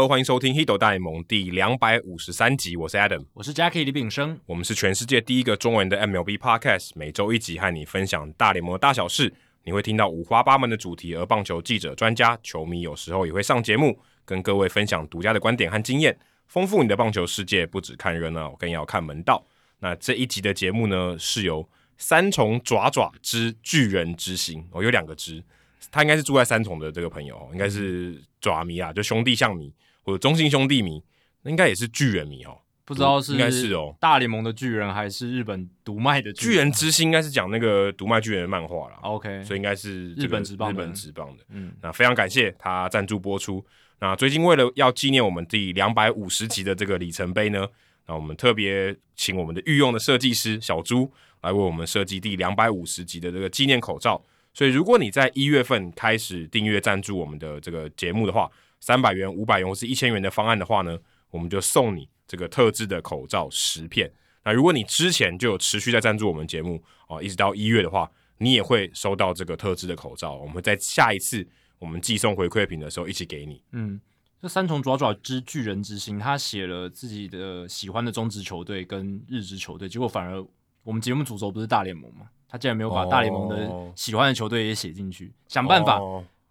Hello，欢迎收听《Hiddle 大联盟》第两百五十三集，我是 Adam，我是 Jackie 李炳生，我们是全世界第一个中文的 MLB Podcast，每周一集和你分享大联盟的大小事。你会听到五花八门的主题，而棒球记者、专家、球迷有时候也会上节目，跟各位分享独家的观点和经验，丰富你的棒球世界。不只看热闹，更要看门道。那这一集的节目呢，是由三重爪爪之巨人之星哦，有两个之。他应该是住在三重的这个朋友，应该是爪迷啊，就兄弟像迷或者中信兄弟迷，那应该也是巨人迷哦。不知道是应该是哦，大联盟的巨人还是日本读卖的巨人？巨人之星应该是讲那个读卖巨人的漫画啦。OK，所以应该是日本职棒，日本职棒的。嗯，那非常感谢他赞助播出。那最近为了要纪念我们第两百五十集的这个里程碑呢，那我们特别请我们的御用的设计师小朱来为我们设计第两百五十集的这个纪念口罩。所以，如果你在一月份开始订阅赞助我们的这个节目的话，三百元、五百元或是一千元的方案的话呢，我们就送你这个特制的口罩十片。那如果你之前就有持续在赞助我们节目哦，一直到一月的话，你也会收到这个特制的口罩。我们会在下一次我们寄送回馈品的时候一起给你。嗯，这三重爪爪之巨人之心，他写了自己的喜欢的中职球队跟日职球队，结果反而我们节目主轴不是大联盟吗？他竟然没有把大联盟的喜欢的球队也写进去，哦，想办法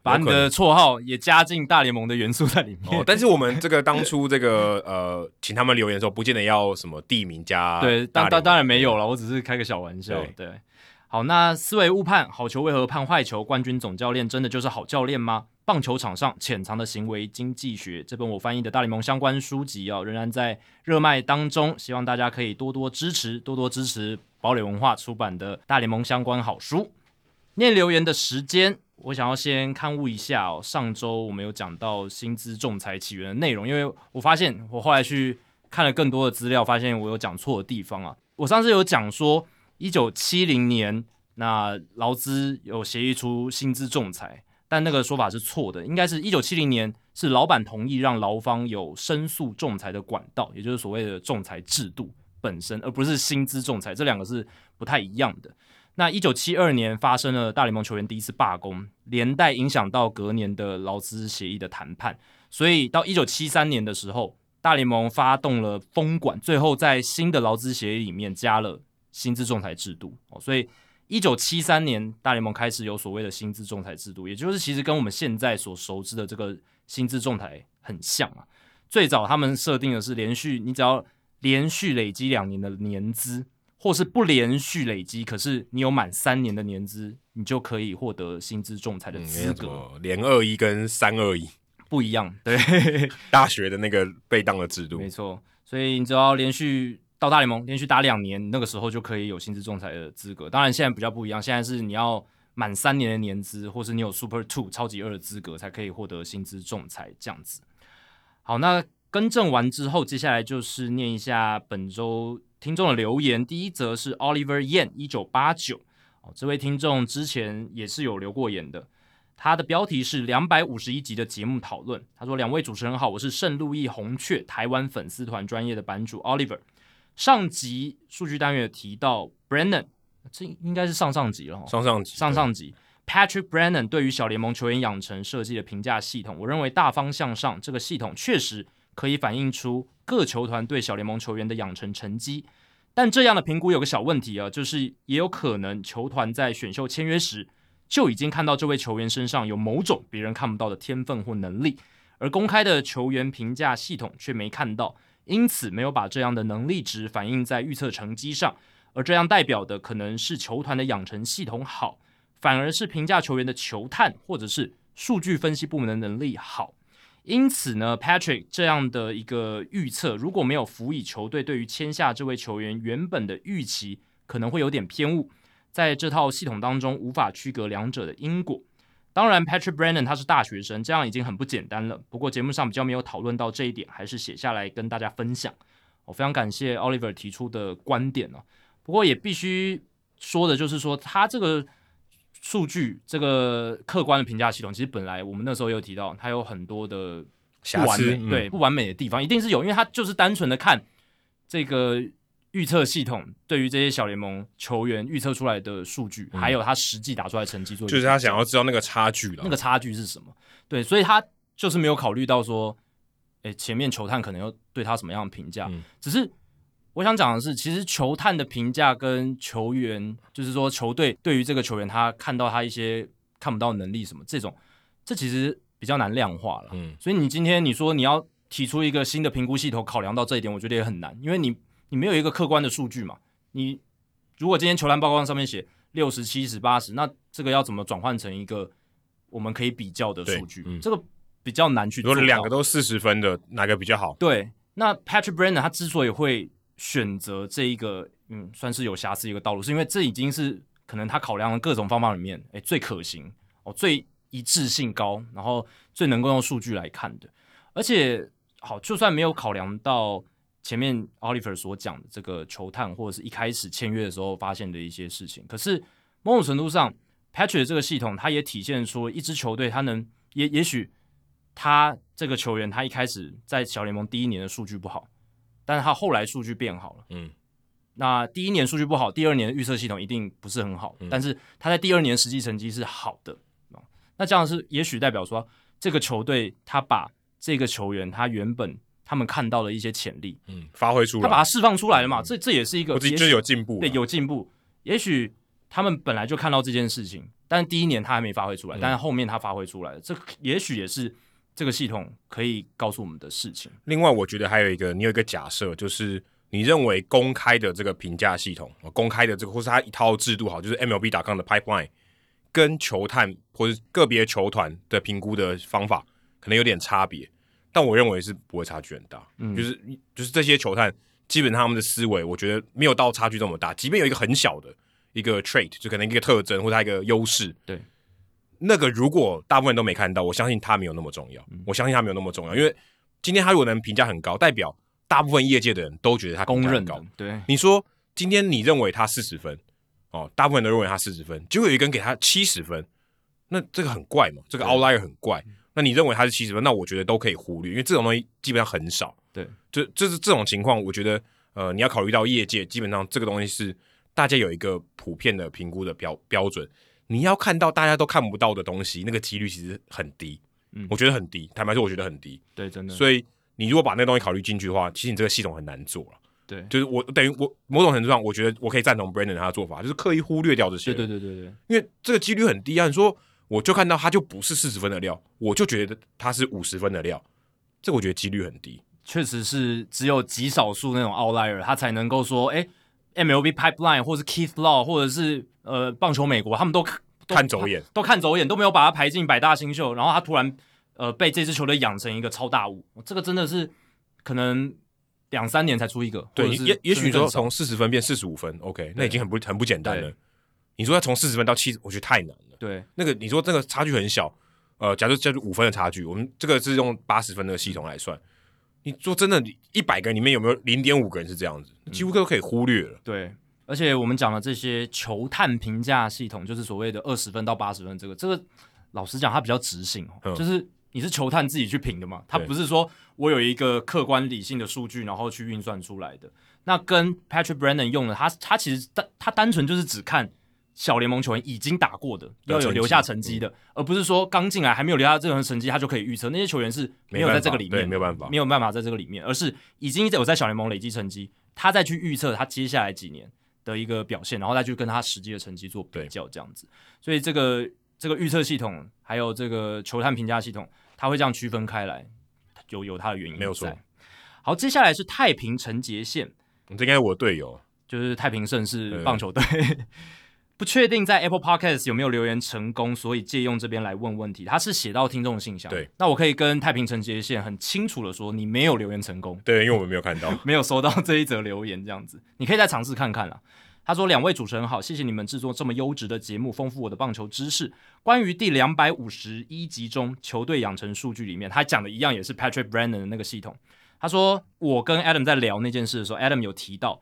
把你的绰号也加进大联盟的元素在里面。哦，但是我们这个当初这个呃，请他们留言的时候，不见得要什么地名加对，当当当然没有了，我只是开个小玩笑。对，对好，那思维误判，好球为何判坏球？冠军总教练真的就是好教练吗？棒球场上潜藏的行为经济学，这本我翻译的大联盟相关书籍啊，仍然在热卖当中，希望大家可以多多支持，多多支持。堡垒文化出版的大联盟相关好书，念留言的时间，我想要先勘误一下哦。上周我们有讲到薪资仲裁起源的内容，因为我发现我后来去看了更多的资料，发现我有讲错的地方啊。我上次有讲说，一九七零年那劳资有协议出薪资仲裁，但那个说法是错的，应该是一九七零年是老板同意让劳方有申诉仲裁的管道，也就是所谓的仲裁制度。本身，而不是薪资仲裁，这两个是不太一样的。那一九七二年发生了大联盟球员第一次罢工，连带影响到隔年的劳资协议的谈判。所以到一九七三年的时候，大联盟发动了封管，最后在新的劳资协议里面加了薪资仲裁制度。所以一九七三年大联盟开始有所谓的薪资仲裁制度，也就是其实跟我们现在所熟知的这个薪资仲裁很像啊。最早他们设定的是连续，你只要连续累积两年的年资，或是不连续累积，可是你有满三年的年资，你就可以获得薪资仲裁的资格。连二一跟三二一不一样，对，大学的那个被当的制度，没错。所以你只要连续到大联盟连续打两年，那个时候就可以有薪资仲裁的资格。当然现在比较不一样，现在是你要满三年的年资，或是你有 Super Two 超级二的资格，才可以获得薪资仲裁这样子。好，那。更正完之后，接下来就是念一下本周听众的留言。第一则是 Oliver Yan 一九八九哦，这位听众之前也是有留过言的。他的标题是两百五十一集的节目讨论。他说：“两位主持人好，我是圣路易红雀台湾粉丝团专业的版主 Oliver。上集数据单元提到 Brennan，这应该是上上集了哈，上上集，上上集 Patrick Brennan 对于小联盟球员养成设计的评价系统，我认为大方向上这个系统确实。”可以反映出各球团对小联盟球员的养成成绩，但这样的评估有个小问题啊，就是也有可能球团在选秀签约时就已经看到这位球员身上有某种别人看不到的天分或能力，而公开的球员评价系统却没看到，因此没有把这样的能力值反映在预测成绩上，而这样代表的可能是球团的养成系统好，反而是评价球员的球探或者是数据分析部门的能力好。因此呢，Patrick 这样的一个预测，如果没有辅以球队对于签下这位球员原本的预期，可能会有点偏误，在这套系统当中无法区隔两者的因果。当然，Patrick Brennan 他是大学生，这样已经很不简单了。不过节目上比较没有讨论到这一点，还是写下来跟大家分享。我非常感谢 Oliver 提出的观点哦。不过也必须说的就是说，他这个。数据这个客观的评价系统，其实本来我们那时候有提到，它有很多的不完美，嗯、对不完美的地方，一定是有，因为它就是单纯的看这个预测系统对于这些小联盟球员预测出来的数据，嗯、还有他实际打出来的成绩，就是他想要知道那个差距了，那个差距是什么？对，所以他就是没有考虑到说哎，前面球探可能要对他什么样的评价？嗯、只是我想讲的是，其实球探的评价跟球员，就是说球队对于这个球员，他看到他一些看不到能力什么这种，这其实比较难量化了。嗯，所以你今天你说你要提出一个新的评估系统，考量到这一点，我觉得也很难，因为你你没有一个客观的数据嘛。你如果今天球探报告上面写六十七十八十，那这个要怎么转换成一个我们可以比较的数据？嗯、这个。比较难去做。如果两个都四十分的，哪个比较好？对，那 Patrick Brennan 他之所以会选择这一个，嗯，算是有瑕疵一个道路，是因为这已经是可能他考量的各种方法里面，哎，最可行哦，最一致性高，然后最能够用数据来看的。而且，好，就算没有考量到前面 Oliver 所讲的这个球探，或者是一开始签约的时候发现的一些事情，可是某种程度上，Patrick 这个系统，它也体现出一支球队，它能也也许。他这个球员，他一开始在小联盟第一年的数据不好，但是他后来数据变好了。嗯，那第一年数据不好，第二年的预测系统一定不是很好，嗯、但是他在第二年实际成绩是好的。那这样是也许代表说，这个球队他把这个球员他原本他们看到的一些潜力，嗯，发挥出来，他把它释放出来了嘛？嗯、这这也是一个，我觉得有进步，对，有进步。也许他们本来就看到这件事情，但是第一年他还没发挥出来，嗯、但是后面他发挥出来了，这也许也是。这个系统可以告诉我们的事情。另外，我觉得还有一个，你有一个假设，就是你认为公开的这个评价系统，公开的这个或是它一套制度好，就是 MLB.com 的 pipeline，跟球探或是个别球团的评估的方法可能有点差别，但我认为是不会差距很大。嗯，就是就是这些球探基本上他们的思维，我觉得没有到差距这么大。即便有一个很小的一个 trait，就可能一个特征或者它一个优势，对。那个如果大部分人都没看到，我相信他没有那么重要。嗯、我相信他没有那么重要，因为今天他如果能评价很高，代表大部分业界的人都觉得他。公认高。对，你说今天你认为他四十分，哦，大部分人都认为他四十分，结果有一个人给他七十分，那这个很怪嘛？这个 outlier 很怪。那你认为他是七十分，那我觉得都可以忽略，因为这种东西基本上很少。对，就这是这种情况，我觉得呃，你要考虑到业界基本上这个东西是大家有一个普遍的评估的标标准。你要看到大家都看不到的东西，那个几率其实很低，嗯，我觉得很低。坦白说，我觉得很低。对，真的。所以你如果把那东西考虑进去的话，其实你这个系统很难做了。对，就是我等于我某种程度上，我觉得我可以赞同 Brandon 他的做法，就是刻意忽略掉这些。对对对对对。因为这个几率很低啊！你说我就看到他就不是四十分的料，我就觉得他是五十分的料，这个我觉得几率很低。确实是只有极少数那种 outlier，他才能够说，哎，MLB Pipeline 或者是 Keith Law 或者是呃棒球美国，他们都。都看走眼，都看走眼，都没有把他排进百大新秀，然后他突然呃被这支球队养成一个超大物，这个真的是可能两三年才出一个。对，也也许说从四十分变四十五分，OK，那已经很不很不简单了。你说要从四十分到七十，我觉得太难了。对，那个你说这个差距很小，呃，假如叫做五分的差距，我们这个是用八十分的系统来算，你说真的，一百个里面有没有零点五个人是这样子，几乎都可以忽略了。嗯、对。而且我们讲的这些球探评价系统，就是所谓的二十分到八十分，这个这个老实讲，它比较直性，嗯、就是你是球探自己去评的嘛，它不是说我有一个客观理性的数据，然后去运算出来的。那跟 Patrick Brennan 用的，他他其实单他单纯就是只看小联盟球员已经打过的，要有留下成绩的，嗯、而不是说刚进来还没有留下任何成绩，他就可以预测那些球员是没有在这个里面，没有办法，没有办法在这个里面，而是已经有在小联盟累积成绩，他再去预测他接下来几年。的一个表现，然后再去跟他实际的成绩做比较，这样子。所以这个这个预测系统，还有这个球探评价系统，它会这样区分开来，有有他的原因。没有错。好，接下来是太平陈杰线，这应该是我队友，就是太平盛世棒球队。不确定在 Apple Podcast 有没有留言成功，所以借用这边来问问题。他是写到听众信箱，对，那我可以跟太平城接线很清楚的说，你没有留言成功，对，因为我们没有看到，没有收到这一则留言，这样子，你可以再尝试看看啦。他说：“两位主持人好，谢谢你们制作这么优质的节目，丰富我的棒球知识。关于第两百五十一集中球队养成数据里面，他讲的一样也是 Patrick Brennan 的那个系统。他说我跟 Adam 在聊那件事的时候，Adam 有提到。”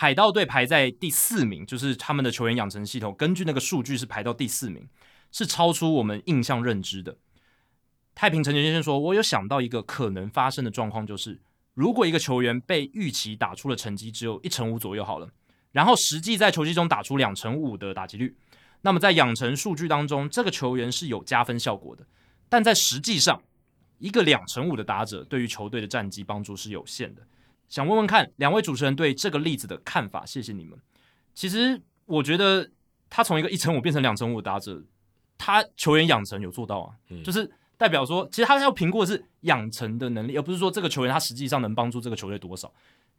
海盗队排在第四名，就是他们的球员养成系统，根据那个数据是排到第四名，是超出我们印象认知的。太平陈杰先生说：“我有想到一个可能发生的状况，就是如果一个球员被预期打出了成绩只有一成五左右好了，然后实际在球季中打出两成五的打击率，那么在养成数据当中，这个球员是有加分效果的，但在实际上一个两成五的打者对于球队的战绩帮助是有限的。想问问看两位主持人对这个例子的看法，谢谢你们。其实我觉得他从一个一成五变成两成五的打者，他球员养成有做到啊，嗯、就是代表说，其实他要评估的是养成的能力，而不是说这个球员他实际上能帮助这个球队多少。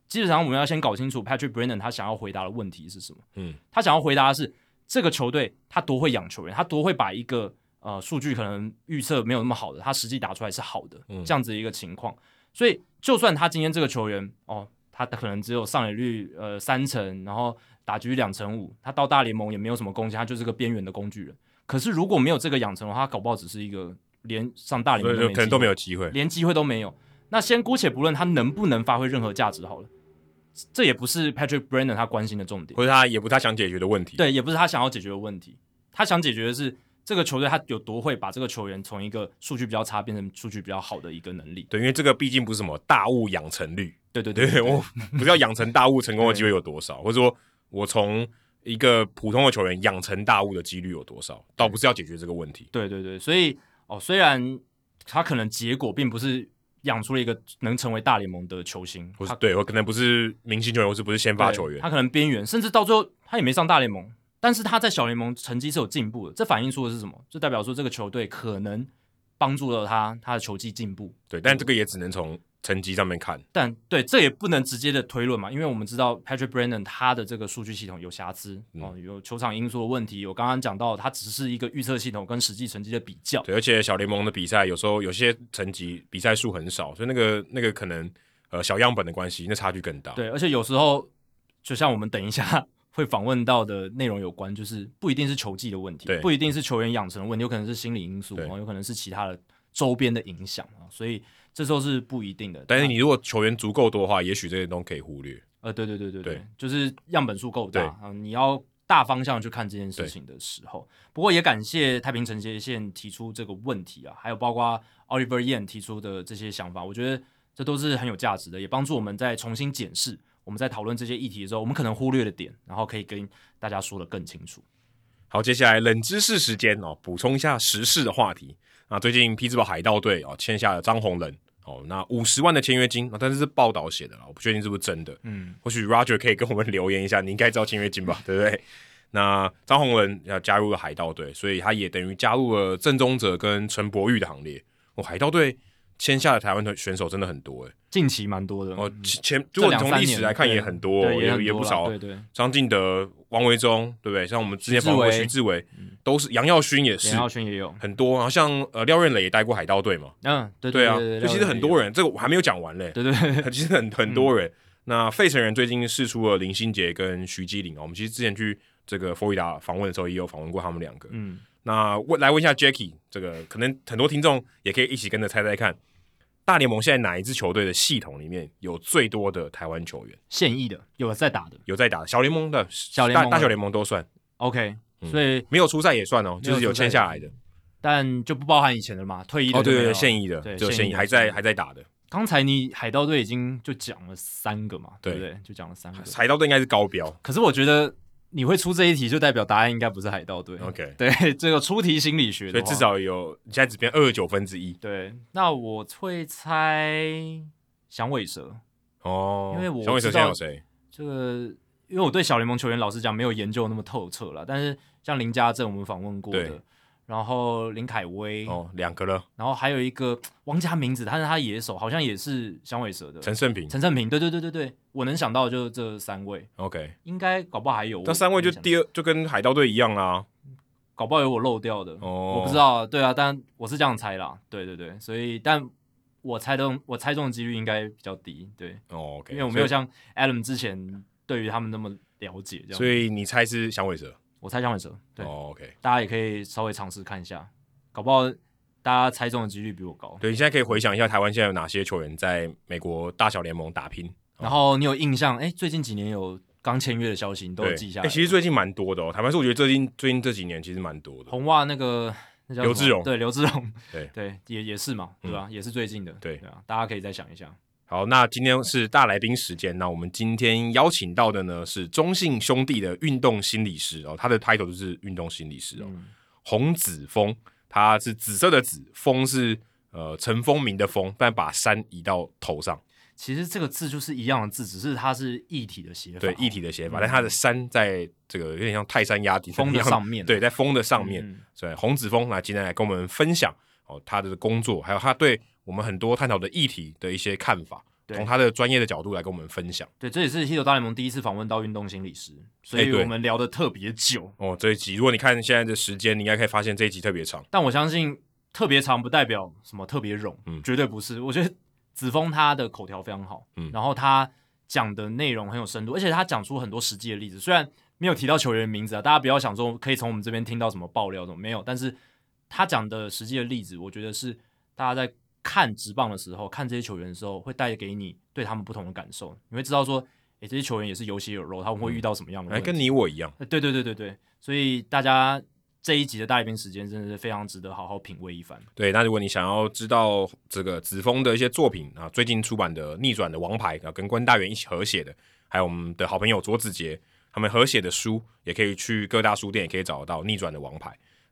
基本上我们要先搞清楚 Patrick Brennan 他想要回答的问题是什么。嗯，他想要回答的是这个球队他多会养球员，他多会把一个呃数据可能预测没有那么好的，他实际打出来是好的，嗯、这样子的一个情况。所以，就算他今天这个球员哦，他可能只有上垒率呃三成，然后打击率两成五，他到大联盟也没有什么贡献，他就是个边缘的工具人。可是如果没有这个养成的话，他搞不好只是一个连上大联盟可能都没有机会，连机会都没有。那先姑且不论他能不能发挥任何价值好了，这也不是 Patrick Brennan 他关心的重点，或者他也不是他想解决的问题。对，也不是他想要解决的问题，他想解决的是。这个球队他有多会把这个球员从一个数据比较差变成数据比较好的一个能力？对，因为这个毕竟不是什么大物养成率。对对对，对，我 不知道养成大物成功的机会有多少，或者说我从一个普通的球员养成大物的几率有多少，倒不是要解决这个问题。对对对，所以哦，虽然他可能结果并不是养出了一个能成为大联盟的球星，或是对，我可能不是明星球员，或是不是先发球员，他可能边缘，甚至到最后他也没上大联盟。但是他在小联盟成绩是有进步的，这反映出的是什么？就代表说这个球队可能帮助了他，他的球技进步。对，但这个也只能从成绩上面看。但对，这也不能直接的推论嘛，因为我们知道 Patrick Brennan 他的这个数据系统有瑕疵、嗯、哦，有球场因素的问题。我刚刚讲到，它只是一个预测系统跟实际成绩的比较。对，而且小联盟的比赛有时候有些成绩比赛数很少，所以那个那个可能呃小样本的关系，那差距更大。对，而且有时候就像我们等一下。会访问到的内容有关，就是不一定是球技的问题，不一定是球员养成的问题，有可能是心理因素，有可能是其他的周边的影响啊，所以这时候是不一定的。但是你如果球员足够多的话，也许这些都可以忽略。呃，对对对对对，对就是样本数够大啊，你要大方向去看这件事情的时候。不过也感谢太平城接线提出这个问题啊，还有包括 Oliver Yan 提出的这些想法，我觉得这都是很有价值的，也帮助我们再重新检视。我们在讨论这些议题的时候，我们可能忽略了点，然后可以跟大家说的更清楚。好，接下来冷知识时间哦，补充一下时事的话题。那最近匹兹堡海盗队哦签下了张宏仁哦，那五十万的签约金，但是是报道写的啦，我不确定是不是真的。嗯，或许 Roger 可以跟我们留言一下，你应该知道签约金吧？对不对？那张宏仁要加入了海盗队，所以他也等于加入了郑宗哲跟陈柏宇的行列。哦，海盗队。签下的台湾的选手真的很多诶，近期蛮多的哦。前如果从历史来看也很多，也也不少。对对，张敬德、王维忠，对不对？像我们之前访问徐志伟，都是杨耀勋也是，杨耀勋也有很多。然后像呃廖任磊也带过海盗队嘛，嗯，对对啊，就其实很多人，这个我还没有讲完嘞。对对，其实很很多人。那费城人最近试出了林心杰跟徐基林哦，我们其实之前去这个佛罗里达访问的时候也有访问过他们两个。嗯，那问来问一下 Jacky，这个可能很多听众也可以一起跟着猜猜看。大联盟现在哪一支球队的系统里面有最多的台湾球员？现役的有在打的，有在打的小联盟的，小联盟大小联盟都算。OK，所以没有出赛也算哦，就是有签下来的，但就不包含以前的嘛，退役的。哦，对对对，现役的，就现役还在还在打的。刚才你海盗队已经就讲了三个嘛，对不对？就讲了三个，海盗队应该是高标，可是我觉得。你会出这一题，就代表答案应该不是海盗队。OK，对，这个出题心理学，所以至少有现在只变二十九分之一。对，那我会猜响尾蛇哦，因为我响尾蛇现在有谁？这个，因为我对小联盟球员老实讲没有研究那么透彻了，但是像林家正我们访问过的。然后林凯威哦，两个了。然后还有一个 忘记他名字，但是他野手好像也是响尾蛇的陈胜平。陈胜平，对对对对对，我能想到就是这三位。OK，应该搞不好还有。那三位就第二，就跟海盗队一样啦。搞不好有我漏掉的，哦，我不知道。对啊，但我是这样猜啦。对对对，所以但我猜中，我猜中的几率应该比较低。对，哦，OK，因为我没有像 Adam 之前对于他们那么了解，这样。所以你猜是响尾蛇？我猜响尾蛇，对、oh,，OK，大家也可以稍微尝试看一下，搞不好大家猜中的几率比我高。对，你现在可以回想一下，台湾现在有哪些球员在美国大小联盟打拼？然后你有印象？哎，最近几年有刚签约的消息，你都有记下来。哎，其实最近蛮多的哦。坦白说，我觉得最近最近这几年其实蛮多的。红袜那个那叫刘志荣，对，刘志荣，对对，也也是嘛，对吧？嗯、也是最近的，对对啊，大家可以再想一下。好，那今天是大来宾时间。那我们今天邀请到的呢是中信兄弟的运动心理师哦，他的 title 就是运动心理师哦。嗯、洪子峰，他是紫色的紫，峰是呃陈风明的风，但把山移到头上。其实这个字就是一样的字，只是它是异体的写法。对，异体的写法，嗯、但它的山在这个有点像泰山压顶，峰的上面。对，在峰的上面。嗯、所以洪子峰那今天来跟我们分享哦他的工作，还有他对我们很多探讨的议题的一些看法，从他的专业的角度来跟我们分享。对，这也是《Hito 大联盟》第一次访问到运动心理师，所以我们聊得特别久。哦，这一集如果你看现在的时间，你应该可以发现这一集特别长。但我相信特别长不代表什么特别冗，嗯，绝对不是。我觉得。子峰他的口条非常好，嗯，然后他讲的内容很有深度，而且他讲出很多实际的例子。虽然没有提到球员的名字啊，大家不要想说可以从我们这边听到什么爆料什么没有，但是他讲的实际的例子，我觉得是大家在看直棒的时候，看这些球员的时候，会带给你对他们不同的感受。你会知道说，诶，这些球员也是有血有肉，他们会遇到什么样的？哎，跟你我一样。对对对对对，所以大家。这一集的大来宾时间真的是非常值得好好品味一番。对，那如果你想要知道这个子峰的一些作品啊，最近出版的《逆转的王牌》啊，跟关大元一起合写的，还有我们的好朋友卓子杰他们合写的书，也可以去各大书店也可以找得到《逆转的王牌》。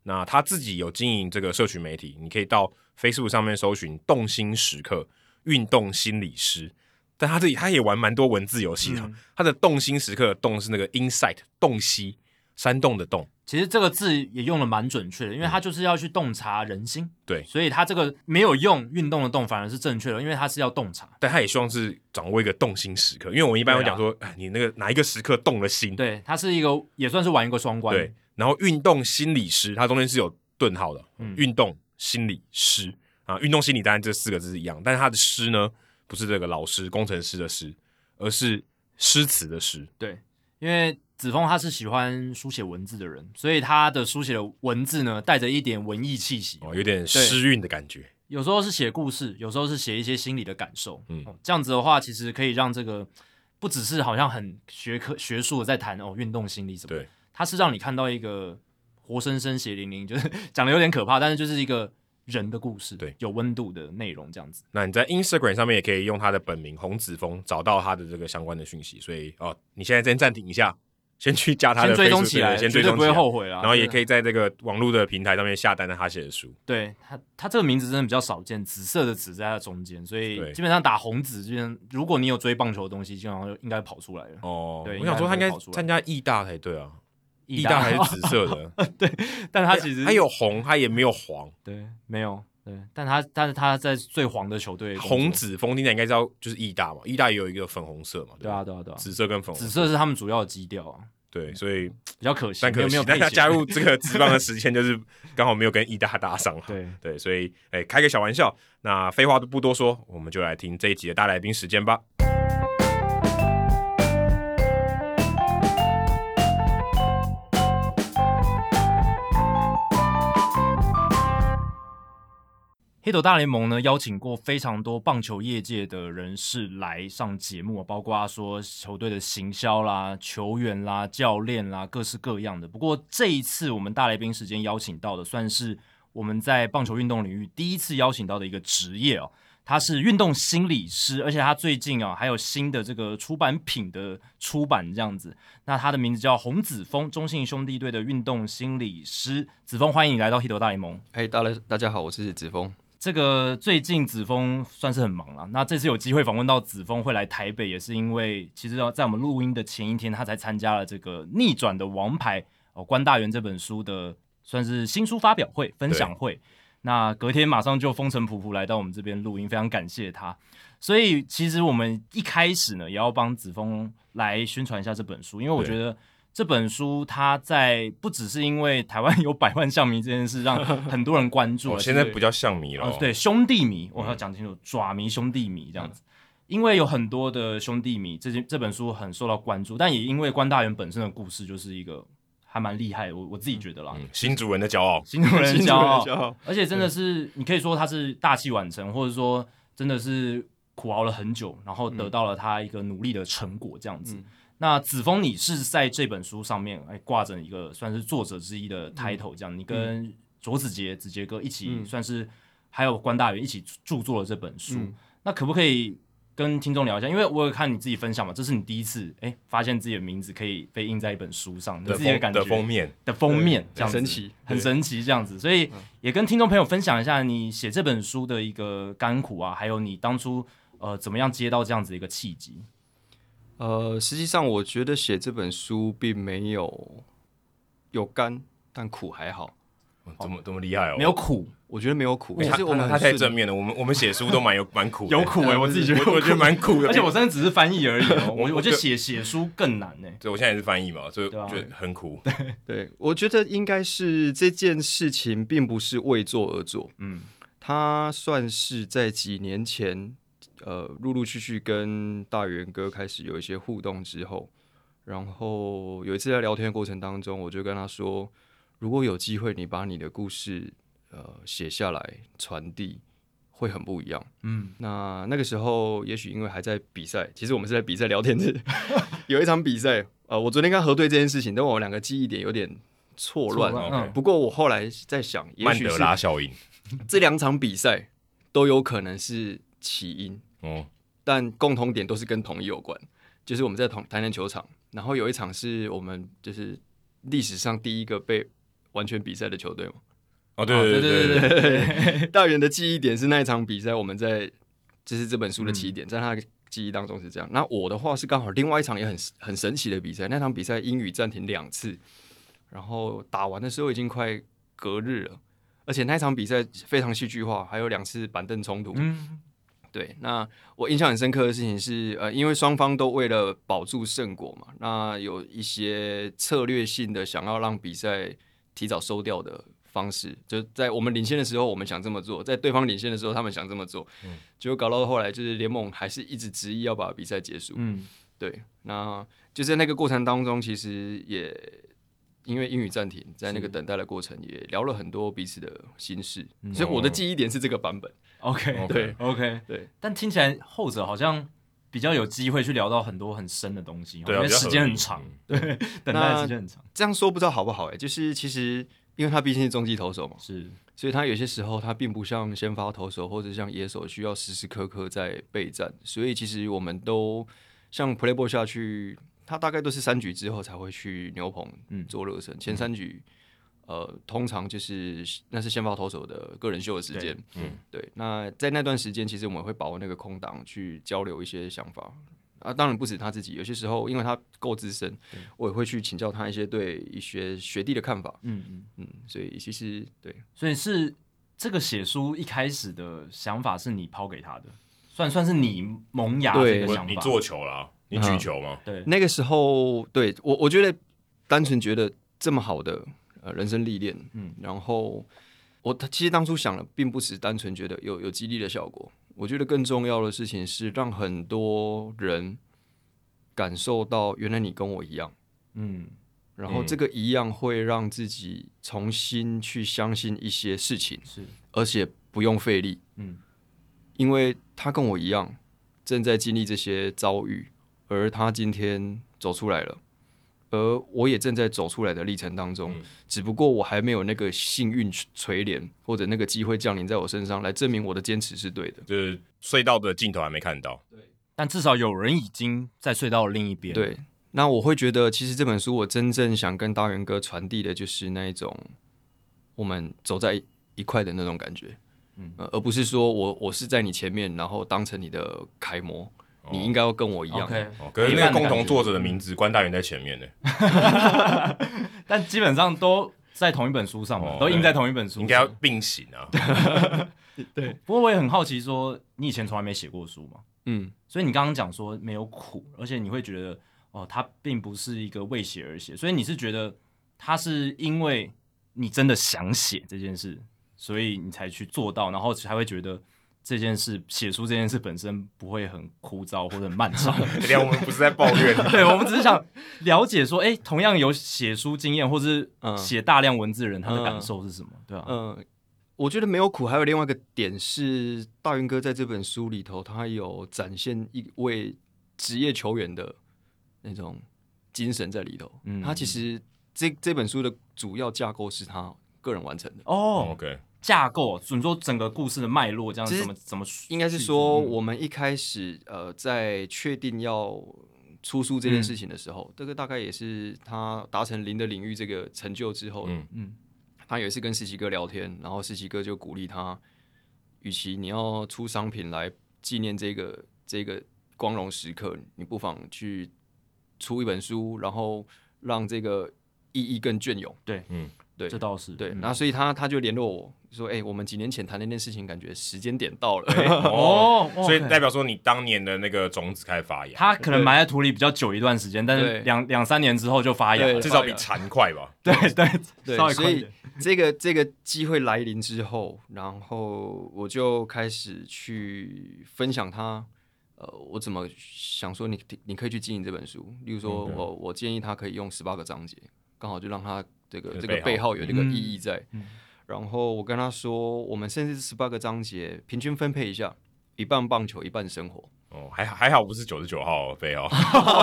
那他自己有经营这个社群媒体，你可以到 Facebook 上面搜寻“动心时刻运动心理师”，但他自己他也玩蛮多文字游戏的。嗯、他的“动心时刻”动是那个 insight 洞悉山洞的洞。其实这个字也用的蛮准确的，因为他就是要去洞察人心。对，所以他这个没有用运动的动反而是正确的，因为他是要洞察。但他也希望是掌握一个动心时刻，因为我们一般会讲说，哎、啊，你那个哪一个时刻动了心？对，他是一个也算是玩一个双关。对，然后运动心理师，它中间是有顿号的。嗯，运动心理师啊，运动心理当然这四个字是一样，但是他的师呢，不是这个老师工程师的师，而是诗词的诗。对，因为。子峰他是喜欢书写文字的人，所以他的书写的文字呢，带着一点文艺气息，哦，有点诗韵的感觉。有时候是写故事，有时候是写一些心理的感受。嗯，这样子的话，其实可以让这个不只是好像很学科学术的在谈哦运动心理什么，对，他是让你看到一个活生生血淋淋，就是 讲的有点可怕，但是就是一个。人的故事，对，有温度的内容这样子。那你在 Instagram 上面也可以用他的本名洪子峰找到他的这个相关的讯息。所以哦，你现在先暂停一下，先去加他的先追踪起来，先追踪，不会后悔啊。然后也可以在这个网络的平台上面下单他写的书。对他，他这个名字真的比较少见，紫色的紫在他中间，所以基本上打洪子，就如果你有追棒球的东西，基本上就应该跑出来了。哦，对，我想说他应该参加义大才对啊。义大还是紫色的，对，但它其实它有红，它也没有黄，对，没有。对，但它但是它在最黄的球队，洪子峰，你应该知道就是意大嘛，意大也有一个粉红色嘛，对啊对啊对啊，紫色跟粉红色，紫色是他们主要的基调啊，对，所以比较可惜，但可惜，但他加入 这个职棒的时间就是刚好没有跟意大搭上，对对，所以哎，开个小玩笑，那废话都不多说，我们就来听这一集的大来宾时间吧。黑斗大联盟呢，邀请过非常多棒球业界的人士来上节目，包括说球队的行销啦、球员啦、教练啦，各式各样的。不过这一次我们大来宾时间邀请到的，算是我们在棒球运动领域第一次邀请到的一个职业哦，他是运动心理师，而且他最近啊还有新的这个出版品的出版这样子。那他的名字叫洪子峰，中信兄弟队的运动心理师。子峰，欢迎你来到黑斗大联盟。哎，大家大家好，我是子峰。这个最近子峰算是很忙了，那这次有机会访问到子峰会来台北，也是因为其实要在我们录音的前一天，他才参加了这个《逆转的王牌》哦，关大元这本书的算是新书发表会分享会。那隔天马上就风尘仆仆来到我们这边录音，非常感谢他。所以其实我们一开始呢，也要帮子峰来宣传一下这本书，因为我觉得。这本书，它在不只是因为台湾有百万象迷这件事让很多人关注了，现在不叫象迷了，哦，对，兄弟迷，我要讲清楚，爪迷兄弟迷这样子，因为有很多的兄弟迷，这这本书很受到关注，但也因为关大元本身的故事就是一个还蛮厉害，我我自己觉得啦，新主人的骄傲，新主人的骄傲，而且真的是你可以说他是大器晚成，或者说真的是苦熬了很久，然后得到了他一个努力的成果这样子。那子峰，你是在这本书上面哎挂着一个算是作者之一的 title，这样，嗯、你跟卓子杰、子杰哥一起算是，还有关大元一起著作了这本书。嗯、那可不可以跟听众聊一下，因为我有看你自己分享嘛，这是你第一次哎发现自己的名字可以被印在一本书上，你自己的感觉的封面的封面，这样很神奇，很神奇这样子，所以也跟听众朋友分享一下你写这本书的一个甘苦啊，还有你当初呃怎么样接到这样子一个契机。呃，实际上我觉得写这本书并没有有甘，但苦还好。怎么这么厉害哦？没有苦，我觉得没有苦。其实我们他太正面了。我们我们写书都蛮有蛮苦，有苦哎，我自己觉得我觉得蛮苦的。而且我真的只是翻译而已，我我觉得写写书更难呢。对，我现在也是翻译嘛，所以觉得很苦。对，我觉得应该是这件事情并不是为做而做。嗯，他算是在几年前，呃，陆陆续续跟大元哥开始有一些互动之后，然后有一次在聊天的过程当中，我就跟他说。如果有机会，你把你的故事呃写下来传递，会很不一样。嗯，那那个时候也许因为还在比赛，其实我们是在比赛聊天的。有一场比赛，呃，我昨天刚核对这件事情，但我们两个记忆点有点错乱。错乱。不过我后来在想，也许是曼德拉效应，这两场比赛都有可能是起因。哦，但共同点都是跟统一有关，就是我们在同台南球场，然后有一场是我们就是历史上第一个被。完全比赛的球队嘛？哦，对对对对对，对，大元的记忆点是那一场比赛，我们在就是这本书的起点，在他的记忆当中是这样。那我的话是刚好另外一场也很很神奇的比赛，那场比赛英语暂停两次，然后打完的时候已经快隔日了，而且那场比赛非常戏剧化，还有两次板凳冲突。嗯，对。那我印象很深刻的事情是，呃，因为双方都为了保住胜果嘛，那有一些策略性的想要让比赛。提早收掉的方式，就在我们领先的时候，我们想这么做；在对方领先的时候，他们想这么做。嗯，结果搞到后来，就是联盟还是一直执意要把比赛结束。嗯，对。那就在那个过程当中，其实也因为英语暂停，在那个等待的过程，也聊了很多彼此的心事。是所以我的记忆点是这个版本。OK，对，OK，对。但听起来后者好像比较有机会去聊到很多很深的东西，因为 时间很长，对，等待时间很长。这样说不知道好不好？哎，就是其实，因为他毕竟是中继投手嘛，是，所以他有些时候他并不像先发投手或者像野手需要时时刻刻在备战，所以其实我们都像 Playboy 下去，他大概都是三局之后才会去牛棚做热身，前三局。呃，通常就是那是先发投手的个人秀的时间，嗯，对。那在那段时间，其实我们会把握那个空档去交流一些想法啊。当然不止他自己，有些时候因为他够资深，我也会去请教他一些对一些学弟的看法。嗯嗯嗯。所以其实对，所以是这个写书一开始的想法是你抛给他的，算算是你萌芽这个想法。你做球了，你举球吗？对，那个时候对我我觉得单纯觉得这么好的呃。人生历练，嗯，然后我其实当初想的并不是单纯觉得有有激励的效果，我觉得更重要的事情是让很多人感受到原来你跟我一样，嗯，然后这个一样会让自己重新去相信一些事情，是，而且不用费力，嗯，因为他跟我一样正在经历这些遭遇，而他今天走出来了。而我也正在走出来的历程当中，嗯、只不过我还没有那个幸运垂怜，或者那个机会降临在我身上，来证明我的坚持是对的。就是隧道的尽头还没看到，对，但至少有人已经在隧道的另一边。对，那我会觉得，其实这本书我真正想跟大元哥传递的，就是那一种我们走在一块的那种感觉，嗯、呃，而不是说我我是在你前面，然后当成你的楷模。你应该要跟我一样，okay, 可是那个共同作者的名字关大元在前面呢，但基本上都在同一本书上嘛，哦、都印在同一本书上，应该要并行啊。对，不过我也很好奇，说你以前从来没写过书嘛？嗯，所以你刚刚讲说没有苦，而且你会觉得哦，它并不是一个为写而写，所以你是觉得它是因为你真的想写这件事，所以你才去做到，然后才会觉得。这件事写书这件事本身不会很枯燥或者很漫长，我们不是在抱怨，对，我们只是想了解说，哎，同样有写书经验或者是写大量文字的人，他的感受是什么？对吧？嗯，我觉得没有苦，还有另外一个点是，大云哥在这本书里头，他有展现一位职业球员的那种精神在里头。嗯，他其实这这本书的主要架构是他个人完成的。哦，OK。架构，你说整个故事的脉络这样怎么怎么？应该是说，我们一开始呃，在确定要出书这件事情的时候，嗯、这个大概也是他达成零的领域这个成就之后，嗯嗯，他有一次跟思琪哥聊天，然后思琪哥就鼓励他，与其你要出商品来纪念这个这个光荣时刻，你不妨去出一本书，然后让这个意义更隽永。对，嗯。对，这倒是对。嗯、那所以他他就联络我说：“哎、欸，我们几年前谈那件事情，感觉时间点到了。欸 ”哦，所以代表说你当年的那个种子开始发芽。它可能埋在土里比较久一段时间，但是两两三年之后就发芽，至少比蝉快吧？对对对，所以这个这个机会来临之后，然后我就开始去分享它。呃，我怎么想说你你可以去经营这本书？例如说我，我、嗯、我建议他可以用十八个章节，刚好就让他。这个这个背后有这个意义在，嗯嗯、然后我跟他说，我们甚至十八个章节平均分配一下，一半棒球，一半生活。哦，还还好不是九十九号背 哦，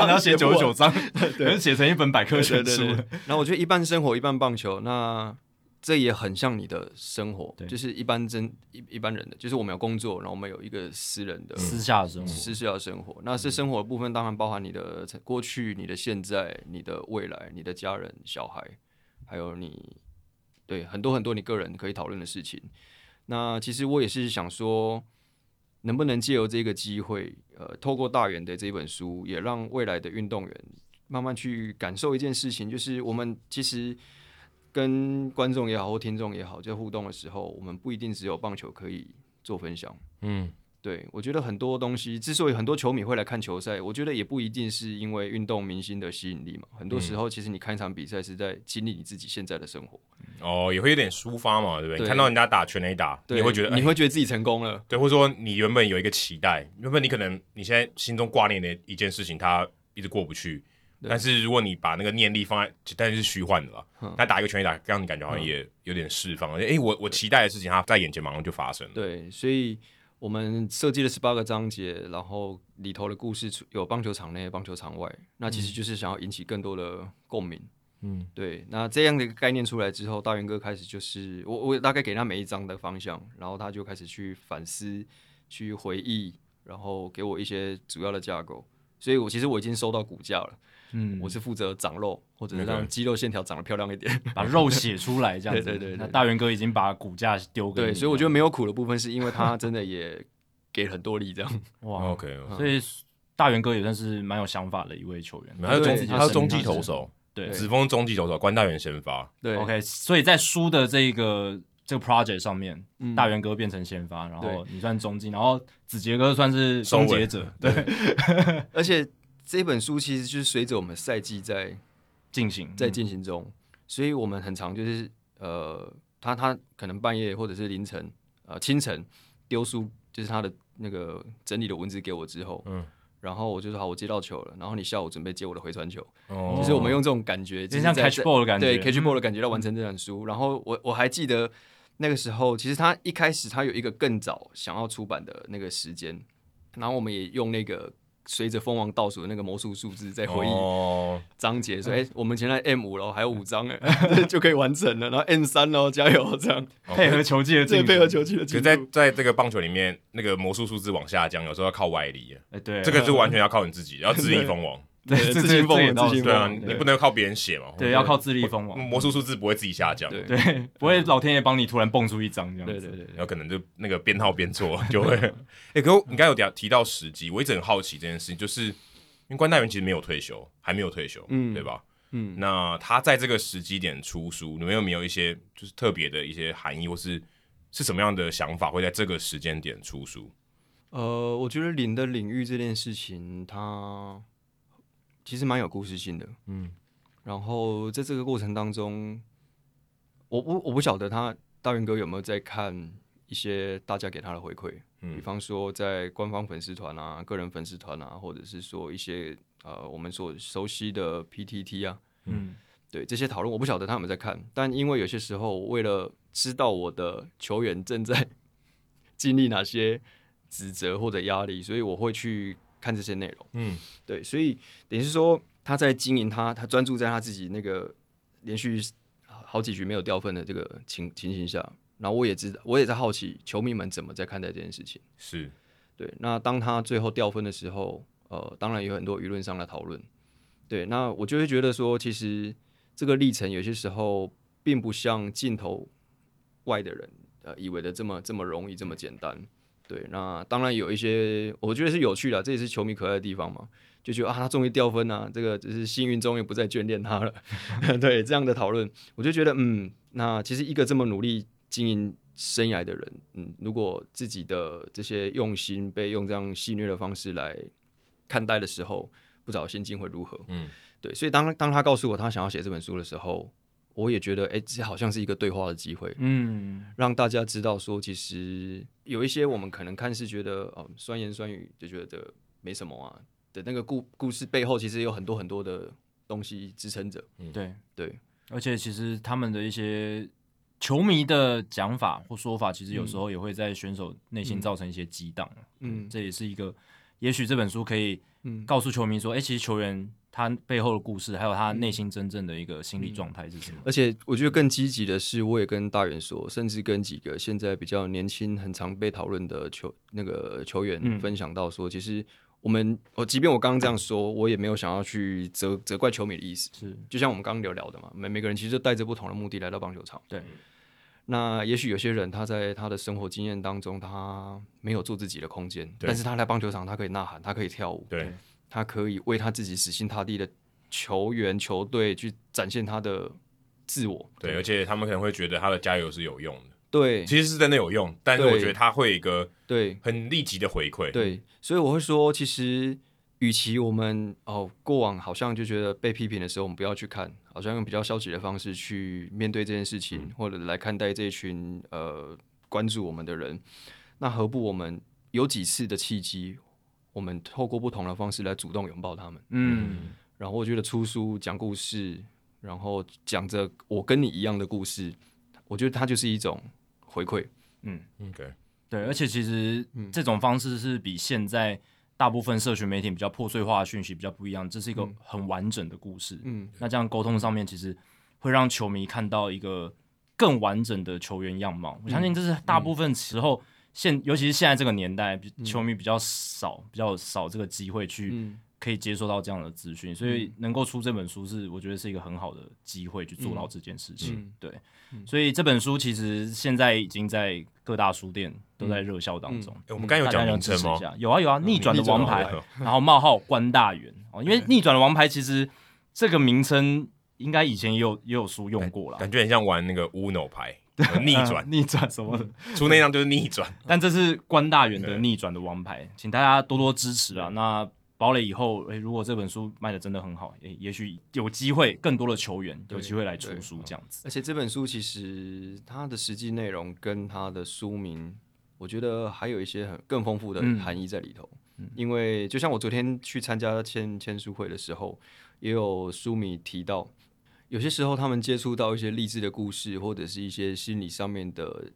你要写九十九章，能，写成一本百科全书。然后我觉得一半生活，一半棒球，那这也很像你的生活，就是一般真一一般人的，就是我们有工作，然后我们有一个私人的私下的生活，私下的生活。那是生活的部分，当然包含你的过去、你的现在、你的未来、你的家人、小孩。还有你，对很多很多你个人可以讨论的事情。那其实我也是想说，能不能借由这个机会，呃，透过大元的这本书，也让未来的运动员慢慢去感受一件事情，就是我们其实跟观众也好或听众也好，在互动的时候，我们不一定只有棒球可以做分享。嗯。对，我觉得很多东西之所以很多球迷会来看球赛，我觉得也不一定是因为运动明星的吸引力嘛。很多时候，其实你看一场比赛是在经历你自己现在的生活。哦，也会有点抒发嘛，对不对？对，看到人家打全垒打，你会觉得、哎、你会觉得自己成功了。对，或者说你原本有一个期待，原本你可能你现在心中挂念的一件事情，它一直过不去。但是如果你把那个念力放在，但是是虚幻的了。他、嗯、打一个全垒打，让你感觉好像也有点释放。哎、嗯，我我期待的事情，它在眼前马上就发生了。对，所以。我们设计了十八个章节，然后里头的故事有棒球场内、棒球场外，那其实就是想要引起更多的共鸣。嗯，对。那这样的一个概念出来之后，大元哥开始就是我，我大概给他每一章的方向，然后他就开始去反思、去回忆，然后给我一些主要的架构。所以我其实我已经收到骨架了。嗯，我是负责长肉，或者是让肌肉线条长得漂亮一点，把肉写出来这样子。对，对对对，那大元哥已经把骨架丢给你。对，所以我觉得没有苦的部分，是因为他真的也给很多力，这样。哇，OK，所以大元哥也算是蛮有想法的一位球员。还有中，他是中继投手，对，子峰中继投手，关大元先发。对，OK，所以在输的这个这个 project 上面，大元哥变成先发，然后你算中继，然后子杰哥算是终结者。对，而且。这本书其实就是随着我们赛季在进行，在进行中，嗯、所以我们很常就是呃，他他可能半夜或者是凌晨呃清晨丢书，就是他的那个整理的文字给我之后，嗯，然后我就说好，我接到球了，然后你下午准备接我的回传球，哦，就是我们用这种感觉，就像 catch ball 的感觉，对 catch ball 的感觉来完成这本书。嗯、然后我我还记得那个时候，其实他一开始他有一个更早想要出版的那个时间，然后我们也用那个。随着蜂王倒数的那个魔术数字，在回忆章节，说：“哎，我们现在 M 五了，还有五张哎，就可以完成了。然后 M 三喽，加油！这样配合球技的进，配合球技的进。在在这个棒球里面，那个魔术数字往下降，有时候要靠外力。哎，对，这个就完全要靠你自己，要自立蜂王。”对，自己封王，对啊，你不能靠别人写嘛。对，要靠自力封王。魔术数字不会自己下降，对，不会老天爷帮你突然蹦出一张这样。对对对，有可能就那个编号编错就会。哎，可你刚有提提到时机，我一直很好奇这件事情，就是因为关大元其实没有退休，还没有退休，嗯，对吧？嗯，那他在这个时机点出书，你们有没有一些就是特别的一些含义，或是是什么样的想法会在这个时间点出书？呃，我觉得零的领域这件事情，它。其实蛮有故事性的，嗯，然后在这个过程当中，我我我不晓得他大元哥有没有在看一些大家给他的回馈，嗯，比方说在官方粉丝团啊、个人粉丝团啊，或者是说一些呃我们所熟悉的 PTT 啊，嗯，对这些讨论，我不晓得他有没有在看，但因为有些时候为了知道我的球员正在 经历哪些指责或者压力，所以我会去。看这些内容，嗯，对，所以等于是说他在经营他，他专注在他自己那个连续好几局没有掉分的这个情情形下，然后我也知道，我也在好奇球迷们怎么在看待这件事情。是对。那当他最后掉分的时候，呃，当然有很多舆论上的讨论。对，那我就会觉得说，其实这个历程有些时候并不像镜头外的人呃以为的这么这么容易，这么简单。对，那当然有一些我觉得是有趣的，这也是球迷可爱的地方嘛。就觉得啊，他终于掉分了，啊，这个就是幸运终于不再眷恋他了。对，这样的讨论，我就觉得嗯，那其实一个这么努力经营生涯的人，嗯，如果自己的这些用心被用这样戏谑的方式来看待的时候，不知道心境会如何？嗯，对，所以当当他告诉我他想要写这本书的时候，我也觉得，哎，这好像是一个对话的机会，嗯，让大家知道说，其实有一些我们可能看似觉得哦，酸言酸语就觉得没什么啊。的那个故故事背后，其实有很多很多的东西支撑着。嗯，对。对，而且其实他们的一些球迷的讲法或说法，其实有时候也会在选手内心造成一些激荡。嗯，这也是一个，也许这本书可以告诉球迷说，哎、嗯，其实球员他背后的故事，还有他内心真正的一个心理状态是什么。而且我觉得更积极的是，我也跟大元说，甚至跟几个现在比较年轻、很常被讨论的球那个球员分享到说，其实。我们，我即便我刚刚这样说，我也没有想要去责责怪球迷的意思。是，就像我们刚刚聊聊的嘛，每每个人其实都带着不同的目的来到棒球场。对。那也许有些人他在他的生活经验当中，他没有做自己的空间，但是他来棒球场，他可以呐喊，他可以跳舞，对，他可以为他自己死心塌地的球员球队去展现他的自我。对，对，而且他们可能会觉得他的加油是有用的。对，其实是真的有用，但是我觉得他会有一个对很立即的回馈。对，所以我会说，其实与其我们哦过往好像就觉得被批评的时候，我们不要去看，好像用比较消极的方式去面对这件事情，嗯、或者来看待这群呃关注我们的人，那何不我们有几次的契机，我们透过不同的方式来主动拥抱他们？嗯，然后我觉得出书讲故事，然后讲着我跟你一样的故事，我觉得它就是一种。回馈，嗯，OK，对，而且其实这种方式是比现在大部分社群媒体比较破碎化的讯息比较不一样，这是一个很完整的故事，嗯，那这样沟通上面其实会让球迷看到一个更完整的球员样貌。我相信这是大部分时候现，尤其是现在这个年代，球迷比较少，比较少这个机会去。可以接受到这样的资讯，所以能够出这本书是我觉得是一个很好的机会去做到这件事情。嗯、对，嗯、所以这本书其实现在已经在各大书店都在热销当中。嗯嗯欸、我们刚有讲名称吗？有啊有啊，逆转的王牌，然后冒号关大元哦，因为逆转的王牌其实这个名称应该以前也有也有书用过了，感觉很像玩那个 Uno 牌逆转 逆转什么的，出那张就是逆转，但这是关大远的逆转的王牌，请大家多多支持啊！那。堡垒以后，诶、欸，如果这本书卖的真的很好，诶、欸，也许有机会更多的球员有机会来出书这样子。而且这本书其实它的实际内容跟它的书名，我觉得还有一些很更丰富的含义在里头。嗯、因为就像我昨天去参加签签书会的时候，也有书迷提到，有些时候他们接触到一些励志的故事，或者是一些心理上面的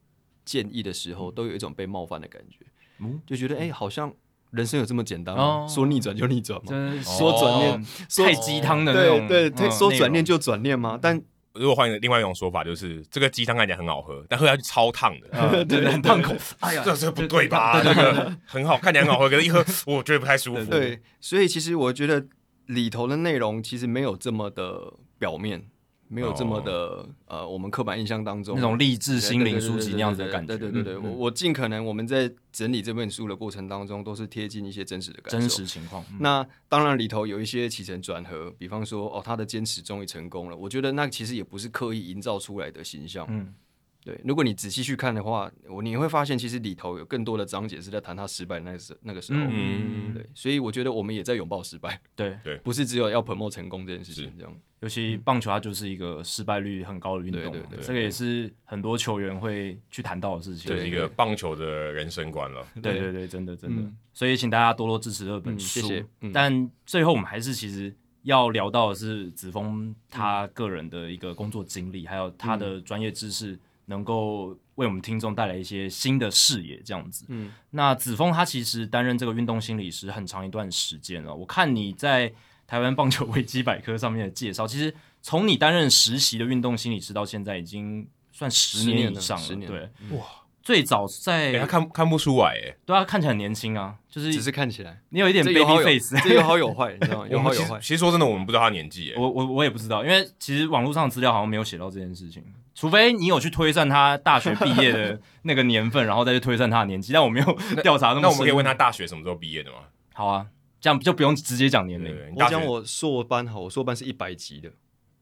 建议的时候，都有一种被冒犯的感觉，嗯、就觉得哎、欸，好像。人生有这么简单吗？哦、说逆转就逆转吗？说转念太鸡汤的那种，对对，说转念就转念吗？但如果换另外一种说法，就是这个鸡汤看起来很好喝，但喝下去超烫的，对对，很烫口。哎呀，这这不对吧？这个很好，看起来很好喝，可是一喝我觉得不太舒服。对，所以其实我觉得里头的内容其实没有这么的表面。没有这么的、oh. 呃，我们刻板印象当中那种励志心灵书籍那样子的感觉。对对对对，我我尽可能我们在整理这本书的过程当中，都是贴近一些真实的感受、真实情况。嗯、那当然里头有一些起承转合，比方说哦，他的坚持终于成功了。我觉得那其实也不是刻意营造出来的形象。嗯。对，如果你仔细去看的话，我你会发现，其实里头有更多的章节是在谈他失败那个时那个时候。嗯，对，所以我觉得我们也在拥抱失败。对对，不是只有要 promote 成功这件事情这样。尤其棒球它就是一个失败率很高的运动，对对对，这个也是很多球员会去谈到的事情。就是一个棒球的人生观了。对对对，真的真的。所以请大家多多支持这本书。谢谢。但最后我们还是其实要聊到的是子峰他个人的一个工作经历，还有他的专业知识。能够为我们听众带来一些新的视野，这样子。嗯，那子峰他其实担任这个运动心理师很长一段时间了。我看你在台湾棒球维基百科上面的介绍，其实从你担任实习的运动心理师到现在，已经算十年以上了，对，哇，最早在哎，他看看不出来，哎，对啊，看起来很年轻啊，就是只是看起来，你有一点 baby face，这有好有坏，你知道吗？有好有坏。其实说真的，我们不知道他年纪，哎，我我我也不知道，因为其实网络上的资料好像没有写到这件事情，除非你有去推算他大学毕业的那个年份，然后再去推算他的年纪，但我没有调查那么深。那我们可以问他大学什么时候毕业的吗？好啊，这样就不用直接讲年龄。我讲我硕班好，我硕班是一百级的。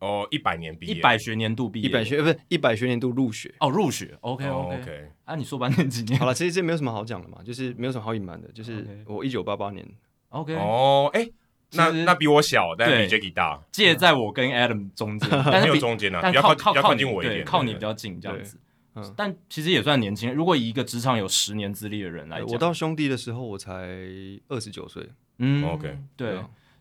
哦，一百年毕业，一百学年度毕业，一百学不是一百学年度入学哦，入学，OK OK OK。啊，你硕班念几年？好了，其实这没有什么好讲的嘛，就是没有什么好隐瞒的，就是我一九八八年，OK。哦，哎，那那比我小，但比 Jacky 大，介在我跟 Adam 中间，但是没有中间啊，但靠靠靠近我一点，靠你比较近这样子。嗯，但其实也算年轻。如果以一个职场有十年资历的人来讲，我到兄弟的时候我才二十九岁，嗯，OK，对，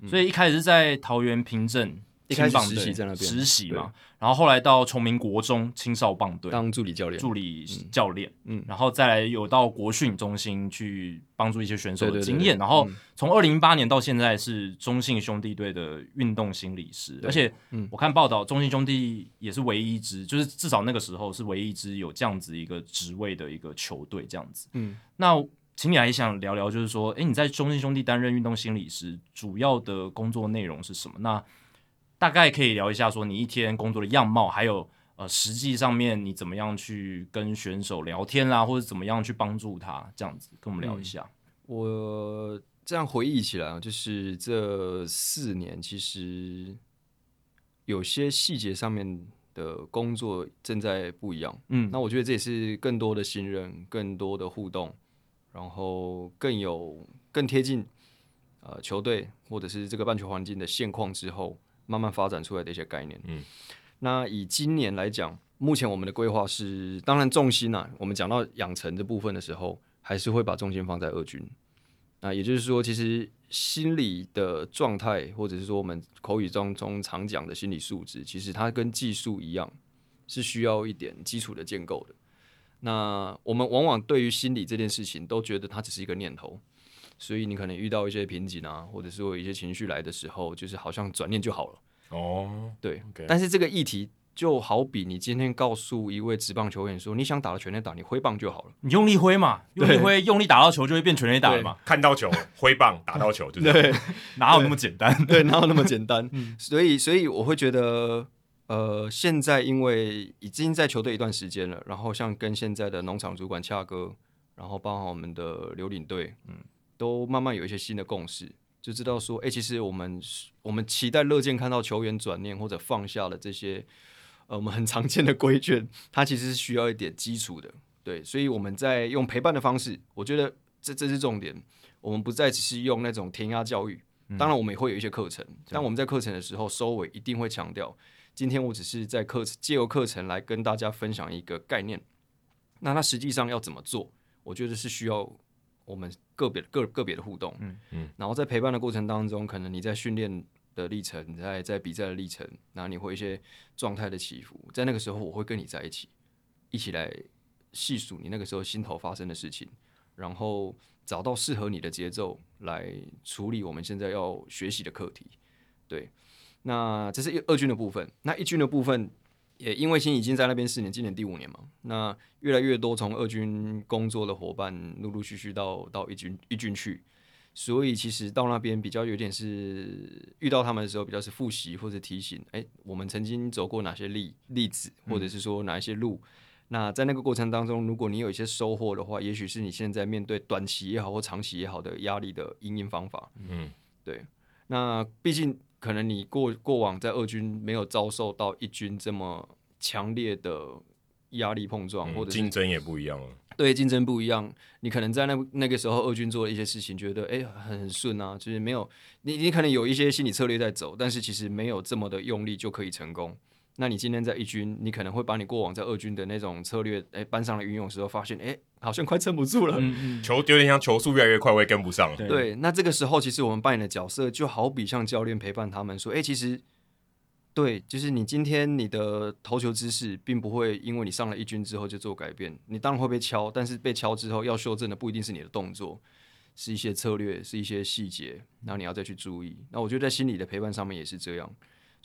所以一开始是在桃园平镇。一开始实习在那边实习嘛，然后后来到崇明国中青少棒队当助理教练，助理教练，嗯，然后再来有到国训中心去帮助一些选手的经验，对对对对然后从二零一八年到现在是中信兄弟队的运动心理师，而且我看报道，中信兄弟也是唯一一支，就是至少那个时候是唯一一支有这样子一个职位的一个球队这样子，嗯，那请你来想聊聊，就是说，哎，你在中信兄弟担任运动心理师，主要的工作内容是什么？那大概可以聊一下，说你一天工作的样貌，还有呃，实际上面你怎么样去跟选手聊天啦，或者怎么样去帮助他，这样子跟我们聊一下。嗯、我这样回忆起来啊，就是这四年其实有些细节上面的工作正在不一样。嗯，那我觉得这也是更多的信任，更多的互动，然后更有更贴近呃球队或者是这个半球环境的现况之后。慢慢发展出来的一些概念。嗯，那以今年来讲，目前我们的规划是，当然重心啊，我们讲到养成这部分的时候，还是会把重心放在二军。那也就是说，其实心理的状态，或者是说我们口语当中常讲的心理素质，其实它跟技术一样，是需要一点基础的建构的。那我们往往对于心理这件事情，都觉得它只是一个念头。所以你可能遇到一些瓶颈啊，或者是说有一些情绪来的时候，就是好像转念就好了。哦，对。但是这个议题就好比你今天告诉一位职棒球员说，你想打的全垒打，你挥棒就好了，你用力挥嘛，用力挥，用力打到球就会变全垒打了嘛。看到球挥棒打到球，对 不对？哪有那么简单？对，哪有那么简单？所以，所以我会觉得，呃，现在因为已经在球队一段时间了，然后像跟现在的农场主管恰哥，然后包括我们的刘领队，嗯。都慢慢有一些新的共识，就知道说，哎、欸，其实我们我们期待乐见看到球员转念或者放下了这些，呃，我们很常见的规劝，它其实是需要一点基础的，对，所以我们在用陪伴的方式，我觉得这这是重点，我们不再只是用那种填鸭教育，当然我们也会有一些课程，嗯、但我们在课程的时候收尾一定会强调，今天我只是在课借由课程来跟大家分享一个概念，那它实际上要怎么做，我觉得是需要。我们个别个个别的互动，嗯嗯，然后在陪伴的过程当中，可能你在训练的历程，你在在比赛的历程，然后你会一些状态的起伏，在那个时候我会跟你在一起，一起来细数你那个时候心头发生的事情，然后找到适合你的节奏来处理我们现在要学习的课题。对，那这是二军的部分，那一军的部分。也因为现已经在那边四年，今年第五年嘛，那越来越多从二军工作的伙伴陆陆续续到到一军一军去，所以其实到那边比较有点是遇到他们的时候，比较是复习或者提醒，哎、欸，我们曾经走过哪些例例子，或者是说哪一些路。嗯、那在那个过程当中，如果你有一些收获的话，也许是你现在面对短期也好或长期也好的压力的因应方法。嗯，对。那毕竟。可能你过过往在二军没有遭受到一军这么强烈的压力碰撞，或者竞争也不一样了。对，竞争不一样。你可能在那那个时候二军做了一些事情，觉得哎很顺啊，就是没有你你可能有一些心理策略在走，但是其实没有这么的用力就可以成功。那你今天在一军，你可能会把你过往在二军的那种策略，哎，搬上来运用的时候，发现，哎，好像快撑不住了。嗯嗯，球有点像球速越来越快，我也跟不上了。对，对，那这个时候，其实我们扮演的角色，就好比像教练陪伴他们说，哎，其实，对，就是你今天你的投球姿势，并不会因为你上了一军之后就做改变。你当然会被敲，但是被敲之后要修正的不一定是你的动作，是一些策略，是一些细节，然后你要再去注意。那我觉得在心理的陪伴上面也是这样。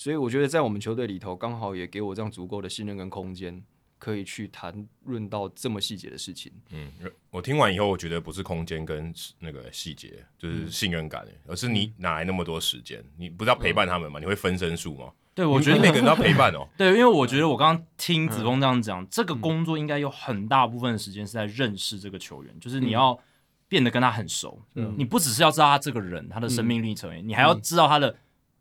所以我觉得在我们球队里头，刚好也给我这样足够的信任跟空间，可以去谈论到这么细节的事情。嗯，我听完以后，我觉得不是空间跟那个细节，就是信任感，而是你哪来那么多时间？你不是要陪伴他们吗？你会分身术吗？对，我觉得每个人都要陪伴哦。对，因为我觉得我刚刚听子峰这样讲，这个工作应该有很大部分的时间是在认识这个球员，就是你要变得跟他很熟。嗯，你不只是要知道他这个人，他的生命历程，你还要知道他的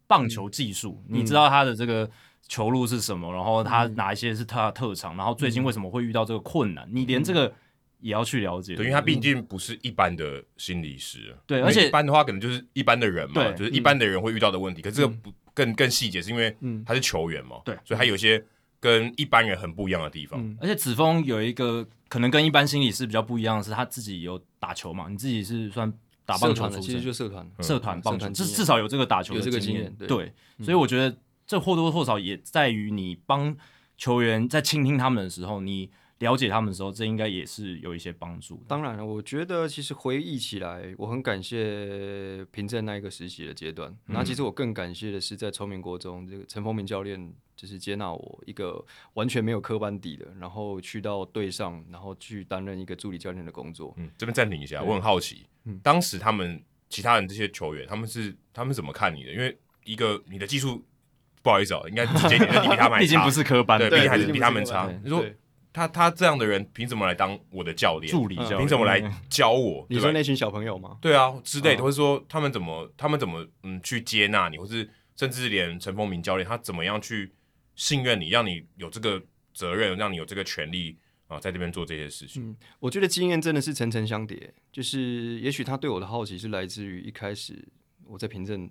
棒球技术，你知道他的这个。球路是什么？然后他哪一些是他的特长？然后最近为什么会遇到这个困难？你连这个也要去了解。对，因为他毕竟不是一般的心理师。对，而且一般的话可能就是一般的人嘛，就是一般的人会遇到的问题。可是这个不更更细节，是因为他是球员嘛。对，所以他有些跟一般人很不一样的地方。而且子峰有一个可能跟一般心理师比较不一样的是，他自己有打球嘛？你自己是算打棒球的，其实就社团社团棒球，至至少有这个打球的这个经验。对，所以我觉得。这或多或少也在于你帮球员在倾听他们的时候，你了解他们的时候，这应该也是有一些帮助。当然了，我觉得其实回忆起来，我很感谢平镇那一个实习的阶段。那、嗯、其实我更感谢的是在崇明国中，这个陈丰明教练就是接纳我一个完全没有科班底的，然后去到队上，然后去担任一个助理教练的工作。嗯，这边暂停一下，我很好奇，嗯、当时他们其他人这些球员，他们是他们怎么看你的？因为一个你的技术。不好意思哦，应该直接点，你比他们还差，毕竟不是科班，对，毕竟还是比他们差。你说他他这样的人凭什么来当我的教练、助理教练？凭什么来教我？你说那群小朋友吗？对啊，之类的，或者说他们怎么他们怎么嗯去接纳你，或是甚至连陈凤明教练他怎么样去信任你，让你有这个责任，让你有这个权利啊，在这边做这些事情。嗯，我觉得经验真的是层层相叠，就是也许他对我的好奇是来自于一开始我在平镇。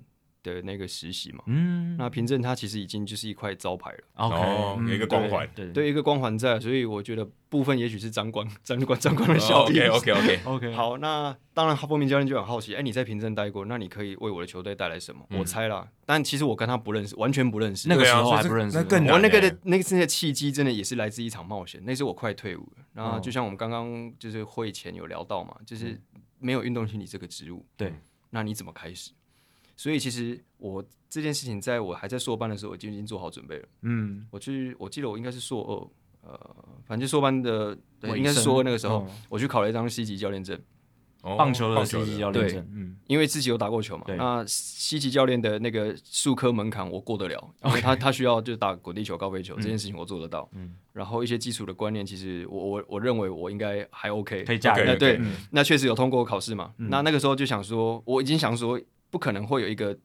的那个实习嘛，嗯，那凭证它其实已经就是一块招牌了，OK，有一个光环，对。对，一个光环在，所以我觉得部分也许是张光、张光、张光的效应。OK，OK，OK，好，那当然，哈波明教练就很好奇，哎，你在平镇待过，那你可以为我的球队带来什么？我猜啦，但其实我跟他不认识，完全不认识，那个时候还不认识，那更我那个的那个那个契机，真的也是来自一场冒险。那是我快退伍了，然后就像我们刚刚就是会前有聊到嘛，就是没有运动心理这个职务，对，那你怎么开始？所以其实我这件事情，在我还在硕班的时候，我就已经做好准备了。嗯，我去，我记得我应该是硕二，呃，反正硕班的，对，应该是硕二那个时候，我去考了一张 C 级教练证，棒球的 C 级教练证。嗯，因为自己有打过球嘛，那 C 级教练的那个术科门槛我过得了，因为他他需要就是打滚地球、高飞球这件事情我做得到。嗯，然后一些基础的观念，其实我我我认为我应该还 OK，可以驾驭。那对，那确实有通过考试嘛。那那个时候就想说，我已经想说。不可能会有一个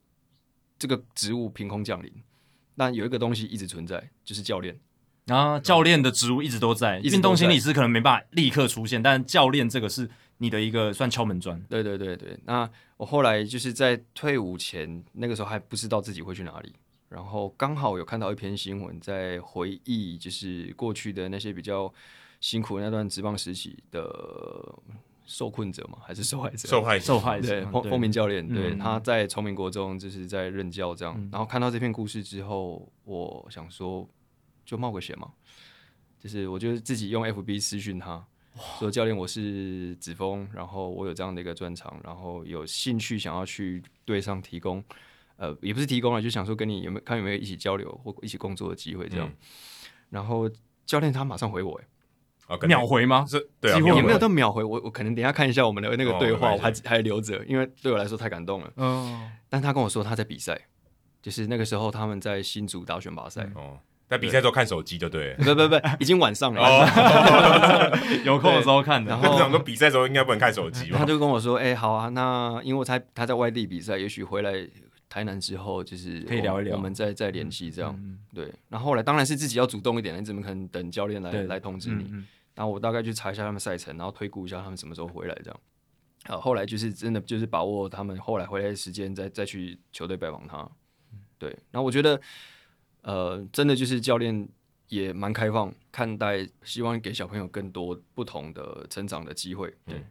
这个职务凭空降临，但有一个东西一直存在，就是教练。啊，教练的职务一直都在，运动心理师可能没办法立刻出现，但教练这个是你的一个算敲门砖。对对对对，那我后来就是在退伍前，那个时候还不知道自己会去哪里，然后刚好有看到一篇新闻，在回忆就是过去的那些比较辛苦那段职棒时期的。受困者吗？还是受害者？受害者，受害者。对，丰丰明教练，对，他在崇明国中就是在任教这样。然后看到这篇故事之后，我想说，就冒个险嘛。就是我就自己用 FB 私讯他，说教练，我是子峰，然后我有这样的一个专长，然后有兴趣想要去队上提供，呃，也不是提供了，就想说跟你有没有看有没有一起交流或一起工作的机会这样。然后教练他马上回我，哎。秒回吗？是，对啊，也没有到秒回。我我可能等一下看一下我们的那个对话，我还还留着，因为对我来说太感动了。嗯，但他跟我说他在比赛，就是那个时候他们在新竹打选拔赛。哦，在比赛时候看手机就对。不不不，已经晚上了。有空的时候看。然后想说比赛时候应该不能看手机吧。他就跟我说：“哎，好啊，那因为我猜他在外地比赛，也许回来台南之后就是可以聊一聊，我们再再联系这样。对，然后后来当然是自己要主动一点，你怎么可能等教练来来通知你？然后我大概去查一下他们赛程，然后推估一下他们什么时候回来，这样。好，后来就是真的就是把握他们后来回来的时间，再再去球队拜访他。对，然后我觉得，呃，真的就是教练也蛮开放看待，希望给小朋友更多不同的成长的机会。对，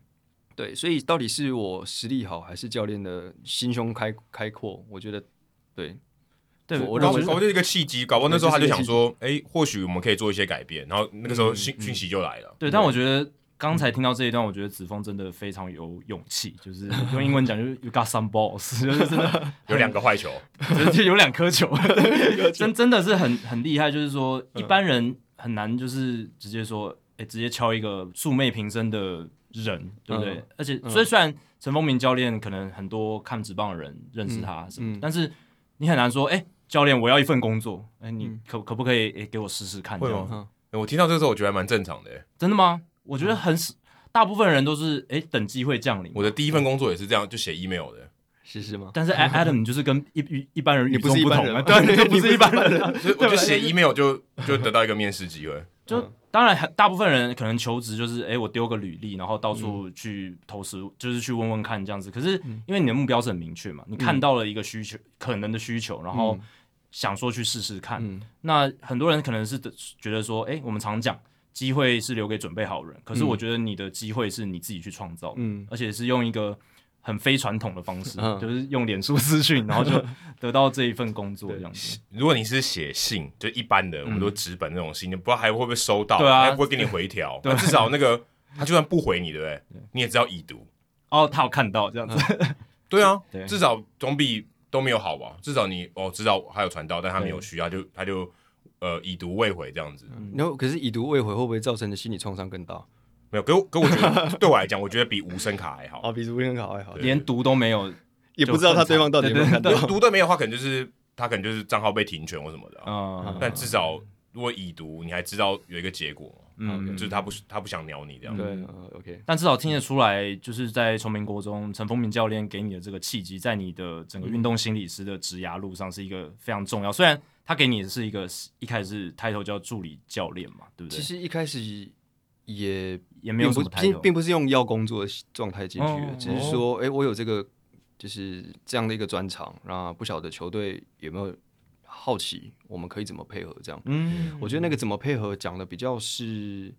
对，所以到底是我实力好，还是教练的心胸开开阔？我觉得，对。对，我认为我就一个契机，搞不好那时候他就想说，哎、欸，或许我们可以做一些改变，然后那个时候讯讯息就来了。对，但我觉得刚才听到这一段，我觉得子枫真的非常有勇气，就是用英文讲就是 you got some balls，就是真的 有两个坏球，就有两颗球，真真的是很很厉害。就是说一般人很难就是直接说，哎、欸，直接敲一个素昧平生的人，对不对？嗯、而且，所以虽然陈丰铭教练可能很多看职棒的人认识他什么，嗯嗯、但是你很难说，哎、欸，教练，我要一份工作，哎、欸，你可、嗯、可不可以，哎、欸，给我试试看这样？会吗？我听到这个时候，我觉得还蛮正常的。真的吗？我觉得很，嗯、大部分人都是哎、欸，等机会降临。我的第一份工作也是这样，就写 email 的。是是吗？但是 Adam 就是跟一一般人也不是一般人，对，你就不是一般人。所以我就写 email 就就得到一个面试机会。就当然，大部分人可能求职就是，哎，我丢个履历，然后到处去投实，就是去问问看这样子。可是因为你的目标是很明确嘛，你看到了一个需求，可能的需求，然后想说去试试看。那很多人可能是觉得说，哎，我们常讲机会是留给准备好人，可是我觉得你的机会是你自己去创造，嗯，而且是用一个。很非传统的方式，嗯、就是用脸书私讯，然后就得到这一份工作这样子。如果你是写信，就一般的，我们都纸本那种信，嗯、不知道还会不会收到，对啊，还不会给你回条。对，至少那个他就算不回你，对不对？对你也知道已读。哦，他有看到这样子。嗯、对啊，对至少总比都没有好吧？至少你哦知道还有传到，但他没有需要，就他就呃已读未回这样子。然后、嗯、可是已读未回会不会造成的心理创伤更大？没有，给我给我觉得对我来讲，我觉得比无声卡还好。哦，比无声卡还好，连读都没有，也不知道他对方到底有没有看到。读都没有的话，可能就是他可能就是账号被停权或什么的。嗯，但至少如果已读，你还知道有一个结果，嗯，就是他不他不想鸟你这样。对，OK。但至少听得出来，就是在崇明国中，陈丰明教练给你的这个契机，在你的整个运动心理师的职涯路上是一个非常重要。虽然他给你的是一个一开始 title 叫助理教练嘛，对不对？其实一开始。也也没有什么并并不是用要工作的状态进去的，只是说，哎，我有这个就是这样的一个专长，那不晓得球队有没有好奇，我们可以怎么配合这样？嗯，我觉得那个怎么配合讲的比较是，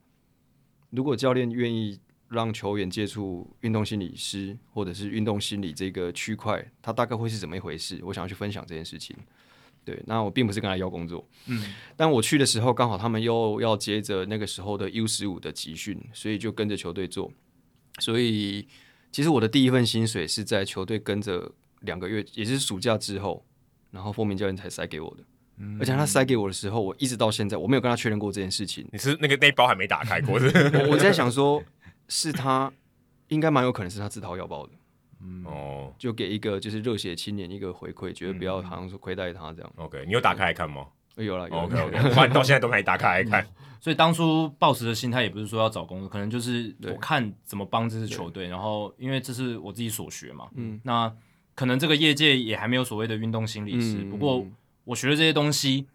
如果教练愿意让球员接触运动心理师或者是运动心理这个区块，他大概会是怎么一回事？我想要去分享这件事情。对，那我并不是跟他要工作，嗯，但我去的时候刚好他们又要接着那个时候的 U 十五的集训，所以就跟着球队做。所以其实我的第一份薪水是在球队跟着两个月，也是暑假之后，然后丰明教练才塞给我的。嗯，而且他塞给我的时候，我一直到现在我没有跟他确认过这件事情。你是那个那包还没打开过是？我我在想说，是他应该蛮有可能是他自掏腰包的。哦，就给一个就是热血青年一个回馈，觉得不要好像说亏待他这样。OK，你有打开来看吗？有了，OK OK，到现在都没打开来看。所以当初抱持的心态也不是说要找工作，可能就是我看怎么帮这支球队，然后因为这是我自己所学嘛，嗯，那可能这个业界也还没有所谓的运动心理师，不过我学的这些东西。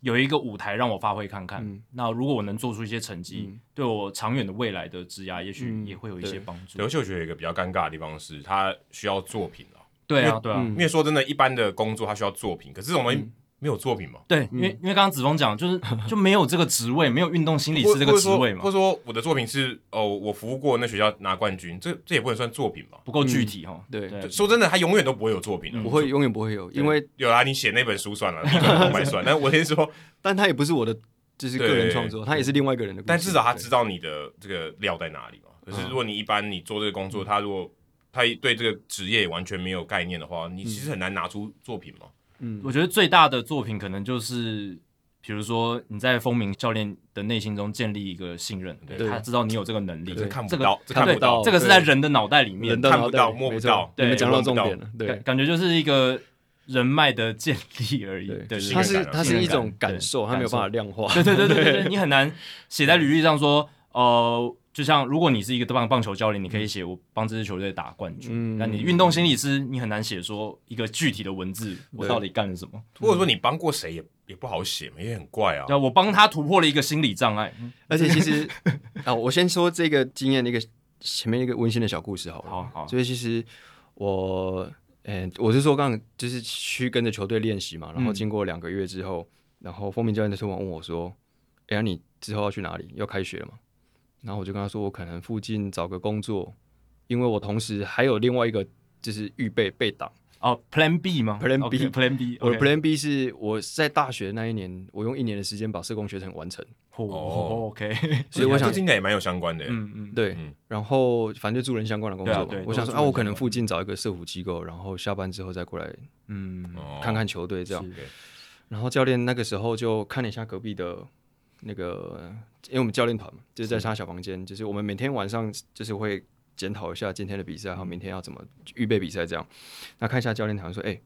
有一个舞台让我发挥看看，嗯、那如果我能做出一些成绩，嗯、对我长远的未来的职涯，也许也会有一些帮助。刘秀学有一个比较尴尬的地方是，他需要作品了。对啊，对啊，因为说真的，一般的工作他需要作品，可是我们、嗯。没有作品嘛？对，因为因为刚刚子峰讲，就是 就没有这个职位，没有运动心理师这个职位嘛。或者说我的作品是哦，我服务过那学校拿冠军，这这也不能算作品吧？不够具体哈。对，说真的，他永远都不会有作品，不会，永远不会有，因为有啊，你写那本书算了，你赚五百算。但我先说，但他也不是我的，就是个人创作，他也是另外一个人的。但至少他知道你的这个料在哪里嘛。可是如果你一般你做这个工作，他如果他对这个职业完全没有概念的话，你其实很难拿出作品嘛。嗯，我觉得最大的作品可能就是，比如说你在风鸣教练的内心中建立一个信任，对，他知道你有这个能力，看不到，看不到，这个是在人的脑袋里面看不到、摸不到，对，讲到重点了，对，感觉就是一个人脉的建立而已，对，它是它是一种感受，它没有办法量化，对对对对对，你很难写在履历上说，呃。就像如果你是一个棒棒球教练，你可以写我帮这支球队打冠军。嗯，那你运动心理师，你很难写说一个具体的文字，我到底干了什么？或者说你帮过谁也也不好写嘛，也很怪啊。对，我帮他突破了一个心理障碍。而且其实啊，我先说这个经验，那个前面一个温馨的小故事好了。好好。所以其实我，嗯，我是说刚刚就是去跟着球队练习嘛，然后经过两个月之后，然后封面教练的突然问我说：“哎呀，你之后要去哪里？要开学了吗？”然后我就跟他说，我可能附近找个工作，因为我同时还有另外一个就是预备备档哦，Plan B 吗？Plan B，Plan B，我的 Plan B 是我在大学那一年，我用一年的时间把社工学程完成。哦，OK，所以我想这应该也蛮有相关的。嗯嗯，对。然后反正就助人相关的工作，我想说啊，我可能附近找一个社福机构，然后下班之后再过来，嗯，看看球队这样。然后教练那个时候就看了一下隔壁的。那个，因为我们教练团嘛，就是在他小房间，就是我们每天晚上就是会检讨一下今天的比赛，然后明天要怎么预备比赛这样。那看一下教练团说，哎、欸，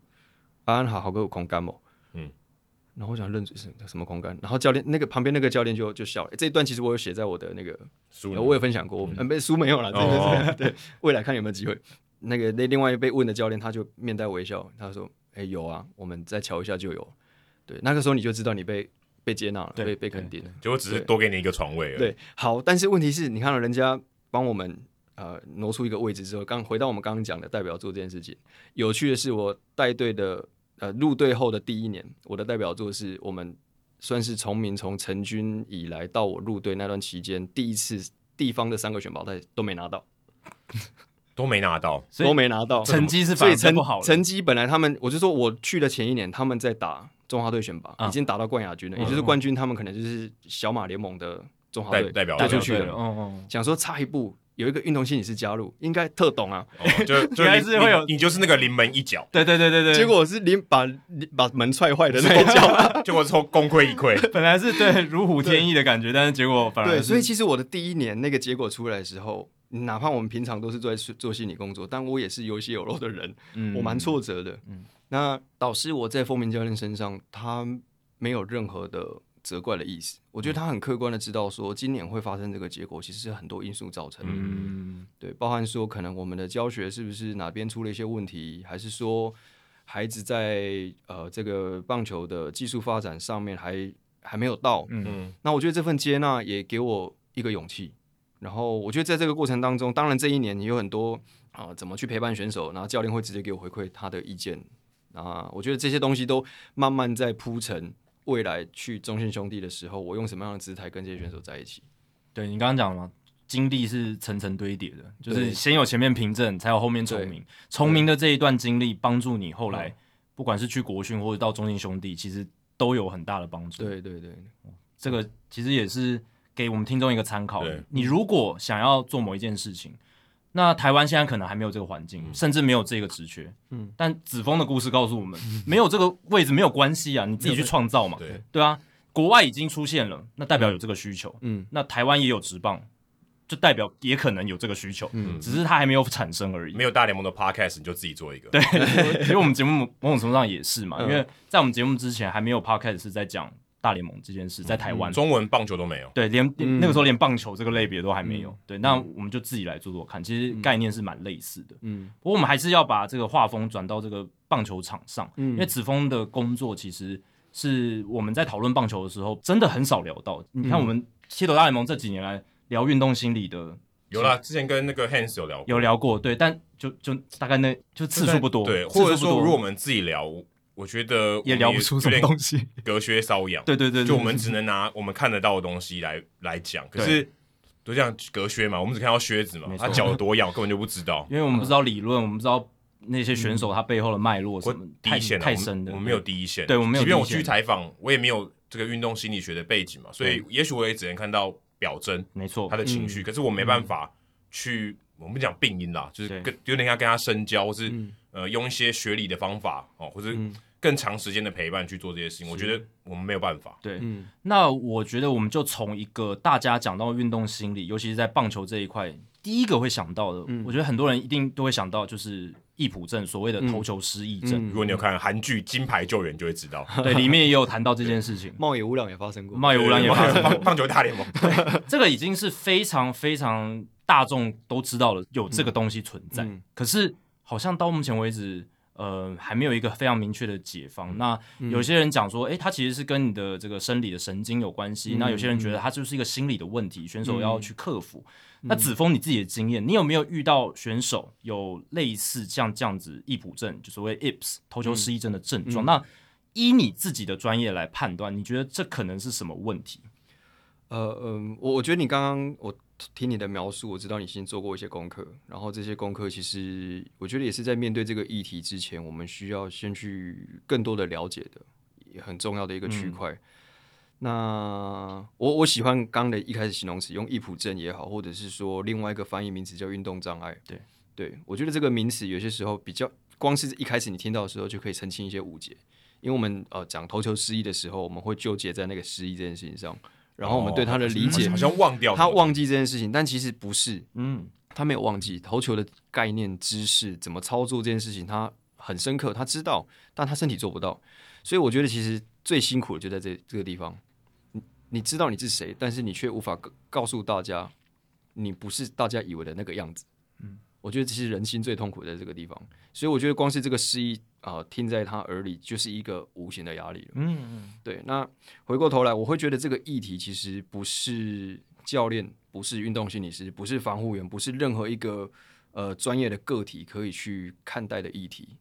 安安好好给我空干嘛？嗯，然后我想认准是什么空干，然后教练那个旁边那个教练就就笑了。这一段其实我有写在我的那个书，我有分享过，嗯，没书没有了，真的是哦哦 对，未来看有没有机会。那个那另外被问的教练他就面带微笑，他说，哎、欸，有啊，我们再瞧一下就有。对，那个时候你就知道你被被接纳了，被被肯定了，结果只是多给你一个床位而已。对，好，但是问题是你看到人家帮我们呃挪出一个位置之后，刚回到我们刚刚讲的代表作这件事情，有趣的是我带队的呃入队后的第一年，我的代表作是我们算是从民从成军以来到我入队那段期间第一次地方的三个选拔赛都没拿到。都没拿到，都没拿到，成绩是反正不好。成绩本来他们，我就说我去的前一年，他们在打中华队选拔，已经打到冠亚军了，也就是冠军，他们可能就是小马联盟的中华队代表带出去了。想说差一步，有一个运动心理师加入，应该特懂啊，就就 还是会有，你就是那个临门一脚。对对对对对，结果是临把把门踹坏的那一脚，结果说 功亏一篑。本来是对如虎添翼的感觉，但是结果反而对，所以其实我的第一年那个结果出来的时候。哪怕我们平常都是在做心理工作，但我也是有血有肉的人，嗯、我蛮挫折的。嗯、那导师我在风鸣教练身上，他没有任何的责怪的意思。我觉得他很客观的知道说，今年会发生这个结果，其实是很多因素造成的。嗯、对，包含说可能我们的教学是不是哪边出了一些问题，还是说孩子在呃这个棒球的技术发展上面还还没有到。嗯，那我觉得这份接纳也给我一个勇气。然后我觉得在这个过程当中，当然这一年你有很多啊、呃，怎么去陪伴选手，然后教练会直接给我回馈他的意见啊，我觉得这些东西都慢慢在铺陈未来去中信兄弟的时候，我用什么样的姿态跟这些选手在一起。对，你刚刚讲了嘛，经历是层层堆叠的，就是先有前面凭证，才有后面崇明，崇明的这一段经历帮助你后来不管是去国训或者到中信兄弟，其实都有很大的帮助。对对对，这个其实也是。给我们听众一个参考。你如果想要做某一件事情，那台湾现在可能还没有这个环境，嗯、甚至没有这个职缺。嗯，但子峰的故事告诉我们，嗯、没有这个位置没有关系啊，你自己去创造嘛。对对啊，国外已经出现了，那代表有这个需求。嗯，那台湾也有职棒，就代表也可能有这个需求。嗯，只是它还没有产生而已。没有大联盟的 podcast，你就自己做一个。对，其实我们节目某种程度上也是嘛，嗯、因为在我们节目之前还没有 podcast 是在讲。大联盟这件事在台湾、嗯，中文棒球都没有。对，连、嗯、那个时候连棒球这个类别都还没有。嗯、对，那我们就自己来做做看。其实概念是蛮类似的。嗯，不过我们还是要把这个画风转到这个棒球场上。嗯，因为子峰的工作其实是我们在讨论棒球的时候真的很少聊到。嗯、你看，我们七斗大联盟这几年来聊运动心理的，有啦，之前跟那个 Hans 有聊过，有聊过。对，但就就大概那就次数不多。对，或者说如果我们自己聊。我觉得也聊不出什么东西，隔靴搔痒。对对对，就我们只能拿我们看得到的东西来来讲。可是都这样隔靴嘛，我们只看到靴子嘛，他脚有多痒，根本就不知道。因为我们不知道理论，我们不知道那些选手他背后的脉络什么。第一线太深的，我们没有第一线。对，我们没有。即便我去采访，我也没有这个运动心理学的背景嘛，所以也许我也只能看到表征。没错，他的情绪，可是我没办法去，我们讲病因啦，就是跟有点像跟他深交，或是呃用一些学理的方法哦，或者。更长时间的陪伴去做这些事情，我觉得我们没有办法。对，嗯，那我觉得我们就从一个大家讲到运动心理，尤其是在棒球这一块，第一个会想到的，嗯、我觉得很多人一定都会想到，就是易普症，所谓的投球失忆症。嗯嗯、如果你有看韩剧《金牌救援》，就会知道，对，里面也有谈到这件事情。茂野无良也发生过，茂野无良也发生过棒球大联盟。对，这个已经是非常非常大众都知道了，有这个东西存在。嗯嗯、可是好像到目前为止。呃，还没有一个非常明确的解方。那有些人讲说，哎、嗯，它其实是跟你的这个生理的神经有关系。嗯、那有些人觉得它就是一个心理的问题，选手要去克服。嗯、那子峰，你自己的经验，你有没有遇到选手有类似像这样子易普症，就所谓 IPS 投球失忆症的症状？嗯、那依你自己的专业来判断，你觉得这可能是什么问题？呃嗯，我、呃、我觉得你刚刚我。听你的描述，我知道你先做过一些功课，然后这些功课其实我觉得也是在面对这个议题之前，我们需要先去更多的了解的，也很重要的一个区块。嗯、那我我喜欢刚的一开始形容词，用易普症也好，或者是说另外一个翻译名词叫运动障碍。对对，我觉得这个名词有些时候比较，光是一开始你听到的时候就可以澄清一些误解，因为我们呃讲投球失忆的时候，我们会纠结在那个失忆这件事情上。然后我们对他的理解好像忘掉，他忘记这件事情，但其实不是，嗯，他没有忘记投球的概念、知识怎么操作这件事情，他很深刻，他知道，但他身体做不到，所以我觉得其实最辛苦的就在这这个地方，你你知道你是谁，但是你却无法告诉大家，你不是大家以为的那个样子，嗯，我觉得这是人心最痛苦的在这个地方，所以我觉得光是这个失意。啊、呃，听在他耳里就是一个无形的压力了。嗯嗯，对。那回过头来，我会觉得这个议题其实不是教练，不是运动心理师，不是防护员，不是任何一个呃专业的个体可以去看待的议题。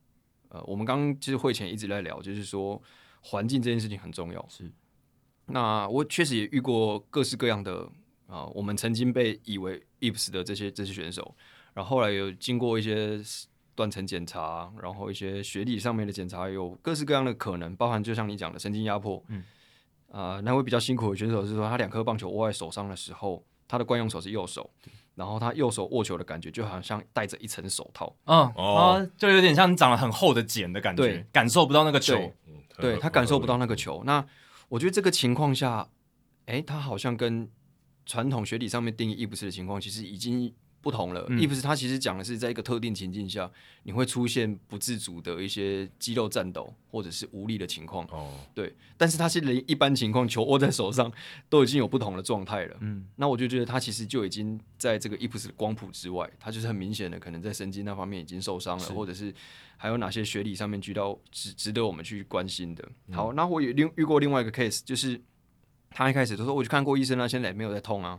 呃，我们刚刚其实会前一直在聊，就是说环境这件事情很重要。是。那我确实也遇过各式各样的啊、呃，我们曾经被以为 IPS 的这些这些选手，然后后来有经过一些。断层检查，然后一些学历上面的检查，有各式各样的可能，包含就像你讲的神经压迫。嗯，啊、呃，那位比较辛苦的选手是说，他两颗棒球握在手上的时候，他的惯用手是右手，然后他右手握球的感觉就好像戴着一层手套。嗯哦，就有点像长了很厚的茧的感觉，对，感受不到那个球，对，对他感受不到那个球。那我觉得这个情况下，哎，他好像跟传统学理上面定义不是的情况，其实已经。不同了，意思是他其实讲的是在一个特定情境下，你会出现不自主的一些肌肉颤抖或者是无力的情况。哦，对，但是他是一般情况，球握在手上都已经有不同的状态了。嗯，那我就觉得他其实就已经在这个伊普斯的光谱之外，他就是很明显的可能在神经那方面已经受伤了，或者是还有哪些学理上面遇到值值得我们去关心的。好，那我也另遇过另外一个 case，就是他一开始都说我去看过医生了，现在也没有在痛啊，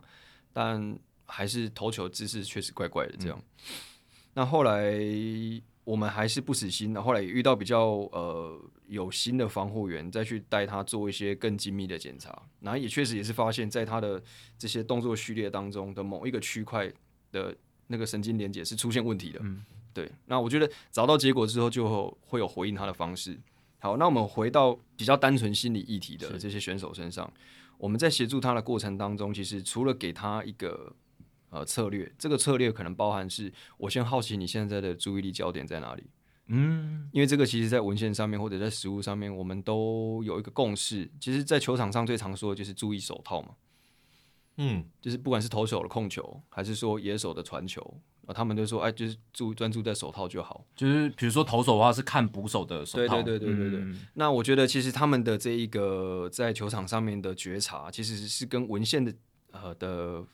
但。还是投球姿势确实怪怪的，这样。嗯、那后来我们还是不死心，后来也遇到比较呃有心的防护员，再去带他做一些更精密的检查。然后也确实也是发现，在他的这些动作序列当中的某一个区块的那个神经连接是出现问题的。嗯，对。那我觉得找到结果之后，就会有回应他的方式。好，那我们回到比较单纯心理议题的这些选手身上，我们在协助他的过程当中，其实除了给他一个呃，策略这个策略可能包含是，我先好奇你现在的注意力焦点在哪里？嗯，因为这个其实在文献上面或者在实物上面，我们都有一个共识。其实，在球场上最常说的就是注意手套嘛。嗯，就是不管是投手的控球，还是说野手的传球，啊，他们都说，哎，就是注专注在手套就好。就是比如说投手的话，是看捕手的手套。对对对对对对。嗯，那我觉得，其实他们的这一个在球场上面的觉察，其实是跟文献的呃的。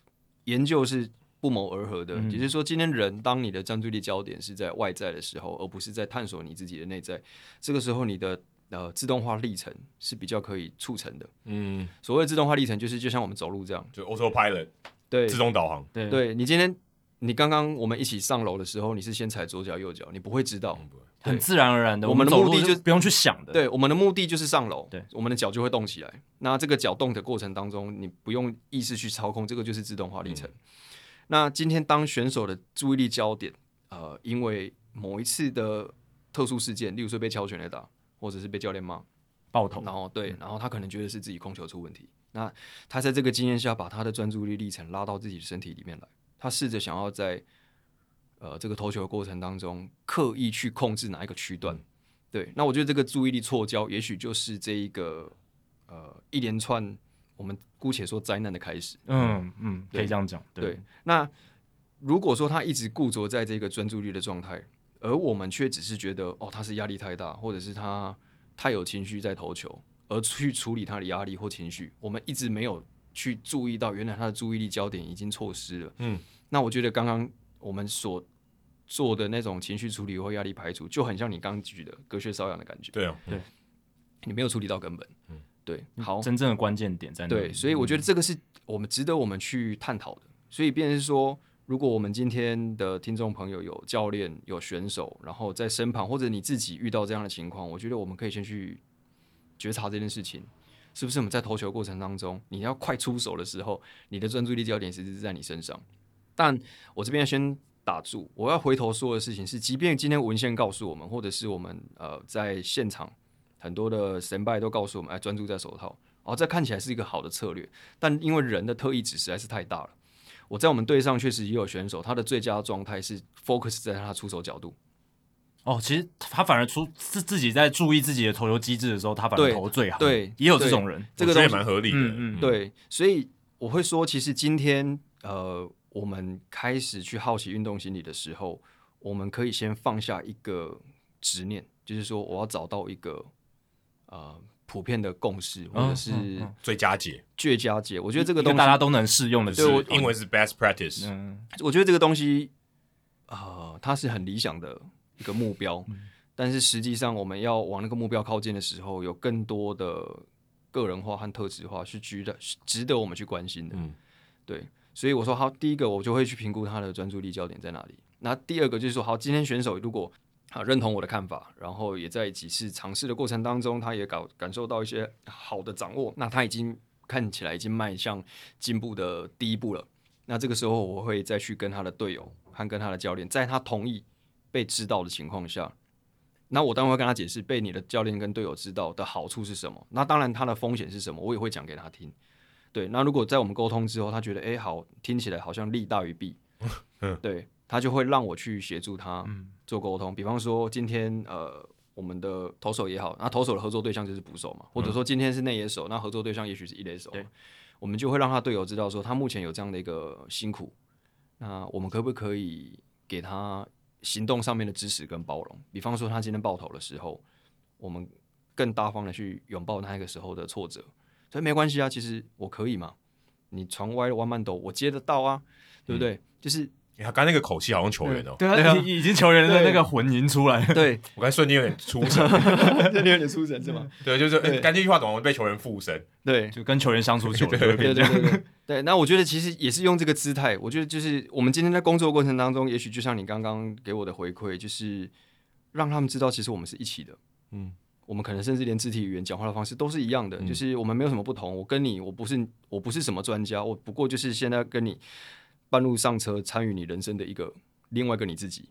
研究是不谋而合的，也、嗯、就是说，今天人当你的专注力焦点是在外在的时候，而不是在探索你自己的内在，这个时候你的呃自动化历程是比较可以促成的。嗯，所谓自动化历程就是就像我们走路这样，就 autopilot，对，自动导航。对，对你今天你刚刚我们一起上楼的时候，你是先踩左脚右脚，你不会知道，很自然而然的。我们的目的就不用去想的，对，我们的目的就是上楼，对，我们的脚就会动起来。那这个脚动的过程当中，你不用意识去操控，这个就是自动化历程。嗯、那今天当选手的注意力焦点，呃，因为某一次的特殊事件，例如说被敲拳来打，或者是被教练骂爆头，然后对，然后他可能觉得是自己控球出问题。那他在这个经验下，把他的专注力历程拉到自己的身体里面来，他试着想要在呃这个投球的过程当中，刻意去控制哪一个区段。对，那我觉得这个注意力错焦，也许就是这一个。呃，一连串我们姑且说灾难的开始，嗯嗯，可以这样讲。对，对，那如果说他一直固着在这个专注力的状态，而我们却只是觉得哦，他是压力太大，或者是他太有情绪在投球，而去处理他的压力或情绪，我们一直没有去注意到，原来他的注意力焦点已经错失了。嗯，那我觉得刚刚我们所做的那种情绪处理或压力排除，就很像你刚举的隔靴搔痒的感觉。对啊，对，你没有处理到根本。嗯。对，好，真正的关键点在哪里？对，所以我觉得这个是我们值得我们去探讨的。所以，便是说，如果我们今天的听众朋友有教练、有选手，然后在身旁，或者你自己遇到这样的情况，我觉得我们可以先去觉察这件事情，是不是我们在投球过程当中，你要快出手的时候，你的专注力焦点其实是在你身上。但我这边要先打住，我要回头说的事情是，即便今天文献告诉我们，或者是我们呃在现场。很多的神拜都告诉我们，哎，专注在手套，哦，这看起来是一个好的策略，但因为人的特异值实在是太大了。我在我们队上确实也有选手，他的最佳状态是 focus 在他出手角度，哦，其实他反而出自自己在注意自己的投球机制的时候，他反而投最好。对，也有这种人，这个也蛮合理的。嗯嗯，对，所以我会说，其实今天呃，我们开始去好奇运动心理的时候，我们可以先放下一个执念，就是说我要找到一个呃普遍的共识，或者是最佳解、最佳解。我觉得这个东西大家都能适用的，对，英文是 best practice。嗯，我觉得这个东西啊、呃，它是很理想的。一个目标，但是实际上我们要往那个目标靠近的时候，有更多的个人化和特质化是值得值得我们去关心的。嗯，对，所以我说好，第一个我就会去评估他的专注力焦点在哪里。那第二个就是说，好，今天选手如果啊认同我的看法，然后也在几次尝试的过程当中，他也感感受到一些好的掌握，那他已经看起来已经迈向进步的第一步了。那这个时候我会再去跟他的队友和跟他的教练，在他同意。被知道的情况下，那我当然会跟他解释被你的教练跟队友知道的好处是什么。那当然他的风险是什么，我也会讲给他听。对，那如果在我们沟通之后，他觉得哎好，听起来好像利大于弊，对，他就会让我去协助他做沟通。比方说今天呃我们的投手也好，那投手的合作对象就是捕手嘛，或者说今天是内野手，那合作对象也许是一垒手，我们就会让他队友知道说他目前有这样的一个辛苦，那我们可不可以给他？行动上面的支持跟包容，比方说他今天爆头的时候，我们更大方的去拥抱他那个时候的挫折，所以没关系啊，其实我可以嘛，你传歪了弯慢斗，我接得到啊，对不对？嗯、就是。他刚那个口气好像球员哦，对啊，已已经球员的那个魂已经出来了。对，我刚才瞬间有点出神，瞬间有点出神是吗？对，就是刚这句话怎么被球员附身？对，就跟球员相处久了，对对对对。那我觉得其实也是用这个姿态，我觉得就是我们今天在工作过程当中，也许就像你刚刚给我的回馈，就是让他们知道，其实我们是一起的。嗯，我们可能甚至连肢体语言、讲话的方式都是一样的，就是我们没有什么不同。我跟你，我不是我不是什么专家，我不过就是现在跟你。半路上车，参与你人生的一个另外一个你自己，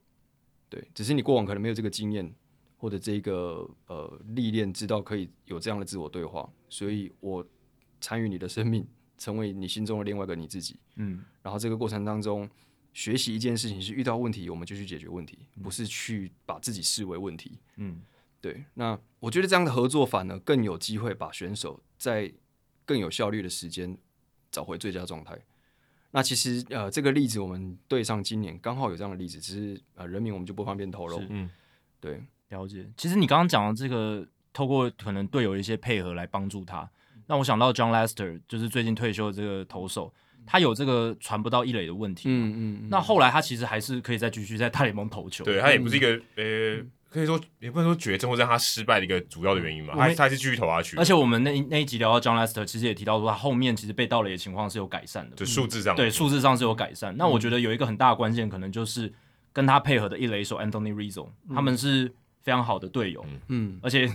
对，只是你过往可能没有这个经验或者这个呃历练，知道可以有这样的自我对话，所以我参与你的生命，成为你心中的另外一个你自己，嗯，然后这个过程当中学习一件事情是遇到问题我们就去解决问题，不是去把自己视为问题，嗯，对，那我觉得这样的合作反而更有机会把选手在更有效率的时间找回最佳状态。那其实呃，这个例子我们对上今年刚好有这样的例子，只是呃人名我们就不方便透露。嗯，对，了解。其实你刚刚讲的这个，透过可能队友一些配合来帮助他，让我想到 John Lester，就是最近退休的这个投手，他有这个传不到一垒的问题。嗯嗯，嗯。那后来他其实还是可以再继续在大联盟投球。对，他也不是一个、嗯、呃。可以说也不能说绝症或者让他失败的一个主要的原因嘛，他他还是继续投下去。而且我们那那一集聊到 John Lester，其实也提到说他后面其实被盗垒的情况是有改善的，就数字上对数字上是有改善。嗯、那我觉得有一个很大的关键，可能就是跟他配合的一垒手 Anthony Rizzo，、嗯、他们是非常好的队友。嗯，而且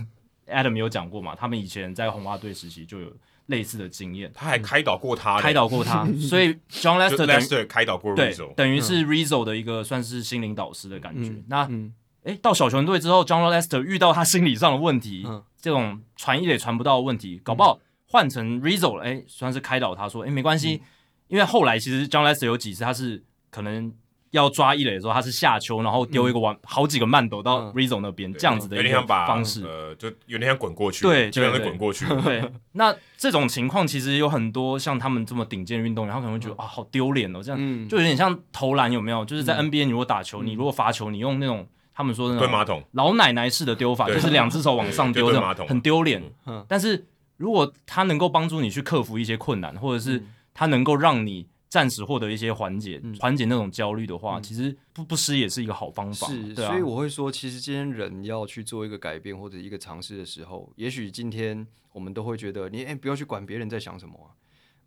Adam 有讲过嘛，他们以前在红袜队时期就有类似的经验，他还开导过他，开导过他，所以 John Lester, Lester 开导过 Rizzo，对，等于是 Rizzo 的一个算是心灵导师的感觉。嗯、那嗯。诶，到小熊队之后，Jon Lester 遇到他心理上的问题，嗯、这种传一垒传不到的问题，搞不好换成 Rizzo 了，诶，算是开导他说，诶，没关系，嗯、因为后来其实 Jon Lester 有几次他是可能要抓一垒的时候，他是下球，然后丢一个完、嗯、好几个慢抖到 Rizzo 那边，嗯、这样子的一个方式，呃，就有点像滚过去，对，就像是滚过去。对，那这种情况其实有很多像他们这么顶尖的运动员，他可能会觉得、嗯、啊，好丢脸哦，这样、嗯、就有点像投篮有没有？就是在 NBA 你如果打球，嗯、你如果罚球，你用那种。他们说的那种蹲马桶。老奶奶式的丢法，就是两只手往上丢，这种很丢脸。但是如果它能够帮助你去克服一些困难，或者是它能够让你暂时获得一些缓解、缓解那种焦虑的话，其实不不失也是一个好方法。是，所以我会说，其实今天人要去做一个改变或者一个尝试的时候，也许今天我们都会觉得，你哎，不要去管别人在想什么。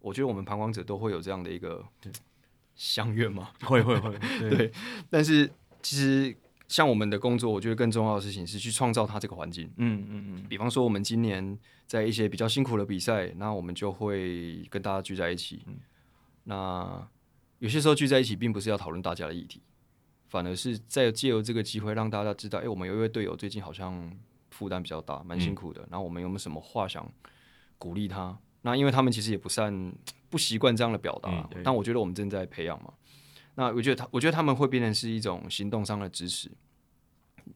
我觉得我们旁观者都会有这样的一个相愿嘛，会会会，对。但是其实。像我们的工作，我觉得更重要的事情是去创造他这个环境。嗯嗯嗯。比方说，我们今年在一些比较辛苦的比赛，那我们就会跟大家聚在一起。嗯、那有些时候聚在一起，并不是要讨论大家的议题，反而是在借由这个机会让大家知道，哎、欸，我们有一位队友最近好像负担比较大，蛮辛苦的。嗯、然后我们有没有什么话想鼓励他？那因为他们其实也不善、不习惯这样的表达，嗯、但我觉得我们正在培养嘛。那我觉得他，我觉得他们会变成是一种行动上的支持。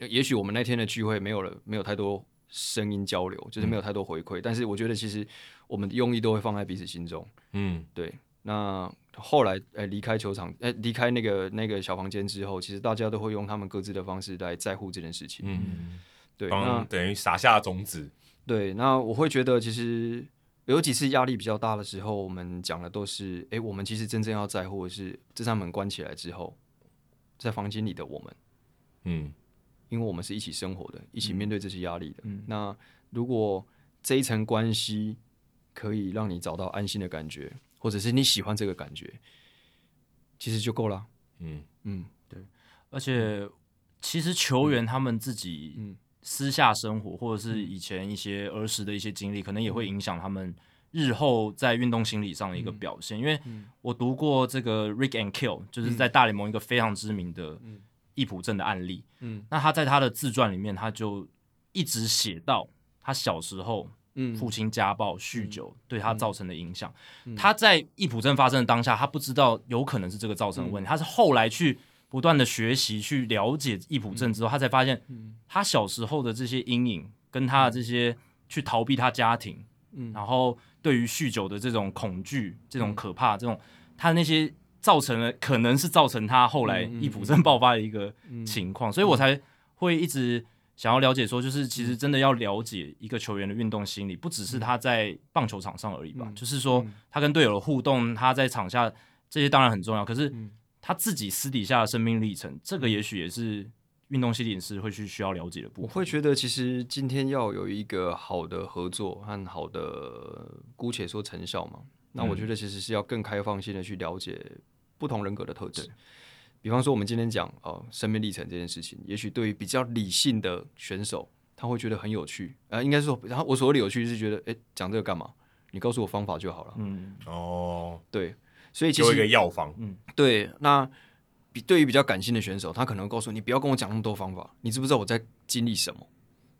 也许我们那天的聚会没有了，没有太多声音交流，就是没有太多回馈。嗯、但是我觉得其实我们的用意都会放在彼此心中。嗯，对。那后来，哎、欸，离开球场，哎、欸，离开那个那个小房间之后，其实大家都会用他们各自的方式来在乎这件事情。嗯，对，那等于撒下种子。对，那我会觉得，其实有几次压力比较大的时候，我们讲的都是，哎、欸，我们其实真正要在乎的是这扇门关起来之后，在房间里的我们。嗯，因为我们是一起生活的，一起面对这些压力的。嗯，那如果这一层关系可以让你找到安心的感觉。或者是你喜欢这个感觉，其实就够了。嗯嗯，对。而且其实球员他们自己私下生活，或者是以前一些儿时的一些经历，可能也会影响他们日后在运动心理上的一个表现。因为我读过这个 Rick and Kill，就是在大联盟一个非常知名的易卜症的案例。嗯，那他在他的自传里面，他就一直写到他小时候。嗯。父亲家暴、酗酒对他造成的影响，嗯、他在易卜症发生的当下，他不知道有可能是这个造成的问题。嗯、他是后来去不断的学习、去了解易卜症之后，他才发现，他小时候的这些阴影，跟他的这些去逃避他家庭，嗯、然后对于酗酒的这种恐惧、这种可怕、这种他那些造成了，可能是造成他后来易普症爆发的一个情况，所以我才会一直。想要了解说，就是其实真的要了解一个球员的运动心理，不只是他在棒球场上而已吧。嗯、就是说，他跟队友的互动，他在场下这些当然很重要。可是他自己私底下的生命历程，这个也许也是运动心理师会去需要了解的部分。我会觉得，其实今天要有一个好的合作和好的，姑且说成效嘛。那我觉得其实是要更开放性的去了解不同人格的特质。比方说，我们今天讲哦，生命历程这件事情，也许对于比较理性的选手，他会觉得很有趣。呃，应该说，然后我所谓的有趣是觉得，哎，讲这个干嘛？你告诉我方法就好了。嗯，哦，对，所以其实有一个药方。嗯，对。那比对于比较感性的选手，他可能告诉你，不要跟我讲那么多方法，你知不知道我在经历什么？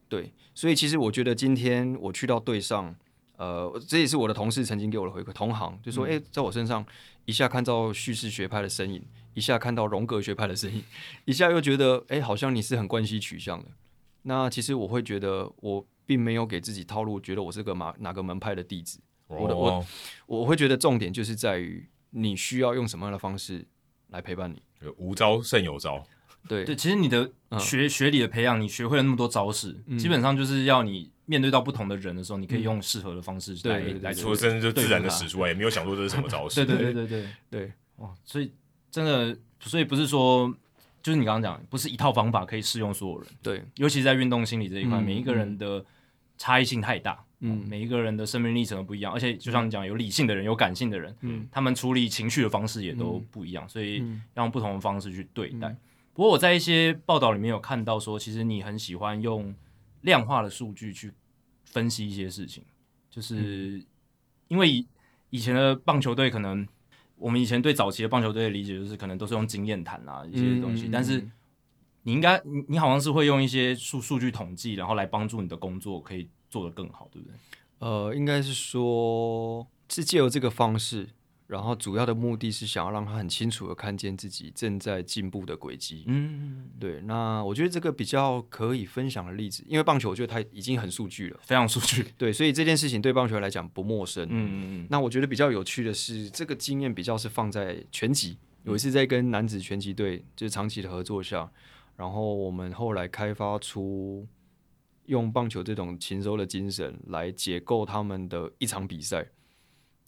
对，所以其实我觉得今天我去到队上。呃，这也是我的同事曾经给我的回馈，同行就说：“哎、嗯，在我身上一下看到叙事学派的身影，一下看到荣格学派的身影，一下又觉得，哎，好像你是很关系取向的。那其实我会觉得，我并没有给自己套路，觉得我是个哪哪个门派的弟子。哦、我的我我会觉得重点就是在于你需要用什么样的方式来陪伴你。无招胜有招。”对对，其实你的学、嗯、学理的培养，你学会了那么多招式，嗯、基本上就是要你面对到不同的人的时候，你可以用适合的方式来、嗯、来说，真的就自然的使出来，也没有想过这是什么招式。对对对对对对，哇！所以真的，所以不是说，就是你刚刚讲，不是一套方法可以适用所有人。对，尤其在运动心理这一块，嗯、每一个人的差异性太大，嗯，每一个人的生命历程都不一样，而且就像你讲，有理性的人，有感性的人，嗯，他们处理情绪的方式也都不一样，嗯、所以要用不同的方式去对待。嗯。不过我在一些报道里面有看到说，其实你很喜欢用量化的数据去分析一些事情，就是因为以以前的棒球队可能我们以前对早期的棒球队的理解就是可能都是用经验谈啊一些东西，但是你应该你你好像是会用一些数数据统计，然后来帮助你的工作可以做得更好，对不对？呃，应该是说是借由这个方式。然后主要的目的是想要让他很清楚的看见自己正在进步的轨迹。嗯，对。那我觉得这个比较可以分享的例子，因为棒球我觉得它已经很数据了，非常数据。对，所以这件事情对棒球来讲不陌生。嗯嗯嗯。那我觉得比较有趣的是，这个经验比较是放在拳击。有一次在跟男子拳击队就是长期的合作下，然后我们后来开发出用棒球这种禽兽的精神来解构他们的一场比赛。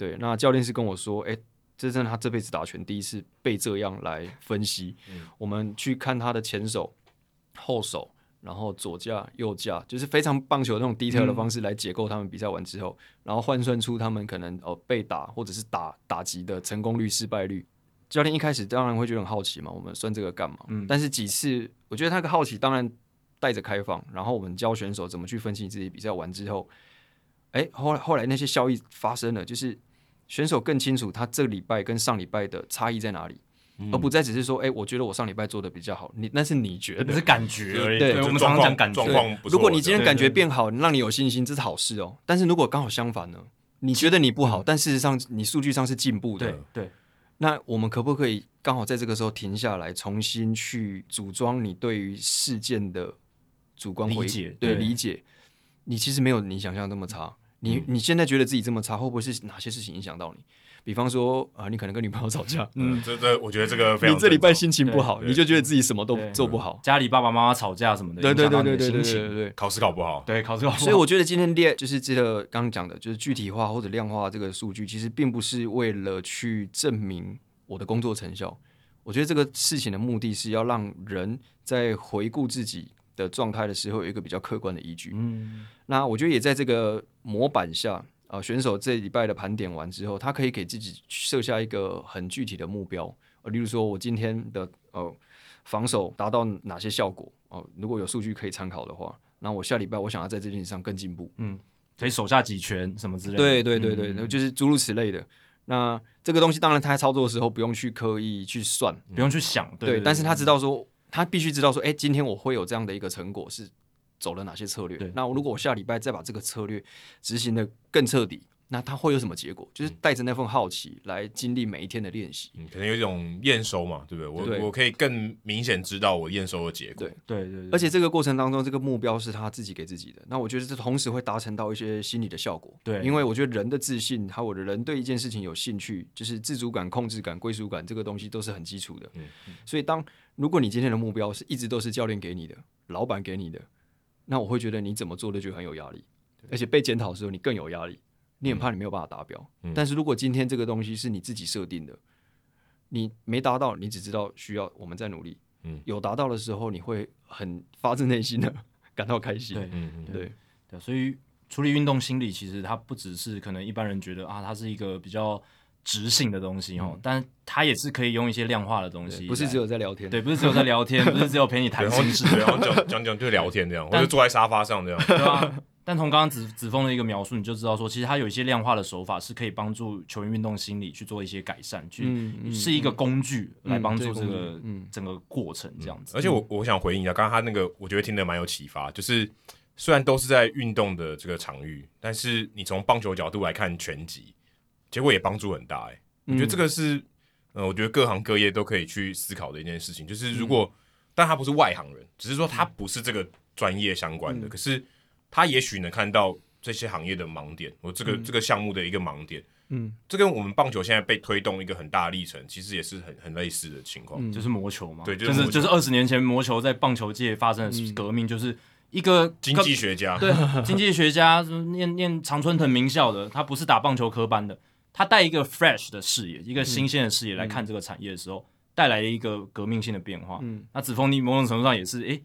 对，那教练是跟我说，哎，这真的他这辈子打拳第一次被这样来分析。嗯、我们去看他的前手、后手，然后左架、右架，就是非常棒球那种 detail 的方式来解构他们比赛完之后，嗯、然后换算出他们可能哦被打或者是打打击的成功率、失败率。教练一开始当然会觉得很好奇嘛，我们算这个干嘛？嗯、但是几次，我觉得他的好奇当然带着开放，然后我们教选手怎么去分析自己比赛完之后，哎，后来后来那些效益发生了，就是。选手更清楚他这礼拜跟上礼拜的差异在哪里，嗯、而不再只是说，哎、欸，我觉得我上礼拜做的比较好，你那是你觉得，是感觉而已。对，对我们常常讲感觉。如果你今天感觉变好，让你有信心，这是好事哦。但是如果刚好相反呢？你觉得你不好，嗯、但事实上你数据上是进步的。对对。那我们可不可以刚好在这个时候停下来，重新去组装你对于事件的主观回理解，对理解，你其实没有你想象那么差。你嗯。你现在觉得自己这么差，会不会是哪些事情影响到你？比方说啊、呃，你可能跟女朋友吵架，嗯，这这我觉得这个非常你这礼拜心情不好，你就觉得自己什么都做不好。家里爸爸妈妈吵架什么的，对对影响到对对对对你的心情对对。考试考不好，对，考试考不好。所以我觉得今天列就是这个刚刚讲的，就是具体化或者量化这个数据，其实并不是为了去证明我的工作成效。我觉得这个事情的目的是要让人在回顾自己的状态的时候有一个比较客观的依据。嗯，那我觉得也在这个模板下，呃，选手这礼拜的盘点完之后，他可以给自己设下一个很具体的目标，呃，例如说我今天的呃防守达到哪些效果哦，呃，如果有数据可以参考的话，那我下礼拜我想要在这件事上更进步，嗯可以手下几拳什么之类的。对对对对，嗯就是诸如此类的。那这个东西当然他在操作的时候不用去刻意去算，不用去想。对，对，但是他知道说，他必须知道说，哎，今天我会有这样的一个成果是走了哪些策略。那如果我下礼拜再把这个策略执行的更彻底，那他会有什么结果？就是带着那份好奇来经历每一天的练习。嗯，可能有一种验收嘛，对不对？我对我可以更明显知道我验收的结果。对对对对，而且这个过程当中，这个目标是他自己给自己的。那我觉得这同时会达成到一些心理的效果。对因为我觉得人的自信，还有我的人对一件事情有兴趣，就是自主感、控制感、归属感，这个东西都是很基础的。嗯所以当如果你今天的目标是一直都是教练给你的、老板给你的，那我会觉得你怎么做都就很有压力，而且被检讨的时候你更有压力，你很怕你没有办法达标。嗯但是如果今天这个东西是你自己设定的，你没达到，你只知道需要我们再努力。嗯有达到的时候，你会很发自内心的 感到开心。对嗯嗯，对对，所以处理运动心理，其实它不只是可能一般人觉得啊，它是一个比较直性的东西哦，但它也是可以用一些量化的东西不是只有在聊天。对，不是只有在聊天，不是只有陪你谈心事，对，然后讲讲讲就聊天这样，或但者坐在沙发上这样。对吧？但从刚刚子子峰的一个描述，你就知道说，其实他有一些量化的手法是可以帮助球员运动心理去做一些改善，去、嗯嗯是一个工具来帮助这嗯个、整个过程这样子。而且我我想回应一下，刚刚他那个，我觉得听得蛮有启发。就是虽然都是在运动的这个场域，但是你从棒球角度来看拳击，结果也帮助很大、欸。哎、我觉得这个是，呃，我觉得各行各业都可以去思考的一件事情。就是如果，但他不是外行人，只是说他不是这个专业相关的，可是他也许能看到这些行业的盲点，我这个、这个项目的一个盲点。嗯，这跟我们棒球现在被推动一个很大的历程，其实也是很很类似的情况。嗯。就是魔球嘛，对就是是就是二十年前魔球在棒球界发生的革命，就是一个经济学家，对经济学家念念常春藤名校的，他不是打棒球科班的，他带一个 fresh 的视野，一个新鲜的视野来看这个产业的时候，带来了一个革命性的变化。嗯。那子峰，你某种程度上也是诶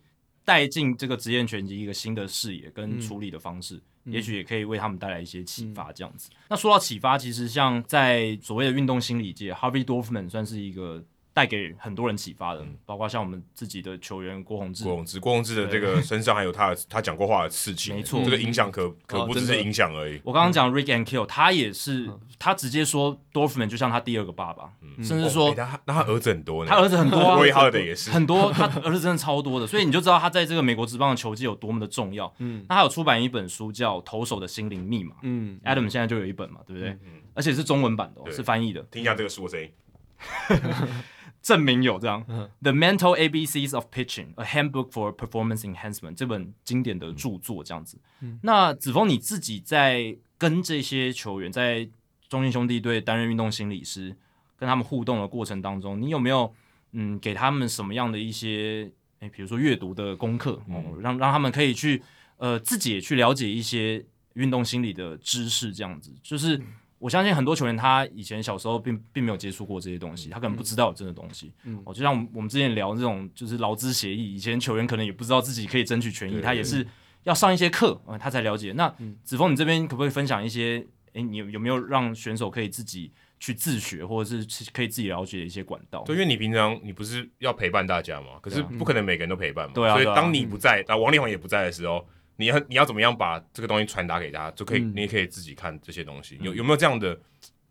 带进这个职业拳击一个新的视野跟处理的方式，也许也可以为他们带来一些启发。这样子，那说到启发，其实像在所谓的运动心理界，Harvey Dorfman 算是一个带给很多人启发的，包括像我们自己的球员郭宏志，郭宏志，郭宏志的这个身上还有他 他讲过话的刺青，没错。这个影响可可不只是影响而已。我刚刚讲 Rick and Kill，他也是，他直接说 Dorfman 就像他第二个爸爸，甚至说哦欸他那他儿子很多呢，他儿子很多啊，Roy Halladay 也是。很多，他儿子真的超多的，所以你就知道他在这个美国职棒的球技有多么的重要。嗯，那他有出版一本书叫《投手的心灵密码》，嗯，Adam 现在就有一本嘛，对不对？而且是中文版的、哦，是翻译的，听一下这个书的声音。证明有这样。The Mental ABCs of Pitching: A Handbook for Performance Enhancement 这本经典的著作，这样子。那子峰你自己在跟这些球员在中信兄弟队担任运动心理师，跟他们互动的过程当中，你有没有嗯给他们什么样的一些诶，比如说阅读的功课哦，让让他们可以去呃自己也去了解一些运动心理的知识，这样子就是。我相信很多球员他以前小时候并并没有接触过这些东西，他可能不知道有这个东西。嗯哦，就像我们我们之前聊这种就是劳资协议，以前球员可能也不知道自己可以争取权益，他也是要上一些课，呃，他才了解。那、嗯子峰，你这边可不可以分享一些？诶，你有有没有让选手可以自己去自学，或者是可以自己了解的一些管道？对，因为你平常你不是要陪伴大家嘛，可是不可能每个人都陪伴嘛。对啊对啊所以当你不在，啊，王力宏也不在的时候，你要你要怎么样把这个东西传达给大家，就可以，嗯你也可以自己看这些东西。有有没有这样的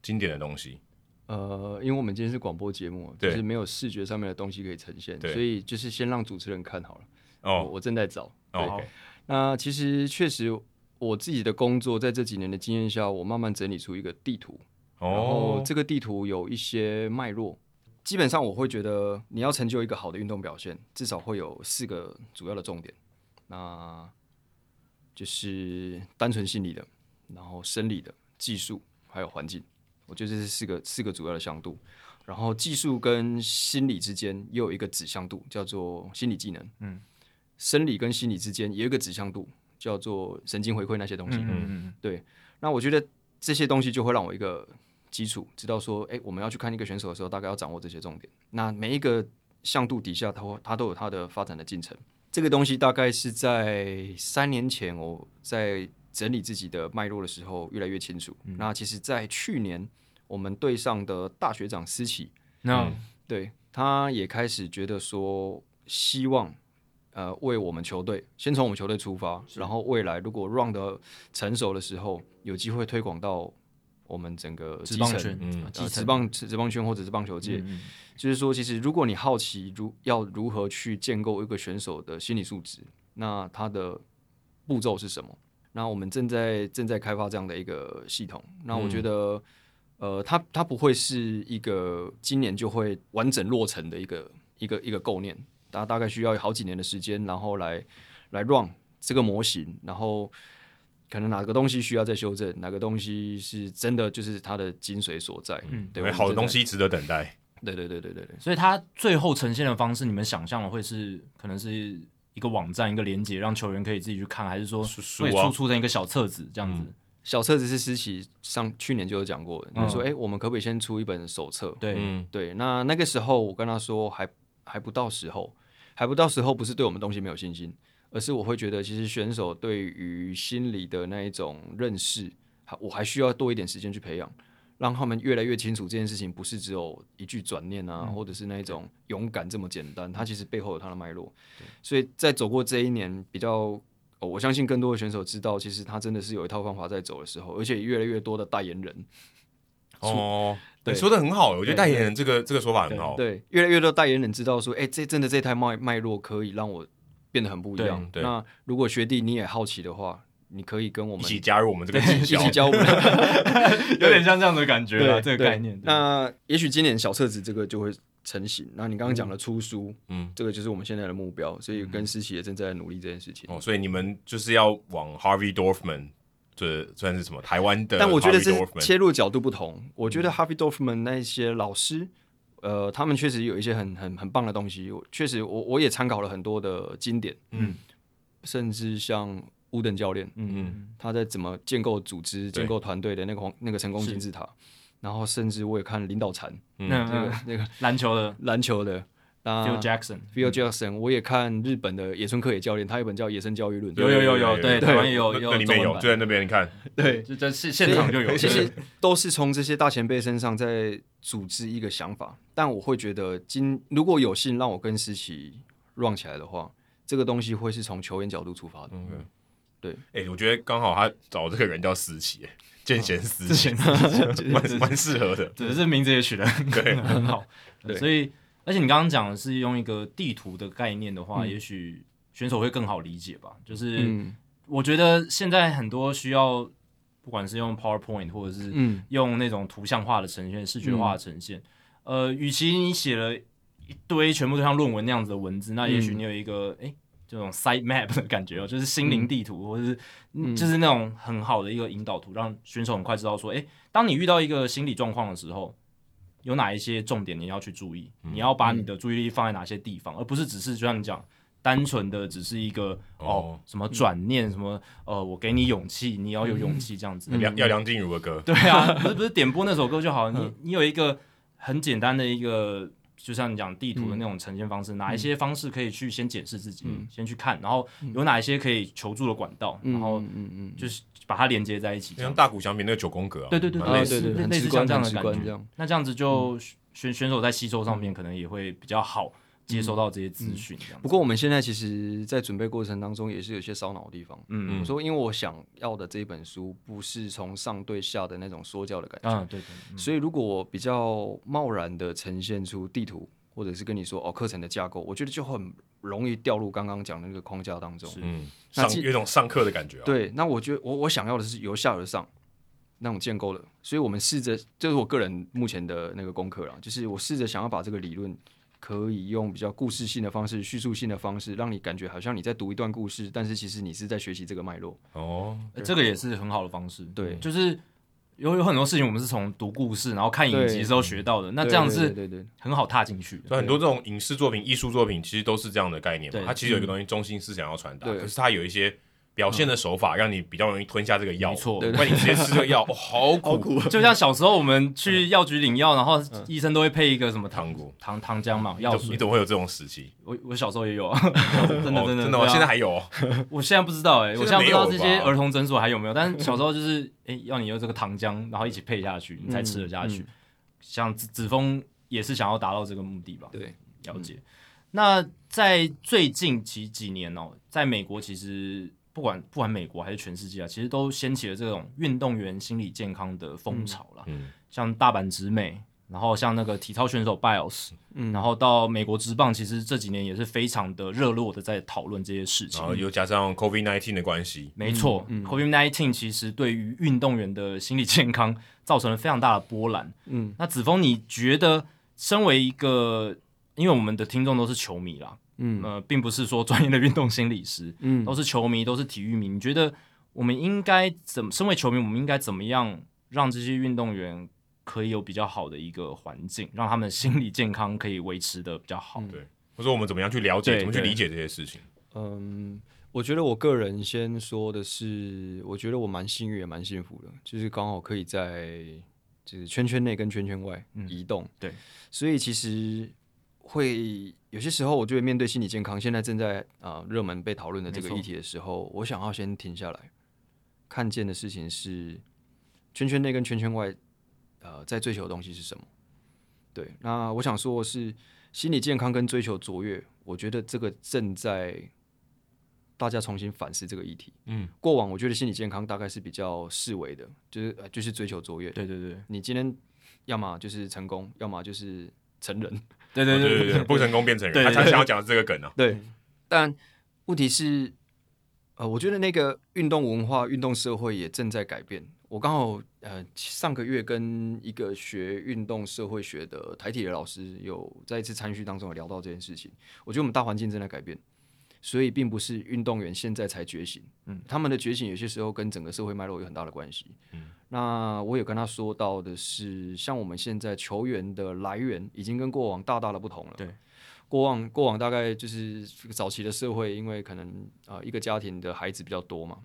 经典的东西？呃，因为我们今天是广播节目，就是没有视觉上面的东西可以呈现，所以就是先让主持人看好了。哦我正在找。对哦，那其实确实，我自己的工作在这几年的经验下，我慢慢整理出一个地图，然后哦，这个地图有一些脉络。基本上我会觉得，你要成就一个好的运动表现，至少会有四个主要的重点。那就是单纯心理的，然后生理的、技术还有环境，我觉得这是四个四个主要的向度。然后技术跟心理之间也有一个指向度，叫做心理技能。嗯，生理跟心理之间也有一个指向度，叫做神经回馈那些东西。嗯嗯嗯，对。那我觉得这些东西就会让我一个基础，知道说，哎，我们要去看一个选手的时候，大概要掌握这些重点。那每一个向度底下，它它都有它的发展的进程。这个东西大概是在三年前我在整理自己的脉络的时候越来越清楚。嗯、那其实，在去年。我们队上的大学长思琪，那、嗯、对他也开始觉得说，希望呃为我们球队先从我们球队出发，然后未来如果 run 的成熟的时候，有机会推广到我们整个职棒圈，嗯，职棒职棒圈或者是棒球界，就是说，其实如果你好奇如要如何去建构一个选手的心理素质，那他的步骤是什么？那我们正在正在开发这样的一个系统，那我觉得。嗯呃，它它不会是一个今年就会完整落成的一个一个一个构念，大大概需要好几年的时间，然后来来 run 这个模型，然后可能哪个东西需要再修正，哪个东西是真的就是它的精髓所在。嗯，对，好的东西值得等待。对对对对对对，所以它最后呈现的方式，你们想象的会是可能是一个网站一个连接，让球员可以自己去看，还是说会出出成一个小册子这样子？嗯小册子是思琪上去年就有讲过的，嗯、就是说，哎、欸，我们可不可以先出一本手册？对，嗯、对。那那个时候我跟他说，还还不到时候，还不到时候，不是对我们东西没有信心，而是我会觉得，其实选手对于心理的那一种认识，我还需要多一点时间去培养，让他们越来越清楚这件事情不是只有一句转念啊，嗯、或者是那一种勇敢这么简单，它其实背后有它的脉络。所以在走过这一年比较。我相信更多的选手知道，其实他真的是有一套方法在走的时候，而且越来越多的代言人哦，对，说的很好，我觉得代言人这个这个说法很好，对，越来越多代言人知道说，哎，这真的这台脉脉络可以让我变得很不一样。那如果学弟你也好奇的话，你可以跟我们一起加入我们这个 一起教我们，有点像这样的感觉了，这个概念。那也许今年小册子这个就会。成型。那你刚刚讲的出书，嗯，这个就是我们现在的目标，所以跟思琪也正在努力这件事情。哦，所以你们就是要往 Harvey Dorfman，这算是什么？台湾的？但我觉得是切入角度不同。我觉得 Harvey Dorfman 那些老师，呃，他们确实有一些很很很棒的东西。我确实，我我也参考了很多的经典，嗯，甚至像乌登教练，嗯嗯，他在怎么建构组织、建构团队的那个那个成功金字塔。然后甚至我也看领导禅，嗯，那个那个篮球的。篮球的，Phil Jackson，Phil Jackson，我也看日本的野村克也教练，他有一本叫《野生教育论》，有有有有，对，台湾也有，有里面有，就在那边你看，对，就在现现场就有，其实 都是从这些大前辈身上在组织一个想法。但我会觉得，今如果有幸让我跟思琪 run 起来的话，这个东西会是从球员角度出发的。对，哎，我觉得刚好他找这个人叫思琪。见贤思齐，蛮蛮适合的。对，这名字也取得对很好。对，所以而且你刚刚讲的是用一个地图的概念的话，也许选手会更好理解吧。就是我觉得现在很多需要，不管是用 PowerPoint 或者是用那种图像化的呈现、视觉化的呈现，呃，与其你写了一堆全部都像论文那样子的文字，那也许你有一个诶。这种 site map 的感觉哦，就是心灵地图，嗯、或者是就是那种很好的一个引导图，让选手很快知道说，哎、欸，当你遇到一个心理状况的时候，有哪一些重点你要去注意，嗯、你要把你的注意力放在哪些地方，嗯、而不是只是就像你讲，单纯的只是一个哦，哦什么转念，嗯、什么呃，我给你勇气，你要有勇气这样子，梁要梁静茹的歌，对啊，不是不是点播那首歌就好，你你有一个很简单的一个。就像你讲地图的那种呈现方式，嗯、哪一些方式可以去先检视自己，嗯、先去看，然后有哪一些可以求助的管道，嗯、然后嗯嗯。就是把它连接在一起。像大谷翔平那个九宫格啊，对对对，类似类似像这样的感觉。那这样子就选选手在吸收上面可能也会比较好。接收到这些资讯。不过我们现在其实，在准备过程当中，也是有些烧脑的地方。嗯，我说，因为我想要的这一本书，不是从上对下的那种说教的感觉。啊，对对。嗯、所以，如果我比较贸然的呈现出地图，或者是跟你说哦，课程的架构，我觉得就很容易掉入刚刚讲的那个框架当中。嗯，上有一种上课的感觉、啊。对，那我觉得我我想要的是由下而上那种建构的。所以我们试着，这、就是我个人目前的那个功课了，就是我试着想要把这个理论。可以用比较故事性的方式、叙述性的方式，让你感觉好像你在读一段故事，但是其实你是在学习这个脉络。哦，这个也是很好的方式。对，就是有有很多事情我们是从读故事，然后看影集时候学到的。那这样是对对很好踏进去。所以很多这种影视作品、艺术作品其实都是这样的概念嘛。它其实有一个东西中心思想要传达，可是它有一些。表现的手法让你比较容易吞下这个药，没错，不然你直接吃这个药，哦，好苦。就像小时候我们去药局领药，然后医生都会配一个什么糖果、糖糖浆嘛，药水。你怎么会有这种时期？我我小时候也有 啊，真的真的真的，我现在还有。我现在不知道哎，我现在不知道这些儿童诊所还有没有，但是小时候就是哎，要你用这个糖浆，然后一起配下去，你才吃得下去。像子子枫也是想要达到这个目的吧？对，了解。那在最近几几年哦，在美国其实。不管不管美国还是全世界啊，其实都掀起了这种运动员心理健康的风潮了。嗯，像大阪直美，然后像那个体操选手 Biles，嗯，然后到美国职棒，其实这几年也是非常的热络的在讨论这些事情。然后又加上 COVID-19 的关系，没错，嗯，COVID-19 其实对于运动员的心理健康造成了非常大的波澜。嗯，那子枫，你觉得身为一个，因为我们的听众都是球迷啦。嗯，呃，并不是说专业的运动心理师，嗯，都是球迷，都是体育迷。你觉得我们应该怎么？身为球迷，我们应该怎么样让这些运动员可以有比较好的一个环境，让他们心理健康可以维持的比较好？对，或者说我们怎么样去了解，怎么去理解这些事情？嗯，我觉得我个人先说的是，我觉得我蛮幸运也蛮幸福的，就是刚好可以在就是圈圈内跟圈圈外移动。嗯、对，所以其实。会有些时候，我就会面对心理健康，现在正在啊、呃、热门被讨论的这个议题的时候，我想要先停下来，看见的事情是圈圈内跟圈圈外，呃，在追求的东西是什么？对，那我想说的是心理健康跟追求卓越，我觉得这个正在大家重新反思这个议题。嗯，过往我觉得心理健康大概是比较视为的，就是就是追求卓越。对对对，你今天要么就是成功，要么就是成人。对对对对对，不成功变成人，他常想要讲的这个梗呢。对，但问题是，呃，我觉得那个运动文化、运动社会也正在改变。我刚好呃上个月跟一个学运动社会学的台体的老师有在一次参叙当中有聊到这件事情。我觉得我们大环境正在改变。所以并不是运动员现在才觉醒，嗯，他们的觉醒有些时候跟整个社会脉络有很大的关系，嗯，那我有跟他说到的是，像我们现在球员的来源已经跟过往大大的不同了，对，过往过往大概就是早期的社会，因为可能啊、呃、一个家庭的孩子比较多嘛，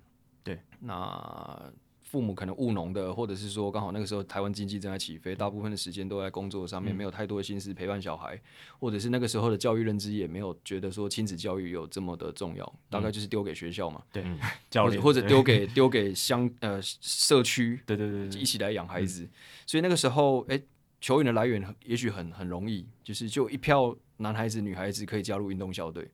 对，那。父母可能务农的，或者是说刚好那个时候台湾经济正在起飞，大部分的时间都在工作上面，嗯、没有太多的心思陪伴小孩，或者是那个时候的教育认知也没有觉得说亲子教育有这么的重要，嗯、大概就是丢给学校嘛，对，教育或者丢给丢给乡呃社区，对对对，一起来养孩子，嗯、所以那个时候，哎、欸，球员的来源也许很很容易，就是就一票男孩子女孩子可以加入运动校队，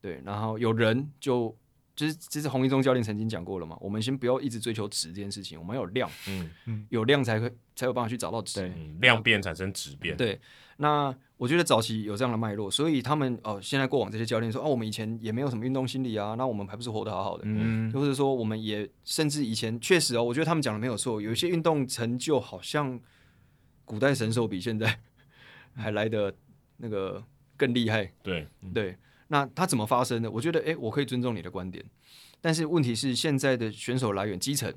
对，然后有人就。其实，这是洪一中教练曾经讲过了嘛。我们先不要一直追求值这件事情，我们要有量，嗯，有量才会才有办法去找到值，对，量变产生质变。对，那我觉得早期有这样的脉络，所以他们哦，现在过往这些教练说，哦，我们以前也没有什么运动心理啊，那我们还不是活得好好的，嗯，或者说我们也甚至以前确实哦，我觉得他们讲的没有错，有一些运动成就好像古代神兽比现在 还来的那个更厉害，对，对。那他怎么发生的？我觉得，诶、欸，我可以尊重你的观点，但是问题是，现在的选手来源基层，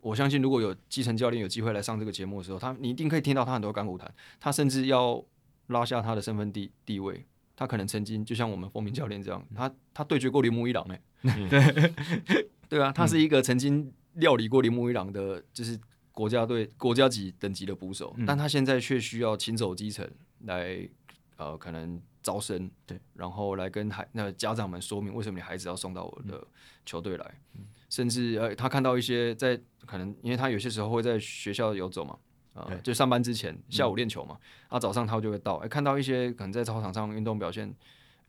我相信如果有基层教练有机会来上这个节目的时候，他你一定可以听到他很多干股谈，他甚至要拉下他的身份地地位，他可能曾经就像我们风鸣教练这样，他他对决过铃木一朗，诶，对对啊，他是一个曾经料理过铃木一郎的，就是国家队国家级等级的捕手，嗯、但他现在却需要亲走基层来，呃，可能。招生对，然后来跟孩那家长们说明为什么你孩子要送到我的球队来，嗯、甚至呃，他看到一些在可能，因为他有些时候会在学校游走嘛，啊、呃，就上班之前下午练球嘛，啊、嗯，早上他就会到，哎，看到一些可能在操场上运动表现、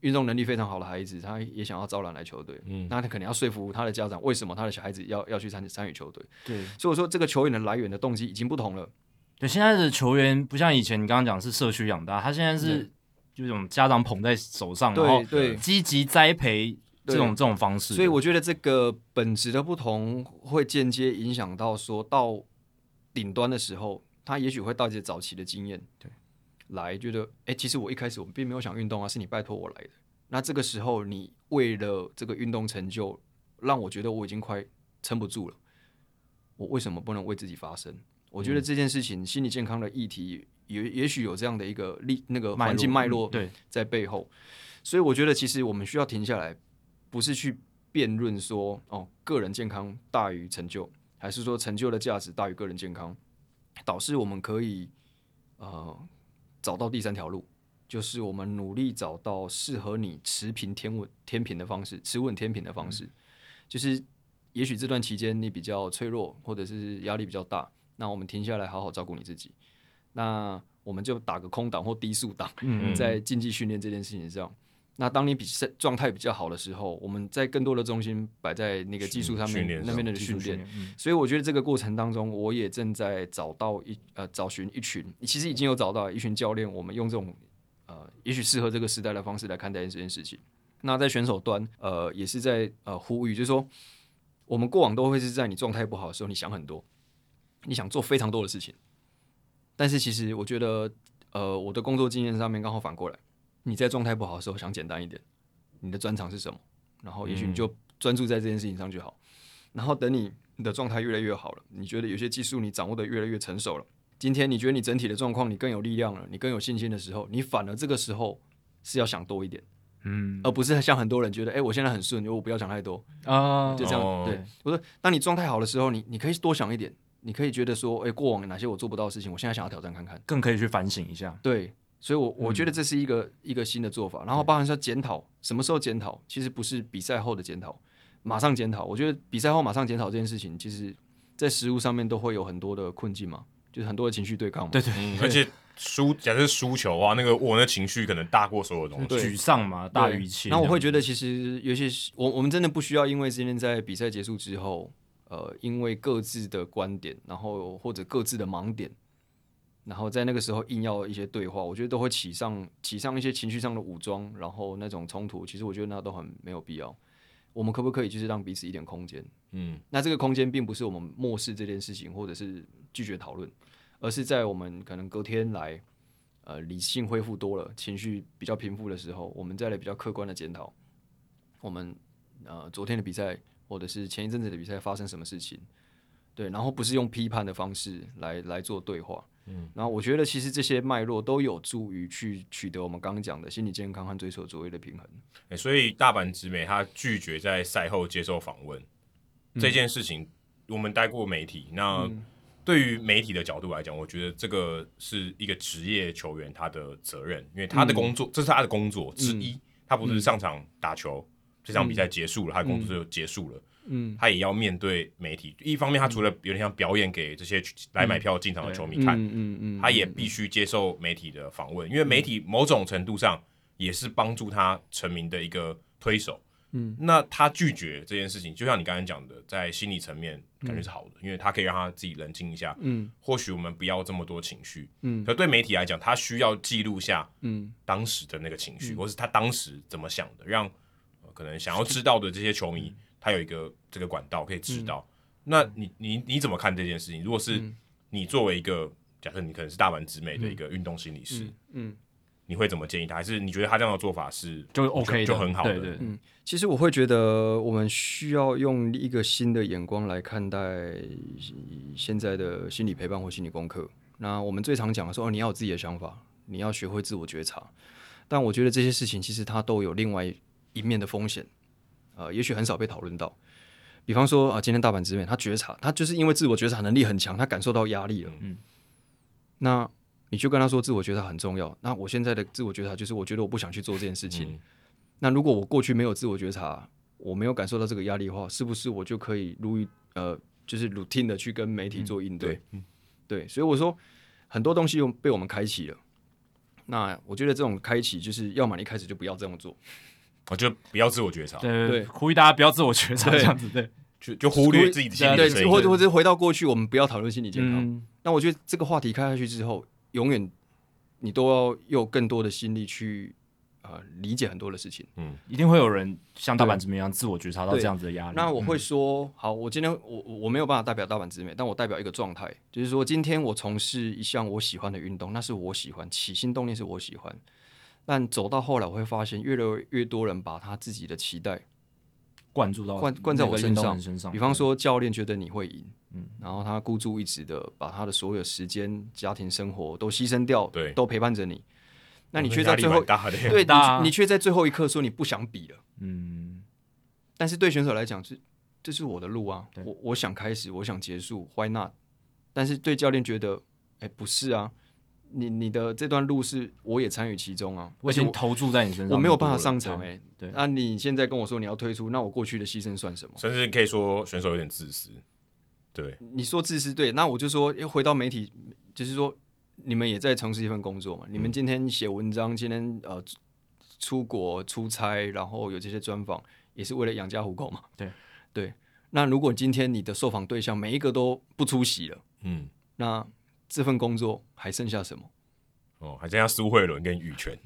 运动能力非常好的孩子，他也想要招揽来球队，嗯，那他可能要说服他的家长为什么他的小孩子要要去参参与球队，对，所以我说这个球员的来源的动机已经不同了，对，现在的球员不像以前你刚刚讲是社区养大，他现在是。就这种家长捧在手上，然后积极栽培这种这种方式，所以我觉得这个本质的不同会间接影响到说到顶端的时候，他也许会带着早期的经验，对，来，觉得哎、欸，其实我一开始我并没有想运动啊，是你拜托我来的。那这个时候，你为了这个运动成就，让我觉得我已经快撑不住了。我为什么不能为自己发声？我觉得这件事情，心理健康的议题，也也许有这样的一个力，那个环境脉络对在背后。所以我觉得，其实我们需要停下来，不是去辩论说哦，个人健康大于成就，还是说成就的价值大于个人健康，导致我们可以呃找到第三条路，就是我们努力找到适合你持平天稳天平的方式，持稳天平的方式，嗯、就是。也许这段期间你比较脆弱，或者是压力比较大，那我们停下来好好照顾你自己。那我们就打个空档或低速档，嗯嗯在竞技训练这件事情上。那当你比赛状态比较好的时候，我们在更多的重心摆在那个技术上面那边的训练。嗯、所以我觉得这个过程当中，我也正在找到一呃找寻一群，其实已经有找到一群教练，我们用这种呃也许适合这个时代的方式来看待这件事情。那在选手端，呃也是在呃呼吁，就是说。我们过往都会是在你状态不好的时候，你想很多，你想做非常多的事情。但是其实我觉得，呃，我的工作经验上面刚好反过来，你在状态不好的时候想简单一点，你的专长是什么？然后也许你就专注在这件事情上就好。然后等你你的状态越来越好了，你觉得有些技术你掌握的越来越成熟了，今天你觉得你整体的状况你更有力量了，你更有信心的时候，你反而这个时候是要想多一点。嗯，而不是像很多人觉得，哎、欸，我现在很顺，我不要想太多啊，就这样。哦、对，我说，当你状态好的时候，你你可以多想一点，你可以觉得说，哎、欸，过往哪些我做不到的事情，我现在想要挑战看看，更可以去反省一下。对，所以我，我我觉得这是一个、嗯、一个新的做法。然后，包含说检讨，什么时候检讨，其实不是比赛后的检讨，马上检讨。我觉得比赛后马上检讨这件事情，其实在实物上面都会有很多的困境嘛，就是很多的情绪对抗嘛。对对，嗯、而且。输，假设输球啊，那个我那情绪可能大过所有东西，沮丧嘛，大于一切。那我会觉得，其实有些我我们真的不需要，因为今天在比赛结束之后，呃，因为各自的观点，然后或者各自的盲点，然后在那个时候硬要一些对话，我觉得都会起上起上一些情绪上的武装，然后那种冲突，其实我觉得那都很没有必要。我们可不可以就是让彼此一点空间？嗯，那这个空间并不是我们漠视这件事情，或者是拒绝讨论。而是在我们可能隔天来，呃，理性恢复多了，情绪比较平复的时候，我们再来比较客观的检讨，我们呃昨天的比赛或者是前一阵子的比赛发生什么事情，对，然后不是用批判的方式来来做对话，嗯，然后我觉得其实这些脉络都有助于去取得我们刚刚讲的心理健康和追求卓越的平衡。欸，所以大阪直美他拒绝在赛后接受访问，嗯，这件事情，我们待过媒体那。嗯对于媒体的角度来讲，我觉得这个是一个职业球员他的责任，因为他的工作，嗯、这是他的工作之一。嗯、他不是上场打球，嗯、这场比赛结束了，嗯、他的工作就结束了。嗯，他也要面对媒体。一方面，他除了有点像表演给这些来买票进场的球迷看，嗯嗯嗯，他也必须接受媒体的访问，因为媒体某种程度上也是帮助他成名的一个推手。嗯，那他拒绝这件事情，就像你刚才讲的，在心理层面感觉是好的，嗯、因为他可以让他自己冷静一下。嗯，或许我们不要这么多情绪。嗯，可对媒体来讲，他需要记录下嗯当时的那个情绪，嗯、或是他当时怎么想的，让、呃、可能想要知道的这些球迷，嗯、他有一个这个管道可以知道。嗯、那你你你怎么看这件事情？如果是你作为一个假设，你可能是大阪直美的一个运动心理师，嗯。嗯嗯你会怎么建议他？还是你觉得他这样的做法是就 OK 就，就很好的？对对，嗯，其实我会觉得我们需要用一个新的眼光来看待现在的心理陪伴或心理功课。那我们最常讲的说，哦，你要有自己的想法，你要学会自我觉察。但我觉得这些事情其实它都有另外一面的风险，呃，也许很少被讨论到。比方说啊，今天大阪直美他觉察，他就是因为自我觉察能力很强，他感受到压力了。嗯，那。你就跟他说自我觉察很重要。那我现在的自我觉察就是，我觉得我不想去做这件事情。嗯、那如果我过去没有自我觉察，我没有感受到这个压力的话，是不是我就可以如呃，就是 routine 的去跟媒体做应对？嗯、对，对。所以我说很多东西又被我们开启了。那我觉得这种开启就是，要么你一开始就不要这样做，我就不要自我觉察。对对，对，呼吁大家不要自我觉察这样子，对，就就忽略自己的心理。对，或者或者回到过去，我们不要讨论心理健康。嗯、那我觉得这个话题开下去之后。永远，你都要用更多的心力去，呃理解很多的事情。嗯，一定会有人像大阪直美一样自我觉察到这样子的压力。那我会说，好，我今天我我没有办法代表大阪直美，但我代表一个状态，就是说今天我从事一项我喜欢的运动，那是我喜欢，起心动念是我喜欢。但走到后来，我会发现越来越多人把他自己的期待灌注到灌灌在我身上。身上，比方说，教练觉得你会赢，嗯，然后他孤注一掷的把他的所有时间、家庭生活都牺牲掉，对，都陪伴着你。那你却在最后，对，对你你却在最后一刻说你不想比了，嗯。但是对选手来讲，这这是我的路啊，我我想开始，我想结束，Why not？但是对教练觉得，哎，不是啊。你你的这段路是我也参与其中啊，我已经投注在你身上，我没有办法上场哎、欸。对，那你现在跟我说你要退出，那我过去的牺牲算什么？甚至可以说选手有点自私。对，你说自私对，那我就说，回到媒体，就是说你们也在从事一份工作嘛。你们今天写文章，今天呃出国出差，然后有这些专访，也是为了养家糊口嘛。对对。那如果今天你的受访对象每一个都不出席了，嗯，那。这份工作还剩下什么？哦，还剩下苏慧伦跟羽泉。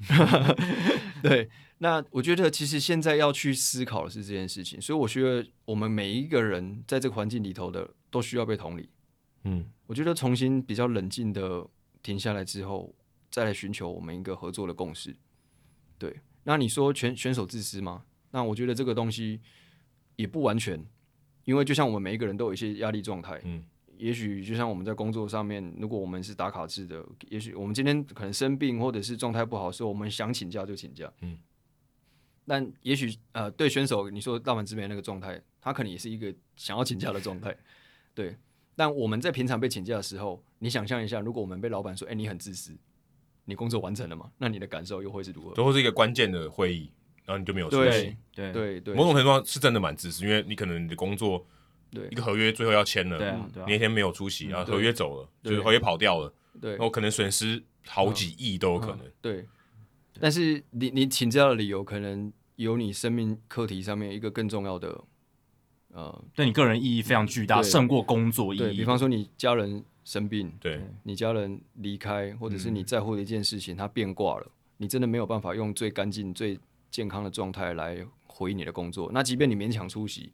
对，那我觉得其实现在要去思考的是这件事情，所以我觉得我们每一个人在这个环境里头的都需要被同理。嗯，我觉得重新比较冷静的停下来之后，再来寻求我们一个合作的共识。对，那你说选选手自私吗？那我觉得这个东西也不完全，因为就像我们每一个人都有一些压力状态。嗯。也许就像我们在工作上面，如果我们是打卡制的，也许我们今天可能生病或者是状态不好的时候，我们想请假就请假。嗯。但也许呃，对选手你说大阪直美那个状态，他可能也是一个想要请假的状态。对。但我们在平常被请假的时候，你想象一下，如果我们被老板说：“哎、欸，你很自私，你工作完成了吗？”那你的感受又会是如何？最后是一个关键的会议，然后你就没有出席。对对对对。某种程度上是真的蛮自私，因为你可能你的工作。对，一个合约最后要签了，对啊，那天没有出席，然后合约走了，就是合约跑掉了，对，然后可能损失好几亿都有可能。对，但是你你请假的理由，可能有你生命课题上面一个更重要的，呃，对你个人意义非常巨大，胜过工作意义。比方说你家人生病，对，你家人离开，或者是你在乎的一件事情它变卦了，你真的没有办法用最干净、最健康的状态来回你的工作。那即便你勉强出席，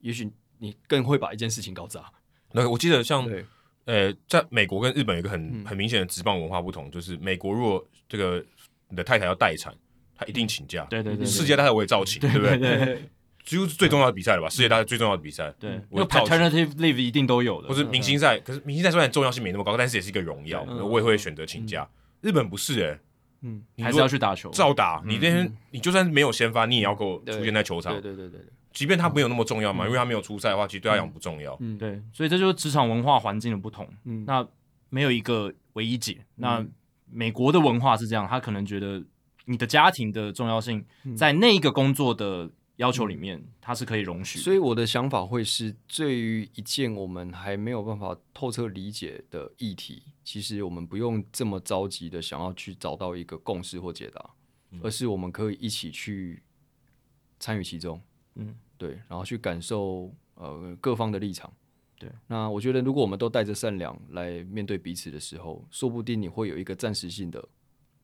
也许。你更会把一件事情搞砸。那我记得像，呃，在美国跟日本有一个很很明显的职棒文化不同，就是美国如果这个你的太太要待产，她一定请假。对对对，世界大赛我也照请，对不对？对，几乎是最重要的比赛了吧？世界大赛最重要的比赛，对，我 paternity leave 一定都有的。或是明星赛，可是明星赛虽然重要性没那么高，但是也是一个荣耀，我也会选择请假。日本不是哎，嗯，还是要去打球，照打。你那天你就算是没有先发，你也要给我出现在球场。对对对对。即便他没有那么重要嘛，嗯、因为他没有出赛的话，其实对他讲不重要。嗯，对，所以这就是职场文化环境的不同。嗯，那没有一个唯一解。嗯、那美国的文化是这样，他可能觉得你的家庭的重要性，在那一个工作的要求里面，他是可以容许。所以我的想法会是，对于一件我们还没有办法透彻理解的议题，其实我们不用这么着急的想要去找到一个共识或解答，嗯、而是我们可以一起去参与其中。嗯，对，然后去感受呃各方的立场，对。那我觉得，如果我们都带着善良来面对彼此的时候，说不定你会有一个暂时性的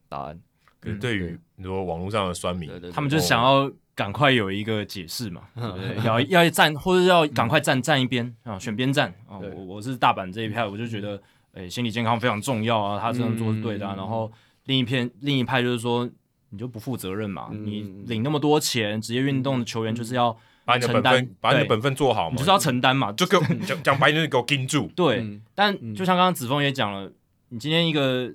答案。可是对于你说网络上的酸民，他们就想要赶快有一个解释嘛，要要站或者要赶快站站一边啊，选边站啊。我我是大阪这一派，我就觉得，哎，心理健康非常重要啊，他这样做是对的。然后另一片另一派就是说。你就不负责任嘛？你领那么多钱，职业运动的球员就是要把你的本分，把你的本分做好嘛，你就是要承担嘛，就给我 讲讲白点，就是给我盯住。对，但就像刚刚子峰也讲了，你今天一个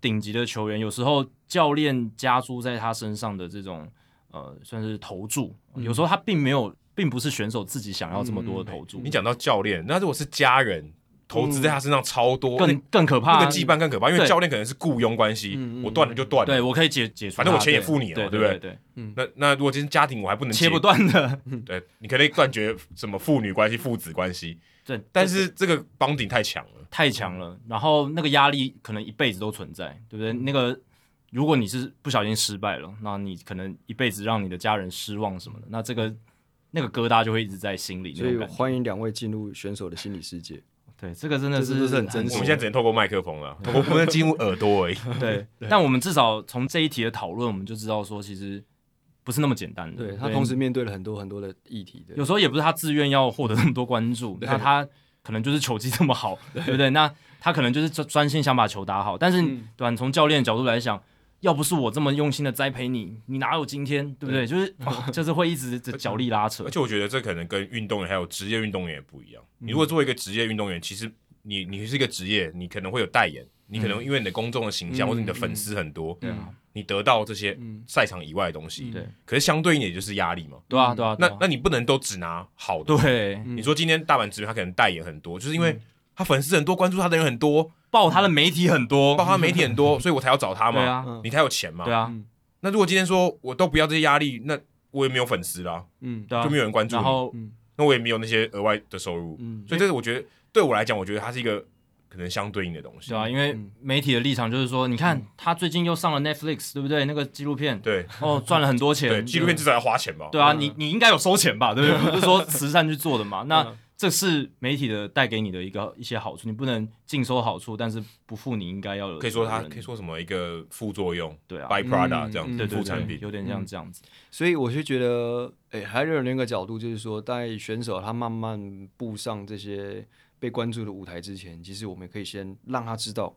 顶级的球员，有时候教练加诸在他身上的这种呃，算是投注，有时候他并没有，并不是选手自己想要这么多的投注。你讲到教练，那如果是家人？投资在他身上超多，更更可怕。那个羁绊更可怕，因为教练可能是雇佣关系，我断了就断了。对，我可以解解除，反正我钱也付你了，对不对？对，嗯那那如果今天家庭我还不能切不断的，对，你可以断绝什么父女关系、父子关系。对，但是这个绑定太强了，太强了。然后那个压力可能一辈子都存在，对不对？那个如果你是不小心失败了，那你可能一辈子让你的家人失望什么的，那这个那个疙瘩就会一直在心里。所以欢迎两位进入选手的心理世界。对，这个真的是很真实我们现在只能透过麦克风了，我们不能进入耳朵而已。对，但我们至少从这一题的讨论，我们就知道说，其实不是那么简单的。对，他同时面对了很多很多的议题的，有时候也不是他自愿要获得那么多关注，那他可能就是球技这么好，对不对？那他可能就是专专心想把球打好，但是，对吧？从教练的角度来讲。要不是我这么用心的栽培你，你哪有今天，对不对？对就是、哦、就是会一直脚力拉扯。而且我觉得这可能跟运动员还有职业运动员也不一样。嗯、你如果作为一个职业运动员，其实你你是一个职业，你可能会有代言，你可能因为你的公众的形象、嗯、或者你的粉丝很多，对啊、嗯，你得到这些赛场以外的东西。可是相对应也就是压力嘛，对啊对啊。那那你不能都只拿好的，对。你说今天大阪直美他可能代言很多，就是因为他粉丝很多，关注他的人很多。报他的媒体很多，报他的媒体很多，所以我才要找他嘛。对啊，你才有钱嘛。对啊。那如果今天说我都不要这些压力，那我也没有粉丝啦。嗯，就没有人关注。然后，那我也没有那些额外的收入。嗯，所以这个我觉得对我来讲，我觉得它是一个可能相对应的东西。对啊，因为媒体的立场就是说，你看他最近又上了 Netflix，对不对？那个纪录片，对，哦，赚了很多钱。对，纪录片至少要花钱吧？对啊，你你应该有收钱吧？对不对？不是说慈善去做的嘛？那。这是媒体的带给你的一个一些好处，你不能尽收好处，但是不负你应该要有。可以说它可以说什么一个副作用，对啊，byproduct 这样子，对副产品，有点像这样子。所以我就觉得，哎，还有另一个角度，就是说，在选手他慢慢步上这些被关注的舞台之前，其实我们可以先让他知道，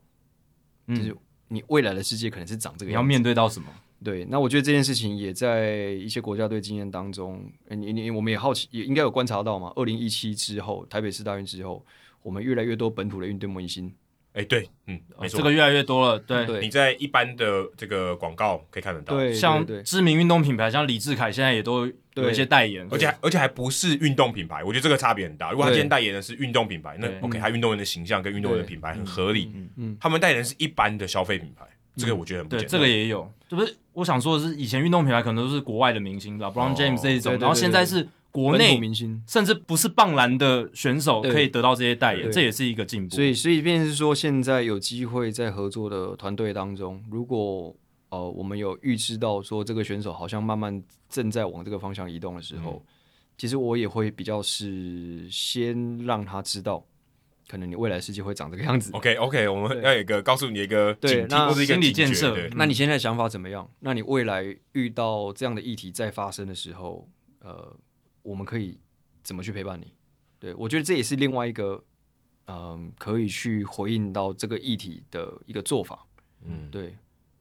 就是你未来的世界可能是长这个样子，你要面对到什么。对，那我觉得这件事情也在一些国家队经验当中，你你我们也好奇，也应该有观察到嘛。二零一七之后，台北市大运之后，我们越来越多本土的运动明星。哎，对，嗯，没错，这个越来越多了。对，对你在一般的这个广告可以看得到，对，像知名运动品牌，像李志凯现在也都有一些代言，而且而且还不是运动品牌，我觉得这个差别很大。如果他今天代言的是运动品牌，那 OK，他运动员的形象跟运动员的品牌很合理。嗯嗯，他们代言的是一般的消费品牌。这个我觉得很不简单。对，这个也有，这不是我想说的是，以前运动品牌可能都是国外的明星，LeBron James 这一种，然后现在是国内明星，甚至不是棒篮的选手可以得到这些代言，这也是一个进步。所以，所以便是说，现在有机会在合作的团队当中，如果呃我们有预知到说这个选手好像慢慢正在往这个方向移动的时候，其实我也会比较是先让他知道。可能你未来世界会长这个样子。OK OK，我们要有一个告诉你一个警惕或者一个心理建设。那你现在想法怎么样？那你未来遇到这样的议题再发生的时候，呃，我们可以怎么去陪伴你？对，我觉得这也是另外一个，嗯、呃，可以去回应到这个议题的一个做法。嗯，对，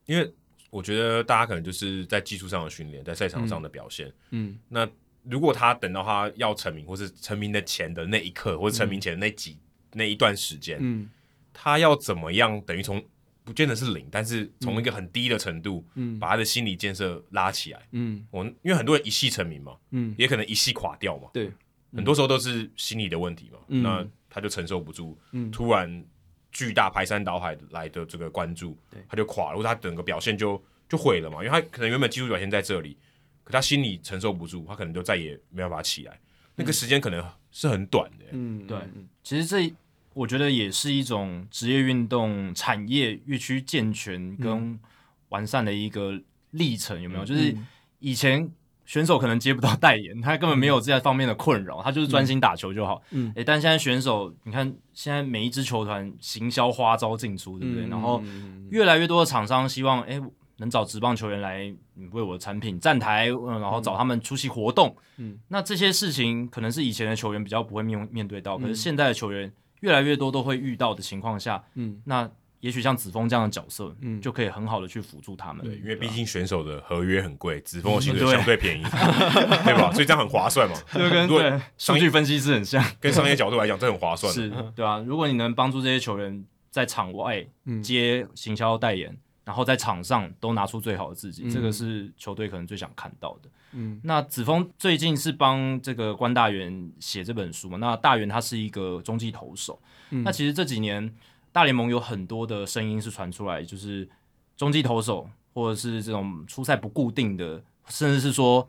因为我觉得大家可能就是在技术上的训练，在赛场上的表现。嗯，嗯那如果他等到他要成名，或是成名的前的那一刻，或者成名前的那几。嗯那一段时间，嗯，他要怎么样？等于从不见得是零，但是从一个很低的程度，嗯，把他的心理建设拉起来，嗯，我因为很多人一夕成名嘛，嗯，也可能一夕垮掉嘛，对，很多时候都是心理的问题嘛，嗯，那他就承受不住，嗯，突然巨大排山倒海来的这个关注，对，他就垮了，或者他整个表现就就毁了嘛，因为他可能原本技术表现在这里，可他心理承受不住，他可能就再也没办法起来，那个时间可能是很短的，嗯，对，其实这。我觉得也是一种职业运动产业越趋健全跟完善的一个历程，有没有？嗯、就是以前选手可能接不到代言，他根本没有这方面的困扰，他就是专心打球就好。嗯，诶，但现在选手，你看现在每一支球团行销花招尽出，对不对？嗯、然后越来越多的厂商希望，诶，能找职棒球员来为我的产品站台，嗯，然后找他们出席活动。嗯，那这些事情可能是以前的球员比较不会面面对到，可是现在的球员。越来越多都会遇到的情况下，嗯，那也许像子峰这样的角色，嗯，就可以很好的去辅助他们。对，因为毕竟选手的合约很贵，子峰的薪水相对便宜，对吧？所以这样很划算嘛。就跟对数据分析师很像，跟商业角度来讲，这很划算。是，对啊。如果你能帮助这些球员在场外接行销代言，然后在场上都拿出最好的自己，这个是球队可能最想看到的。嗯，那子峰最近是帮这个关大元写这本书嘛？那大元他是一个中继投手，嗯、那其实这几年大联盟有很多的声音是传出来，就是中继投手或者是这种出赛不固定的，甚至是说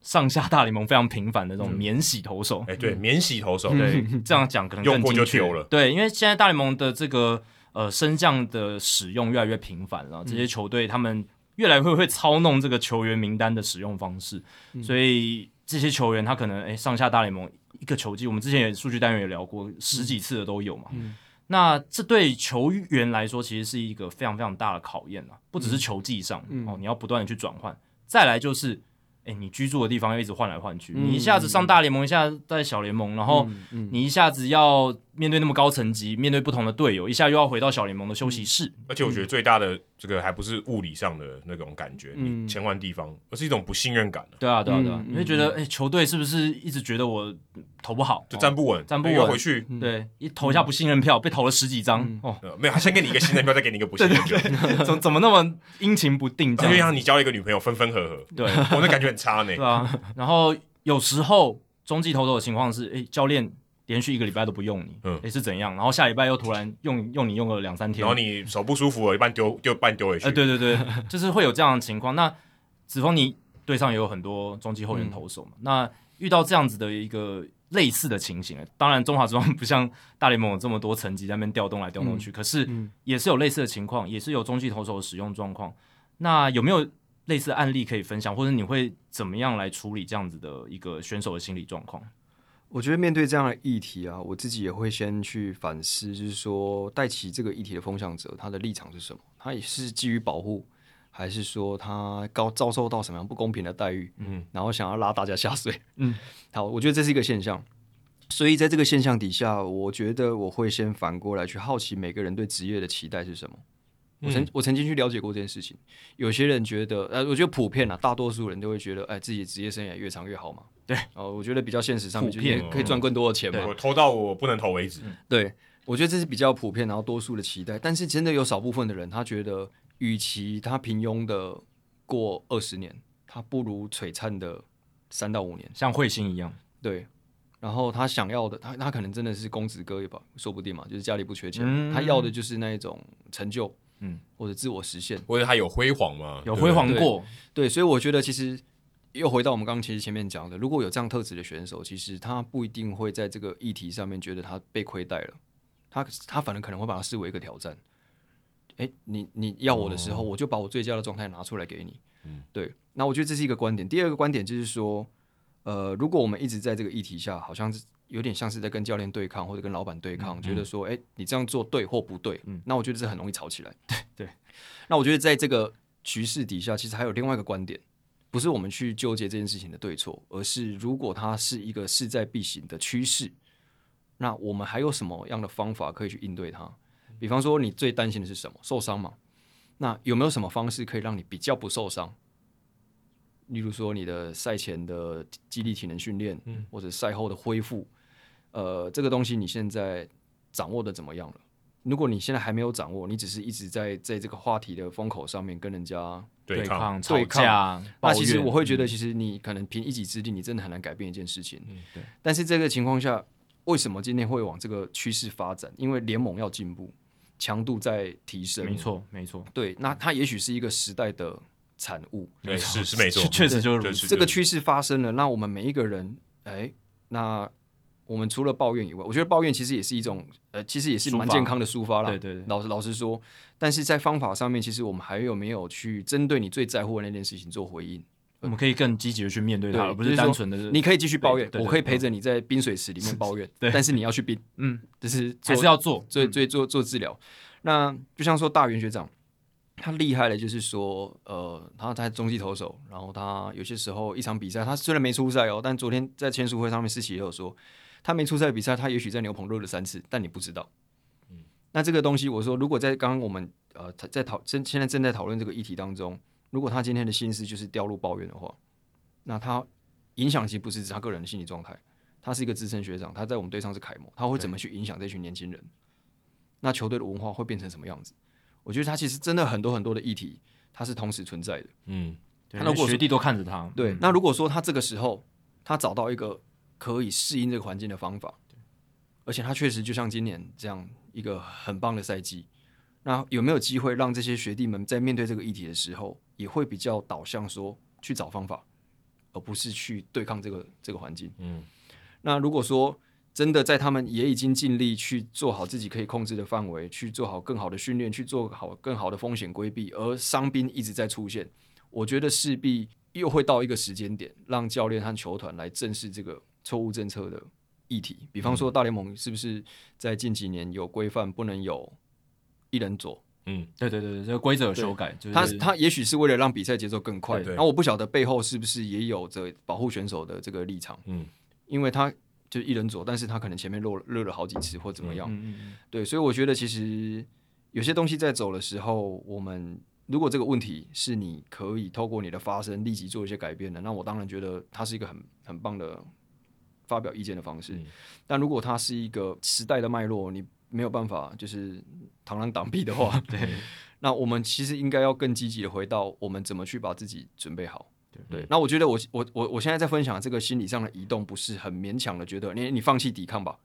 上下大联盟非常频繁的这种免洗投手。哎、嗯，欸、对，免洗投手，对，这样讲可能更精确了。对，因为现在大联盟的这个呃升降的使用越来越频繁了，这些球队他们。越来越会会操弄这个球员名单的使用方式，嗯、所以这些球员他可能诶上下大联盟一个球季，我们之前也数据单元也聊过，十几次的都有嘛。嗯、那这对球员来说，其实是一个非常非常大的考验啊，不只是球技上、嗯、哦，你要不断的去转换，再来就是。哎，你居住的地方要一直换来换去，嗯、你一下子上大联盟，一下子在小联盟，然后你一下子要面对那么高层级，面对不同的队友，一下又要回到小联盟的休息室。而且我觉得最大的这个还不是物理上的那种感觉，嗯、你切换地方，而是一种不信任感。对啊，对啊，对啊，你会觉得，哎，球队是不是一直觉得我投不好，就站不稳，站不稳，回去，对，一投一下不信任票，被投了十几张，哦，没有，他先给你一个信任票，再给你一个不信任票，怎怎么那么阴晴不定？就像你交一个女朋友，分分合合，对，我那感觉很差呢。对啊，然后有时候中继投手的情况是，哎，教练。连续一个礼拜都不用你，嗯，也是怎样？然后下礼拜又突然用用你用了两三天，然后你手不舒服了，一半丢就半丢回去。哎，对对对，就是会有这样的情况。那子峰，你队上也有很多中继后援投手嘛？嗯、那遇到这样子的一个类似的情形，当然中华职棒不像大联盟有这么多层级在那边调动来调动去，嗯、可是也是有类似的情况，也是有中继投手的使用状况。那有没有类似的案例可以分享，或者你会怎么样来处理这样子的一个选手的心理状况？我觉得面对这样的议题啊，我自己也会先去反思，就是说带起这个议题的风向者，他的立场是什么？他也是基于保护，还是说他高遭受到什么样不公平的待遇？嗯，然后想要拉大家下水？嗯，好，我觉得这是一个现象。所以在这个现象底下，我觉得我会先反过来去好奇每个人对职业的期待是什么。我曾我曾经去了解过这件事情，有些人觉得，呃，我觉得普遍啊，大多数人都会觉得，哎，自己职业生涯越长越好嘛。对，哦，我觉得比较现实上面，就是可以赚更多的钱嘛。我投到我不能投为止。对，我觉得这是比较普遍，然后多数的期待。但是真的有少部分的人，他觉得，与其他平庸的过二十年，他不如璀璨的三到五年，像彗星一样。对，然后他想要的，他他可能真的是公子哥也吧，说不定嘛，就是家里不缺钱，嗯、他要的就是那一种成就。嗯，或者自我实现，或者他有辉煌吗？有辉煌过对，对，所以我觉得其实又回到我们刚刚其实前面讲的，如果有这样特质的选手，其实他不一定会在这个议题上面觉得他被亏待了，他他反而可能会把它视为一个挑战。哎，你你要我的时候，我就把我最佳的状态拿出来给你。嗯，对。那我觉得这是一个观点。第二个观点就是说，呃，如果我们一直在这个议题下，好像是。有点像是在跟教练对抗，或者跟老板对抗，嗯、觉得说，哎、欸，你这样做对或不对？嗯，那我觉得这很容易吵起来。对 对。那我觉得在这个局势底下，其实还有另外一个观点，不是我们去纠结这件事情的对错，而是如果它是一个势在必行的趋势，那我们还有什么样的方法可以去应对它？比方说，你最担心的是什么？受伤嘛？那有没有什么方式可以让你比较不受伤？例如说，你的赛前的激励体能训练，嗯，或者赛后的恢复。呃，这个东西你现在掌握的怎么样了？如果你现在还没有掌握，你只是一直在在这个话题的风口上面跟人家对抗、对抗、吵架，那其实我会觉得，嗯、其实你可能凭一己之力，你真的很难改变一件事情。嗯，对。但是这个情况下，为什么今天会往这个趋势发展？因为联盟要进步，强度在提升。没错，没错。对，那它也许是一个时代的产物。对，是是没错，确实就是如此。这个趋势发生了，那我们每一个人，哎，那。我们除了抱怨以外，我觉得抱怨其实也是一种，呃，其实也是蛮健康的抒发啦。对对对，老实老实说，但是在方法上面，其实我们还有没有去针对你最在乎的那件事情做回应？我们可以更积极的去面对它，而不是单纯的。你可以继续抱怨，我可以陪着你在冰水池里面抱怨，但是你要去冰，嗯，就是还是要做，最最做做治疗。那就像说大元学长，他厉害的就是说，呃，他在中继投手，然后他有些时候一场比赛，他虽然没出赛哦，但昨天在签书会上面，思琪也有说。他没出赛比赛，他也许在牛棚热了三次，但你不知道。嗯，那这个东西，我说，如果在刚刚我们呃在讨正现在正在讨论这个议题当中，如果他今天的心思就是掉入抱怨的话，那他影响其实不是指他个人的心理状态，他是一个资深学长，他在我们队上是楷模，他会怎么去影响这群年轻人？那球队的文化会变成什么样子？我觉得他其实真的很多很多的议题，他是同时存在的。嗯，他如果学弟都看着他，对，嗯、那如果说他这个时候他找到一个。可以适应这个环境的方法，而且他确实就像今年这样一个很棒的赛季。那有没有机会让这些学弟们在面对这个议题的时候，也会比较导向说去找方法，而不是去对抗这个这个环境？嗯。那如果说真的在他们也已经尽力去做好自己可以控制的范围，去做好更好的训练，去做好更好的风险规避，而伤兵一直在出现，我觉得势必又会到一个时间点，让教练和球团来正视这个。错误政策的议题，比方说大联盟是不是在近几年有规范不能有一人左？嗯，对对对对，这个规则有修改，就是他他也许是为了让比赛节奏更快。对，然后我不晓得背后是不是也有着保护选手的这个立场。嗯，因为他就一人左，但是他可能前面热热了好几次或怎么样。嗯嗯嗯，对，所以我觉得其实有些东西在走的时候，我们。如果这个问题是你可以透过你的发声立即做一些改变的，那我当然觉得它是一个很很棒的发表意见的方式。嗯、但如果它是一个时代的脉络，你没有办法就是螳螂挡壁的话，对，那我们其实应该要更积极的回到我们怎么去把自己准备好。对，对，那我觉得我我我我现在在分享这个心理上的移动，不是很勉强的觉得你你放弃抵抗吧，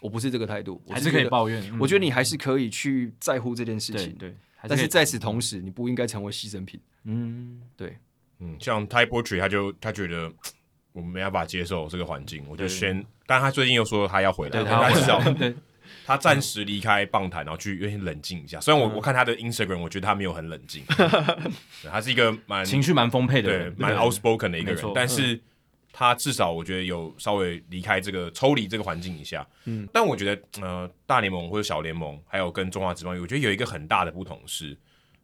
我不是这个态度，我还是可以抱怨。我觉得你还是可以去在乎这件事情。对。对但是在此同时，你不应该成为牺牲品。嗯，对，嗯，像 Ty Portree 他就他觉得我们没办法接受这个环境，我就先。但他最近又说他要回来，他至少 他暂时离开棒坛，然后去有点冷静一下。虽然我我看他的 Instagram，我觉得他没有很冷静，他是一个蛮情绪蛮丰沛的人，蛮 outspoken 的一个人，但是。他至少我觉得有稍微离开这个抽离这个环境一下，嗯，但我觉得呃大联盟或者小联盟还有跟中华职棒，我觉得有一个很大的不同是，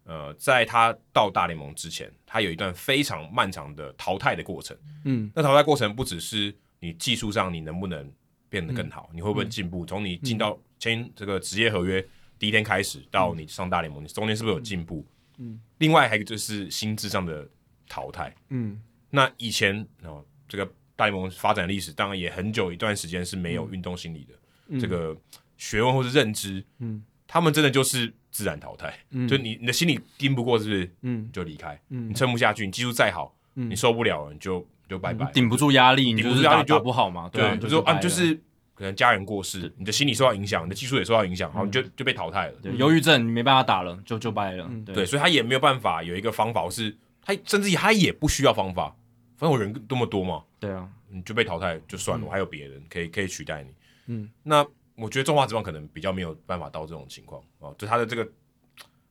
呃，在他到大联盟之前，他有一段非常漫长的淘汰的过程，嗯，那淘汰过程不只是你技术上你能不能变得更好，嗯、你会不会进步，从、嗯、你进到签这个职业合约第一天开始到你上大联盟，你中间是不是有进步？嗯，另外还有一个就是心智上的淘汰，嗯，那以前哦。这个大联盟发展历史当然也很久一段时间是没有运动心理的、嗯、这个学问或是认知，嗯，他们真的就是自然淘汰，嗯，就你你的心里盯不过是不是？嗯，就离开，嗯，你撑不下去，你技术再好，嗯，你受不了了，你就就拜拜，顶不住压力，顶不住压力就不好嘛，对，对就说啊，就是可能家人过世，你的心理受到影响，你的技术也受到影响，然后你就就被淘汰了，对。忧郁症你没办法打了，就就拜了，对，所以他也没有办法有一个方法，是他甚至他也不需要方法。反正我人这么多嘛，对啊，你就被淘汰就算了，嗯、我还有别人可以可以取代你。嗯，那我觉得中华职棒可能比较没有办法到这种情况哦，就他的这个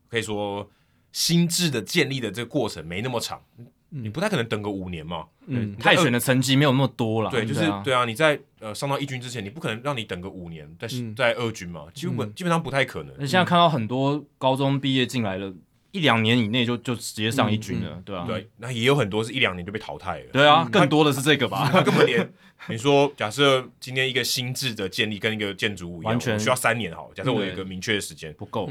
可以说心智的建立的这个过程没那么长，嗯、你不太可能等个五年嘛。嗯，泰选的成绩没有那么多了。对，就是对啊，你在呃上到一军之前，你不可能让你等个五年在、嗯、在二军嘛，基本、嗯、基本上不太可能。你现在看到很多高中毕业进来了。一两年以内就就直接上一军了，对啊，对，那也有很多是一两年就被淘汰了，对啊，更多的是这个吧，他 根本连你说，假设今天一个心智的建立跟一个建筑物一样，完全需要三年好，假设我有一个明确的时间。不够。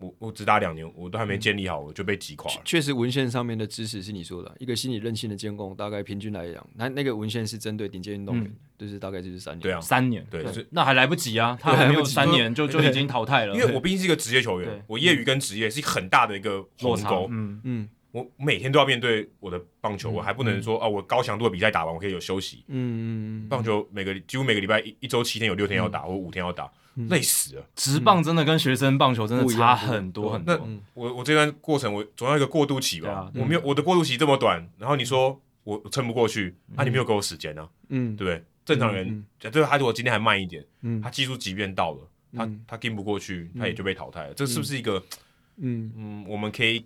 嗯我我只打两年，我都还没建立好，我就被击垮了。确实，文献上面的知识是你说的，一个心理韧性的监控，大概平均来讲，那那个文献是针对顶尖运动员，就是大概就是三年。对啊，三年，对，那还来不及啊，他还没有三年就就已经淘汰了。因为 我毕竟是一个职业球员，我业余跟职业是很大的一个鸿沟。嗯嗯，我每天都要面对我的棒球，我还不能说啊，我高强度的比赛打完，我可以有休息。嗯嗯，棒球每个几乎每个礼拜一一周七天有六天要打，或五天要打。累死了！职棒真的跟学生棒球真的差很多很多。那我我这段过程我总要一个过渡期吧？我没有我的过渡期这么短，然后你说我撑不过去，那你没有给我时间呢？嗯，对不对？正常人，假设他如果今天还慢一点，他技术即便到了，他他跟不过去，他也就被淘汰了。这是不是一个嗯嗯我们可以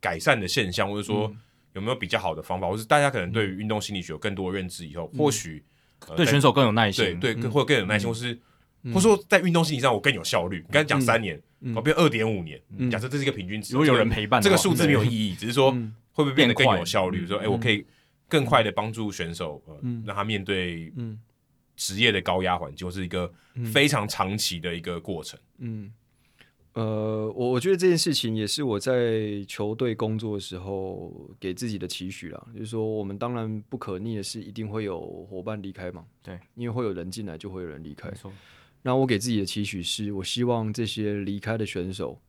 改善的现象，或者说有没有比较好的方法，或是大家可能对于运动心理学有更多的认知以后，或许对选手更有耐心，对对，或者更有耐心，或是。或者说，在运动心理上，我更有效率。刚才讲三年，我变二点五年。假设这是一个平均值，如果有人陪伴，这个数字没有意义，只是说会不会变得更有效率？说，哎，我可以更快的帮助选手，让他面对职业的高压环境，或是一个非常长期的一个过程。嗯，呃，我我觉得这件事情也是我在球队工作的时候给自己的期许啦。就是说，我们当然不可逆的是，一定会有伙伴离开嘛。对，因为会有人进来，就会有人离开。没错。那我给自己的期许是，我希望这些离开的选手，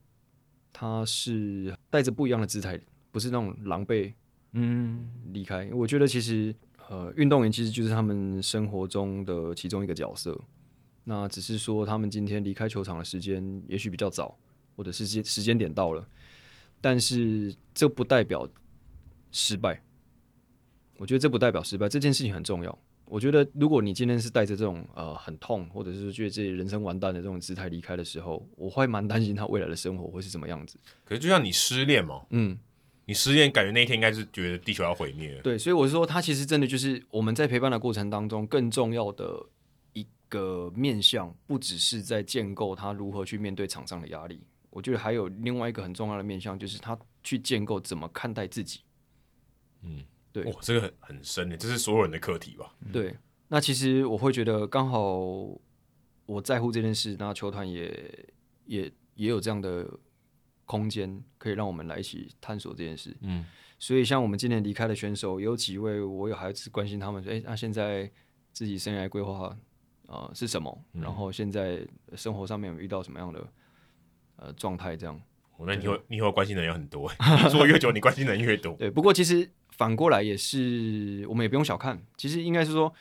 他是带着不一样的姿态，不是那种狼狈，嗯，离开。我觉得其实，呃，运动员其实就是他们生活中的其中一个角色。那只是说，他们今天离开球场的时间也许比较早，或者是时时间点到了，但是这不代表失败。我觉得这不代表失败，这件事情很重要。我觉得，如果你今天是带着这种呃很痛，或者是觉得自己人生完蛋的这种姿态离开的时候，我会蛮担心他未来的生活会是什么样子。可是就像你失恋嘛，嗯，你失恋感觉那一天应该是觉得地球要毁灭了。对，所以我是说，他其实真的就是我们在陪伴的过程当中更重要的一个面向，不只是在建构他如何去面对场上的压力，我觉得还有另外一个很重要的面向，就是他去建构怎么看待自己。嗯，对，哇，这个很很深的，这是所有人的课题吧？对，那其实我会觉得刚好我在乎这件事，那球团也也也有这样的空间，可以让我们来一起探索这件事。嗯，所以像我们今年离开的选手，有几位我有还是关心他们说，哎，那现在自己生涯规划。啊、呃，是什么？然后现在生活上面有遇到什么样的呃状态？这样，我那你以后你以后关心的人有很多，做越久你关心的人越多。对，不过其实反过来也是，我们也不用小看。其实应该是说，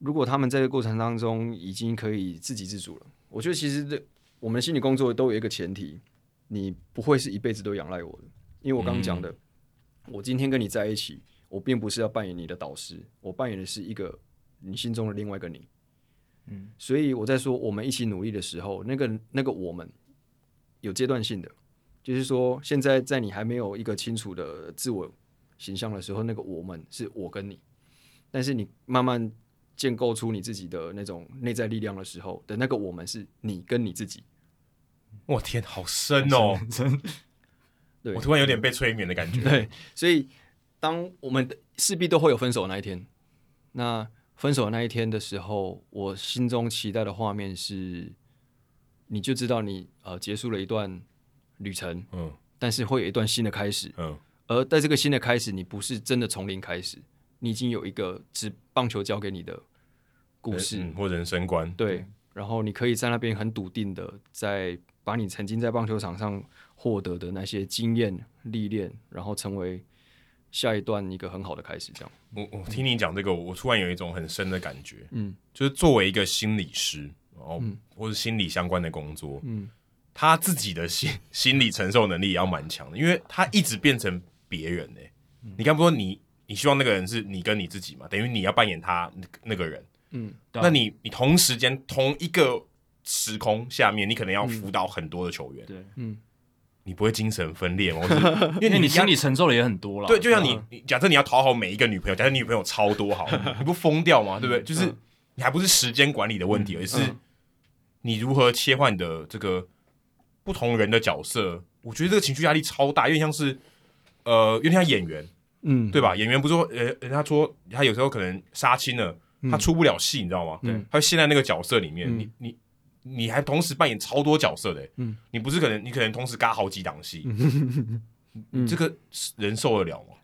如果他们在这个过程当中已经可以自给自足了，我觉得其实这我们心理工作都有一个前提，你不会是一辈子都仰赖我的。因为我刚刚讲的，嗯、我今天跟你在一起，我并不是要扮演你的导师，我扮演的是一个你心中的另外一个你。嗯，所以我在说我们一起努力的时候，那个那个我们有阶段性的，就是说现在在你还没有一个清楚的自我形象的时候，那个我们是我跟你，但是你慢慢建构出你自己的那种内在力量的时候的那个我们是你跟你自己。我天，好深哦！真，对，我突然有点被催眠的感觉。对，所以当我们势必都会有分手的那一天，那。分手的那一天的时候，我心中期待的画面是，你就知道你呃结束了一段旅程，嗯，但是会有一段新的开始，嗯，而在这个新的开始，你不是真的从零开始，你已经有一个只棒球教给你的故事、嗯、或人生观，对，然后你可以在那边很笃定的在把你曾经在棒球场上获得的那些经验历练，然后成为。下一段一个很好的开始，这样。我我听你讲这个，我突然有一种很深的感觉，嗯，就是作为一个心理师，然后或者心理相关的工作，嗯，他自己的心 心理承受能力也要蛮强的，因为他一直变成别人哎、欸。嗯、你刚不说你你希望那个人是你跟你自己嘛？等于你要扮演他那个人，嗯，那你你同时间同一个时空下面，你可能要辅导很多的球员，对，嗯。你不会精神分裂吗？因为你心里承受的也很多了。对，就像你，你假设你要讨好每一个女朋友，假设女朋友超多好，你不疯掉吗？对不对？就是你还不是时间管理的问题，而是你如何切换的这个不同人的角色。我觉得这个情绪压力超大，有点像是呃，有点像演员，嗯，对吧？演员不是说呃，人家说他有时候可能杀青了，他出不了戏，你知道吗？对，他陷在那个角色里面，你你。你还同时扮演超多角色的，嗯，你不是可能你可能同时嘎好几档戏，嗯，这个人受得了吗？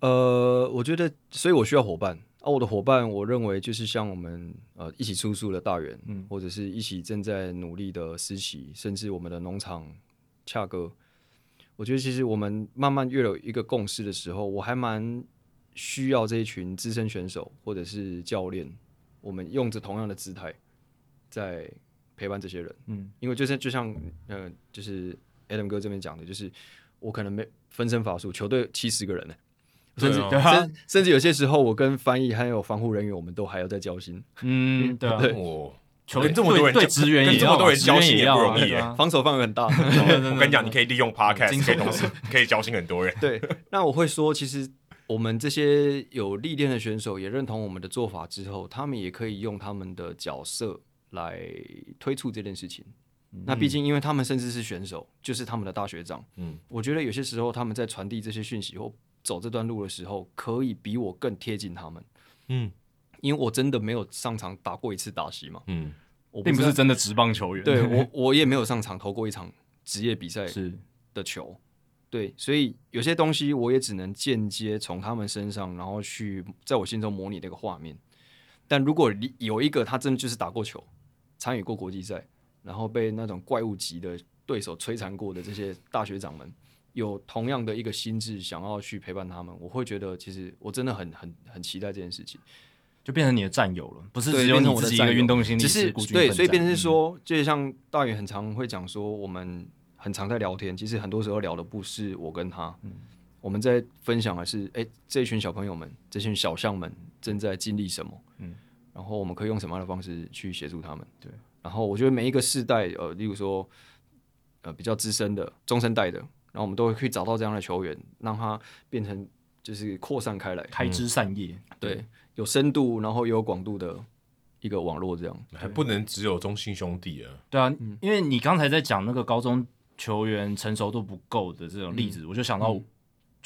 呃，我觉得，所以我需要伙伴啊。我的伙伴，我认为就是像我们呃一起出书的大元，嗯，或者是一起正在努力的思齐，甚至我们的农场恰哥。我觉得其实我们慢慢越有一个共识的时候，我还蛮需要这一群资深选手或者是教练，我们用着同样的姿态在。陪伴这些人，嗯，因为就是就像，呃，就是 Adam 哥这边讲的，就是我可能没分身乏术，球队七十个人呢，甚至甚甚至有些时候，我跟翻译还有防护人员，我们都还要再交心，嗯，对啊，我球队这么多人，对职员也这么多人交心也不容易，防守范围很大。我跟你讲，你可以利用 Podcast，可以同时可以交心很多人。对，那我会说，其实我们这些有历练的选手也认同我们的做法之后，他们也可以用他们的角色。来推出这件事情，嗯、那毕竟因为他们甚至是选手，就是他们的大学长。嗯，我觉得有些时候他们在传递这些讯息或走这段路的时候，可以比我更贴近他们。嗯，因为我真的没有上场打过一次打席嘛。嗯，我并不是真的职棒球员。对我，我也没有上场投过一场职业比赛 的球。对，所以有些东西我也只能间接从他们身上，然后去在我心中模拟那个画面。但如果有一个他真的就是打过球。参与过国际赛，然后被那种怪物级的对手摧残过的这些大学长们，有同样的一个心智，想要去陪伴他们，我会觉得其实我真的很很很期待这件事情，就变成你的战友了，不是只有你自己一个运动心理，只是对，所以变成是说，就像大宇很常会讲说，我们很常在聊天，其实很多时候聊的不是我跟他，嗯、我们在分享的是，哎，这群小朋友们，这群小象们正在经历什么，嗯。然后我们可以用什么样的方式去协助他们？对。然后我觉得每一个世代，呃，例如说，呃，比较资深的、中生代的，然后我们都会可以找到这样的球员，让他变成就是扩散开来，开枝散叶。对，有深度，然后也有广度的一个网络这样，还不能只有中心兄弟啊。对啊，因为你刚才在讲那个高中球员成熟度不够的这种例子，嗯、我就想到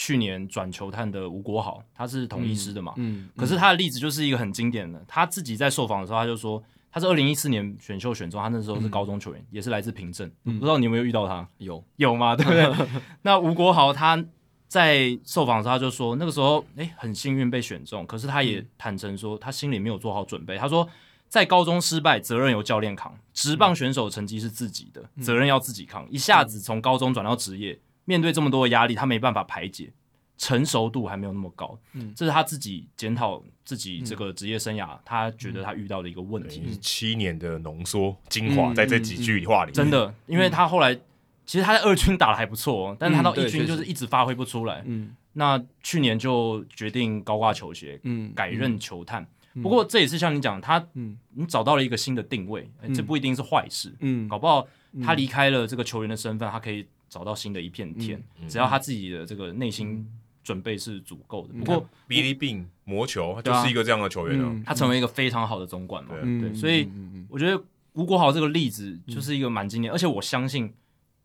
去年转球探的吴国豪，他是统一师的嘛，嗯，嗯可是他的例子就是一个很经典的，他自己在受访的时候他就说，他是二零一四年选秀选中，他那时候是高中球员，嗯、也是来自平镇，嗯、不知道你有没有遇到他？有有吗？对不对？那吴国豪他。在受访的时候，他就说那个时候，哎，很幸运被选中。可是他也坦诚说，他心里没有做好准备。他说，在高中失败，责任由教练扛；职棒选手成绩是自己的，责任要自己扛。一下子从高中转到职业，面对这么多的压力，他没办法排解，成熟度还没有那么高。这是他自己检讨自己这个职业生涯，他觉得他遇到的一个问题。七年的浓缩精华在这几句话里面，真的，因为他后来。其实他在二军打的还不错哦，但是他到一军就是一直发挥不出来。嗯，那去年就决定高挂球鞋，嗯，改任球探。不过这也是像你讲，他，嗯，你找到了一个新的定位，这不一定是坏事。嗯，搞不好他离开了这个球员的身份，他可以找到新的一片天。只要他自己的这个内心准备是足够的。不过比利病魔球他就是一个这样的球员哦，他成为一个非常好的总管嘛。对，所以我觉得吴国豪这个例子就是一个蛮经典，而且我相信。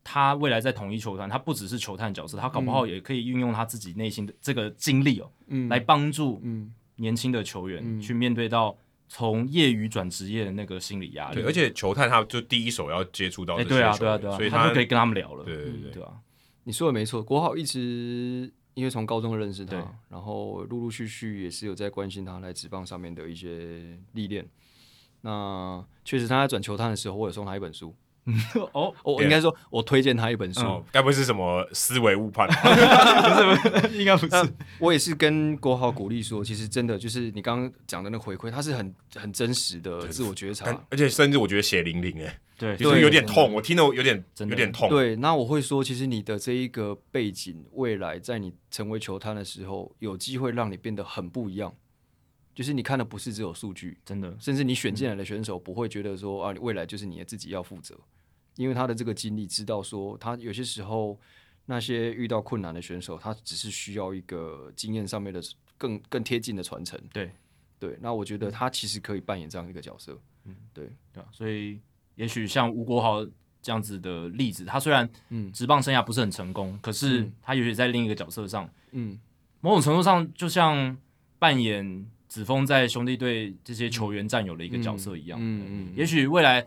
他未来在统一球团，他不只是球探角色，他搞不好也可以运用他自己内心的这个经历哦，嗯、来帮助年轻的球员去面对到从业余转职业的那个心理压力。对，而且球探他就第一手要接触到这些球员，对啊，对啊，对啊，所以他，他就可以跟他们聊了。对对对，对，对啊，你说的没错，国豪一直因为从高中认识他，然后陆陆续续也是有在关心他在职棒上面的一些历练。那确实他在转球探的时候，我有送他一本书。哦，我应该说，我推荐他一本书，该不会是什么思维误判？不是，应该不是。我也是跟国豪鼓励说，其实真的就是你刚刚讲的那个回馈，他是很很真实的自我觉察，而且甚至我觉得血淋淋哎，对，就是有点痛，我听得有点有点痛。对，那我会说，其实你的这一个背景，未来在你成为球探的时候，有机会让你变得很不一样。就是你看的不是只有数据，真的，甚至你选进来的选手不会觉得说啊，未来就是你的自己要负责。因为他的这个经历，知道说他有些时候那些遇到困难的选手，他只是需要一个经验上面的更更贴近的传承。对对，那我觉得他其实可以扮演这样一个角色。嗯，对对，所以也许像吴国豪这样子的例子，他虽然嗯职棒生涯不是很成功，嗯、可是他也许在另一个角色上，嗯，某种程度上就像扮演子峰在兄弟队这些球员战友的一个角色一样。嗯嗯，嗯，也许未来。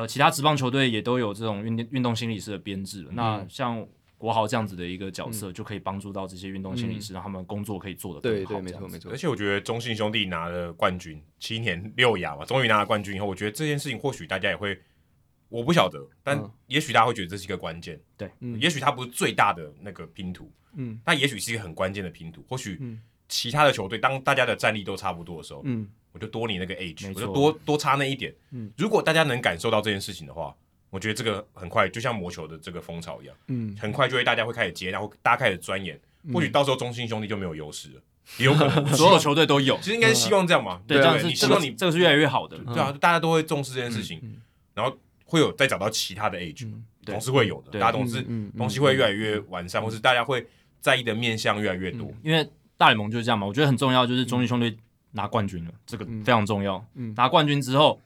呃，其他职棒球队也都有这种运运动心理师的编制那像国豪这样子的一个角色，就可以帮助到这些运动心理师，嗯、让他们工作可以做得更好。对对，没错没错。而且我觉得中信兄弟拿了冠军，七年六亚嘛，终于拿了冠军以后，我觉得这件事情或许大家也会，我不晓得，但也许大家会觉得这是一个关键。对，嗯，也许它不是最大的那个拼图，嗯，但也许是一个很关键的拼图。或许其他的球队，当大家的战力都差不多的时候，嗯。我就多你那个 age，我就多多差那一点。嗯，如果大家能感受到这件事情的话，我觉得这个很快就像魔球的这个风潮一样，嗯，很快就会大家会开始接，然后大家开始钻研，嗯、或许到时候中心兄弟就没有优势了，也有可能 所有球队都有。其实应该是希望这样嘛，嗯、对，这样是希望你这个是越来越好的，对啊，大家都会重视这件事情，然后会有再找到其他的 age，总是会有的，大家总是东西会越来越完善，或是大家会在意的面向越来越多，嗯、因为大联盟就是这样嘛，我觉得很重要，就是中信兄弟。拿冠军了，这个非常重要。嗯，拿冠军之后，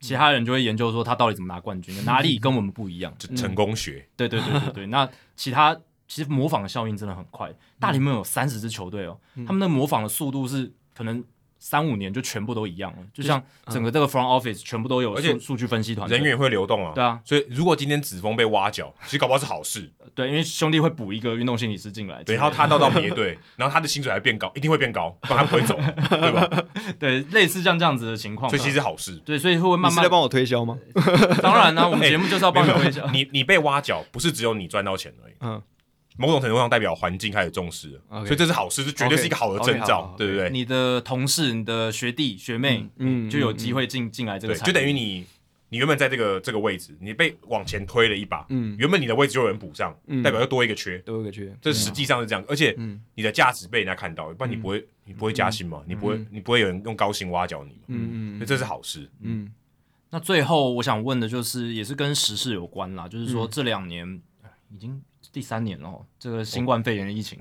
其他人就会研究说他到底怎么拿冠军的，哪里跟我们不一样？就成功学。对对对对对。那其他其实模仿的效应真的很快。大联盟有三十支球队哦，他们的模仿的速度是可能。三五年就全部都一样了，就像整个这个 front office 全部都有，而且数据分析团队人员会流动啊。对啊，所以如果今天子峰被挖角，其实搞不好是好事。对，因为兄弟会补一个运动心理师进来，对，然后他到到别队，然后他的薪水还变高，一定会变高，不然他不会走，对吧？对，类似像这样子的情况，所以其实好事。对，所以会慢慢。你是在帮我推销吗？当然呢，我们节目就是要帮你推销。你你被挖角，不是只有你赚到钱而已。嗯。某种程度上代表环境开始重视了，Okay. 所以这是好事，这绝对是一个好的征兆，okay. Okay. 对不对？你的同事、你的学弟学妹，嗯，就有机会进进、嗯、来这个，对，就等于你，你原本在这个这个位置，你被往前推了一把，嗯，原本你的位置就有人补上，嗯，代表又多一个缺，多一个缺，这实际上是这样，嗯、而且你的价值被人家看到，不然你不会，嗯、你不会加薪嘛，嗯、你不会，你不会有人用高薪挖角你嘛，嗯嗯，所以这是好事，嗯。嗯那最后我想问的就是，也是跟时事有关啦，就是说这两年已经。第三年了，这个新冠肺炎的疫情，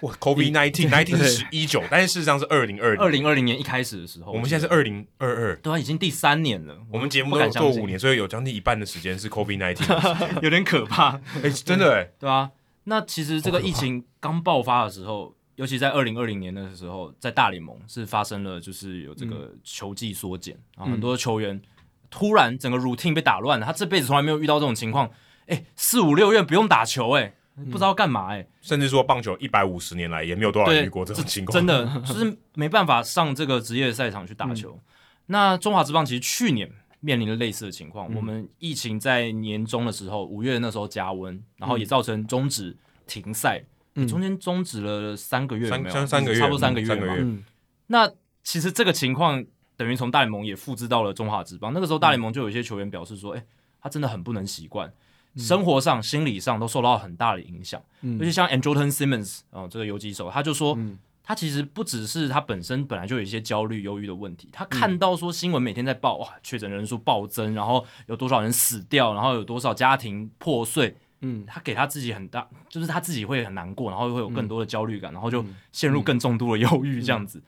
哇，COVID nineteen nineteen 是十一九，但是事实上是二零二零。二零二零年一开始的时候，我们现在是二零二二，对啊，已经第三年了。我们节目都做五年，所以有将近一半的时间是 COVID nineteen，有点可怕。哎，真的哎，对啊。那其实这个疫情刚爆发的时候，尤其在二零二零年的时候，在大联盟是发生了，就是有这个球季缩减，然后很多球员突然整个 routine 被打乱了，他这辈子从来没有遇到这种情况。哎，四五六月不用打球，哎，不知道干嘛，哎，甚至说棒球一百五十年来也没有多少人遇过这种情况，真的 就是没办法上这个职业赛场去打球。那中华职棒其实去年。面临了类似的情况，嗯、我们疫情在年中的时候，五月那时候加温，然后也造成终止停赛，嗯、中间终止了三个月有没有，三三个月，差不多三个月嘛。三个月嗯、那其实这个情况等于从大联盟也复制到了中华职棒。那个时候大联盟就有一些球员表示说：“哎、嗯，他真的很不能习惯，嗯、生活上、心理上都受到很大的影响。嗯”而且像 Andrelton Simmons 这个游击手，他就说。嗯。他其实不只是他本身本来就有一些焦虑、忧郁的问题，他看到说新闻每天在报哇，确诊人数暴增，然后有多少人死掉，然后有多少家庭破碎，嗯，他给他自己很大，就是他自己会很难过，然后会有更多的焦虑感，然后就陷入更重度的忧郁这样子。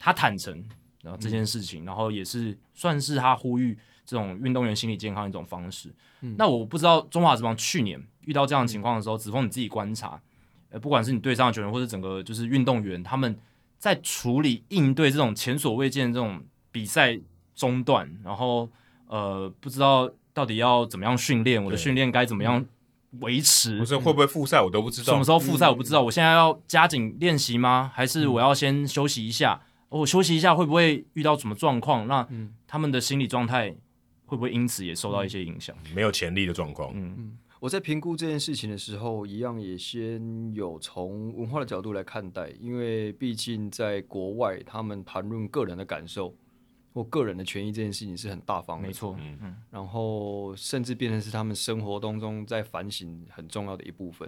他坦诚，然后这件事情，然后也是算是他呼吁这种运动员心理健康的一种方式。那我不知道中华职棒去年遇到这样的情况的时候，子峰你自己观察。呃，不管是你队上的球员，或者整个就是运动员，他们在处理应对这种前所未见的这种比赛中断，然后呃，不知道到底要怎么样训练，我的训练该怎么样维持？不是会不会复赛，我都不知道。什么时候复赛我不知道。我现在要加紧练习吗？还是我要先休息一下？我休息一下会不会遇到什么状况？那他们的心理状态会不会因此也受到一些影响？没有潜力的状况，嗯。我在评估这件事情的时候，一样也先有从文化的角度来看待，因为毕竟在国外，他们谈论个人的感受或个人的权益这件事情是很大方的，没错，嗯，然后甚至变成是他们生活当中在反省很重要的一部分。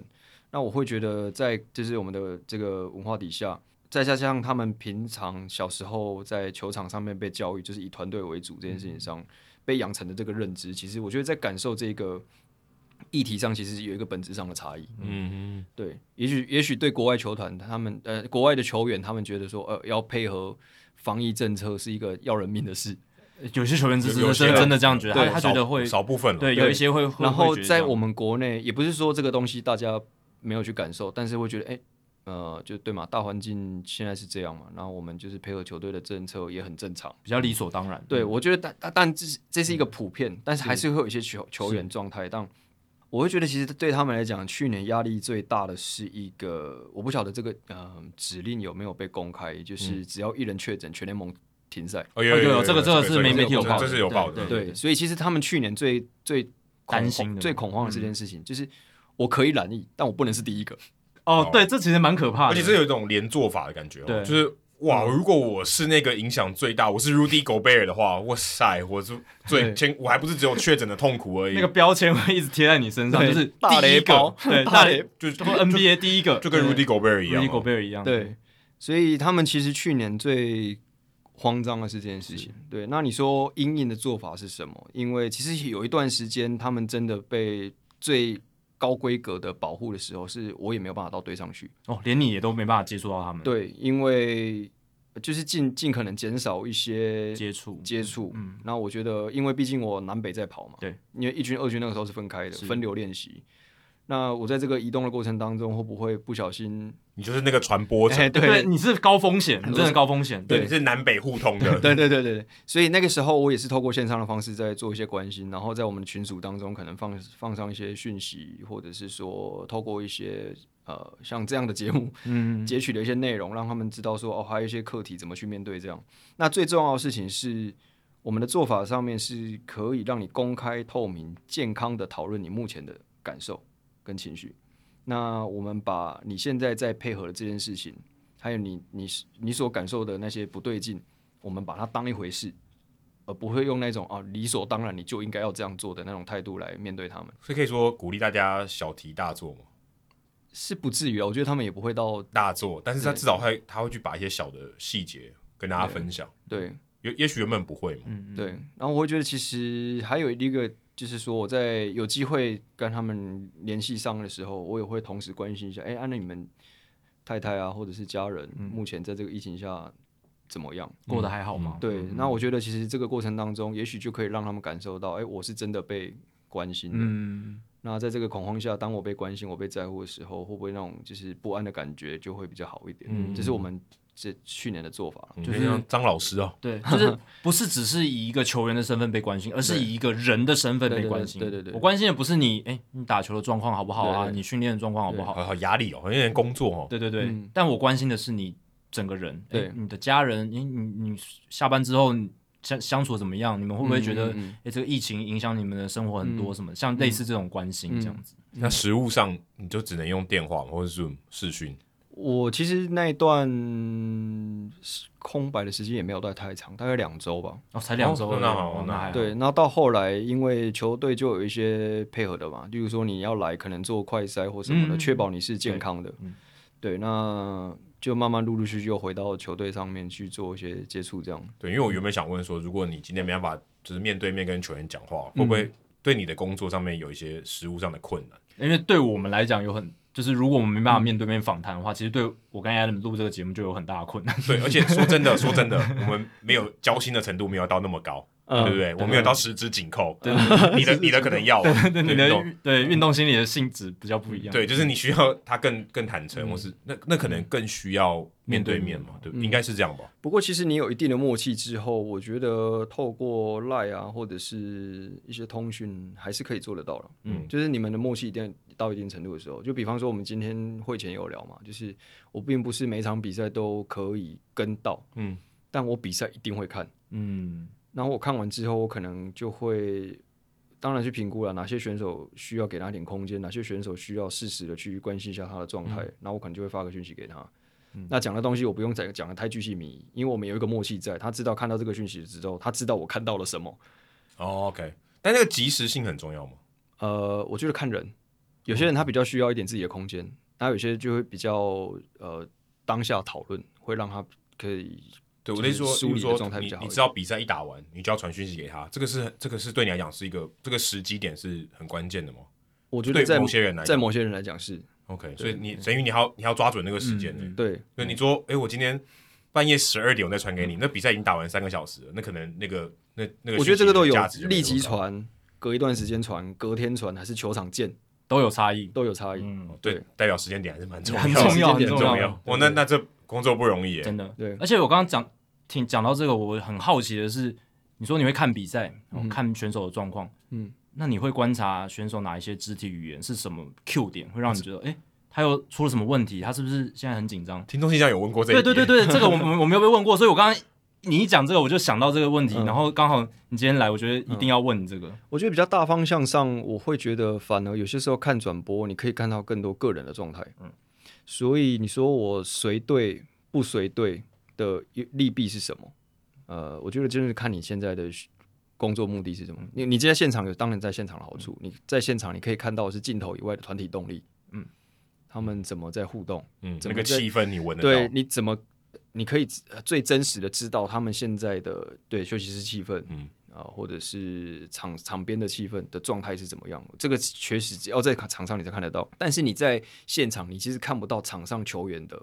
那我会觉得，在就是我们的这个文化底下，再加上他们平常小时候在球场上面被教育，就是以团队为主这件事情上被养成的这个认知，其实我觉得在感受这个。议题上其实有一个本质上的差异，嗯嗯，对，也许也许对国外球团他们呃国外的球员他们觉得说呃要配合防疫政策是一个要人命的事，有些球员就是真的真的这样觉得，对他觉得会少部分，对，有一些会，然后在我们国内也不是说这个东西大家没有去感受，但是会觉得哎呃就对嘛，大环境现在是这样嘛，然后我们就是配合球队的政策也很正常，比较理所当然。对，我觉得但但这是这是一个普遍，但是还是会有一些球球员状态但。我会觉得，其实对他们来讲，去年压力最大的是一个，我不晓得这个呃指令有没有被公开，就是只要一人确诊，全联盟停赛。哦，有有有，这个这个是媒媒体有报，这是有报的。对，所以其实他们去年最最担心、最恐慌的这件事情，就是我可以染疫，但我不能是第一个。哦，对，这其实蛮可怕的，而且这有一种连做法的感觉，对，就是。哇！如果我是那个影响最大，我是 Rudy Gobert 的话，哇塞，我就最先，我还不是只有确诊的痛苦而已。那个标签会一直贴在你身上，就是大雷包，对，大雷就是 NBA 第一个，就跟 Rudy Gobert 一样，Rudy Gobert 一样。对，所以他们其实去年最慌张的是这件事情。对，那你说阴影的做法是什么？因为其实有一段时间，他们真的被最高规格的保护的时候，是我也没有办法到队上去哦，连你也都没办法接触到他们。对，因为就是尽尽可能减少一些接触接触。嗯，那我觉得，因为毕竟我南北在跑嘛，对，因为一军二军那个时候是分开的，分流练习。那我在这个移动的过程当中，会不会不小心？你就是那个传播者，对，你是高风险，你真的高风险，对，你是南北互通的，对对对对。所以那个时候，我也是透过线上的方式在做一些关心，然后在我们的群组当中，可能放放上一些讯息，或者是说透过一些呃像这样的节目，嗯，截取的一些内容，让他们知道说哦，还有一些课题怎么去面对这样。那最重要的事情是，我们的做法上面是可以让你公开透明、健康的讨论你目前的感受。跟情绪，那我们把你现在在配合的这件事情，还有你你你所感受的那些不对劲，我们把它当一回事，而不会用那种啊理所当然你就应该要这样做的那种态度来面对他们。所以可以说鼓励大家小题大做吗？是不至于啊，我觉得他们也不会到大做，但是他至少会他会去把一些小的细节跟大家分享。对，也也许原本不会嘛。嗯嗯。对，然后我会觉得其实还有一个。就是说，我在有机会跟他们联系上的时候，我也会同时关心一下，哎，那你们太太啊，或者是家人，嗯目前在这个疫情下怎么样？过得还好吗？对，嗯那我觉得其实这个过程当中，也许就可以让他们感受到，哎、我是真的被关心的。嗯，那在这个恐慌下，当我被关心、我被在乎的时候，会不会那种就是不安的感觉就会比较好一点？嗯这是我们这去年的做法。就就是是像张老师哦，对，就是不是只是以一个球员的身份被关心，而是以一个人的身份被关心。对对对我关心的不是你，哎，你打球的状况好不好啊？你训练的状况好不好？好好压力哦，有点工作哦。对对对，嗯但我关心的是你整个人，对你的家人，你你你下班之后相相处怎么样？你们会不会觉得，哎、这个疫情影响你们的生活很多？什么、像类似这种关心这样子？那实物上你就只能用电话或者是视讯。我其实那一段空白的时间也没有待太长，大概两周吧。哦，才两周，哦那好哦那还好。对，然后到后来，因为球队就有一些配合的嘛，例如说你要来，可能做快筛或什么的，嗯确保你是健康的。对嗯对，那就慢慢陆陆续续又回到球队上面去做一些接触，这样。对，因为我原本想问说，如果你今天没办法就是面对面跟球员讲话，会不会对你的工作上面有一些实务上的困难？因为对我们来讲有很，就是如果我们没办法面对面访谈的话，其实对我跟 Adam 录这个节目就有很大的困难。对，而且说真的，说真的，我们没有交心的程度没有到那么高，嗯对不对？我没有到十指紧扣，你的你的可能要，对你的对运动心理的性质比较不一样。对，就是你需要他更更坦诚，或是那那可能更需要面对面嘛，对，应该是这样吧？不过其实你有一定的默契之后，我觉得透过 Line 啊，或者是一些通讯，还是可以做得到了。嗯就是你们的默契一定到一定程度的时候，就比方说我们今天会前有聊嘛，就是我并不是每场比赛都可以跟到，嗯，但我比赛一定会看。嗯然后我看完之后，我可能就会当然去评估了哪些选手需要给他点空间，哪些选手需要适时的去关心一下他的状态，然后我可能就会发个讯息给他。那讲的东西我不用再讲的太具细靡遗，因为我们有一个默契在，他知道看到这个讯息之后，他知道我看到了什么。哦，OK，但那个及时性很重要吗？呃，我觉得看人，有些人他比较需要一点自己的空间，那有些就会比较呃当下讨论，会让他可以对我的意思说，梳理的比如说状态你你知道比赛一打完，你就要传讯息给他，这个是这个是对你来讲是一个这个时机点是很关键的吗？我觉得在某些人来讲在某些人来讲是 OK，所以你等于你要你要抓准那个时间呢。对，那，你说，哎，我今天半夜十二点我再传给你，那比赛已经打完三个小时了，那可能那个那那个，我觉得这个都有立即，传，隔一段时间传，隔天传，还是球场见，都有差异。都有差异。嗯，对，代表时间点还是蛮重要的，很重要，很重要。。哦，那那这工作不容易耶。真的。对而且我刚刚讲听讲到这个，我很好奇的是，你说你会看比赛，然后嗯看选手的状况，嗯，那你会观察选手哪一些肢体语言是什么 Q 点，会让你觉得，哎、他又出了什么问题？他是不是现在很紧张？听众信箱有问过这个，对对对对，这个我们我没有被问过，所以我刚刚你一讲这个，我就想到这个问题，嗯然后刚好你今天来，我觉得一定要问你这个。我觉得比较大方向上，我会觉得反而有些时候看转播，你可以看到更多个人的状态。嗯，所以你说我随队不随队的利弊是什么？呃，我觉得就是看你现在的工作目的是什么。你你在现场有当然在现场的好处，你在现场你可以看到是镜头以外的团体动力，嗯，他们怎么在互动，嗯，那个气氛你闻得到对，你怎么你可以呃最真实的知道他们现在的对休息室气氛，嗯。啊、或者是场场边的气氛的状态是怎么样？这个确实只要在场上你才看得到，但是你在现场你其实看不到场上球员的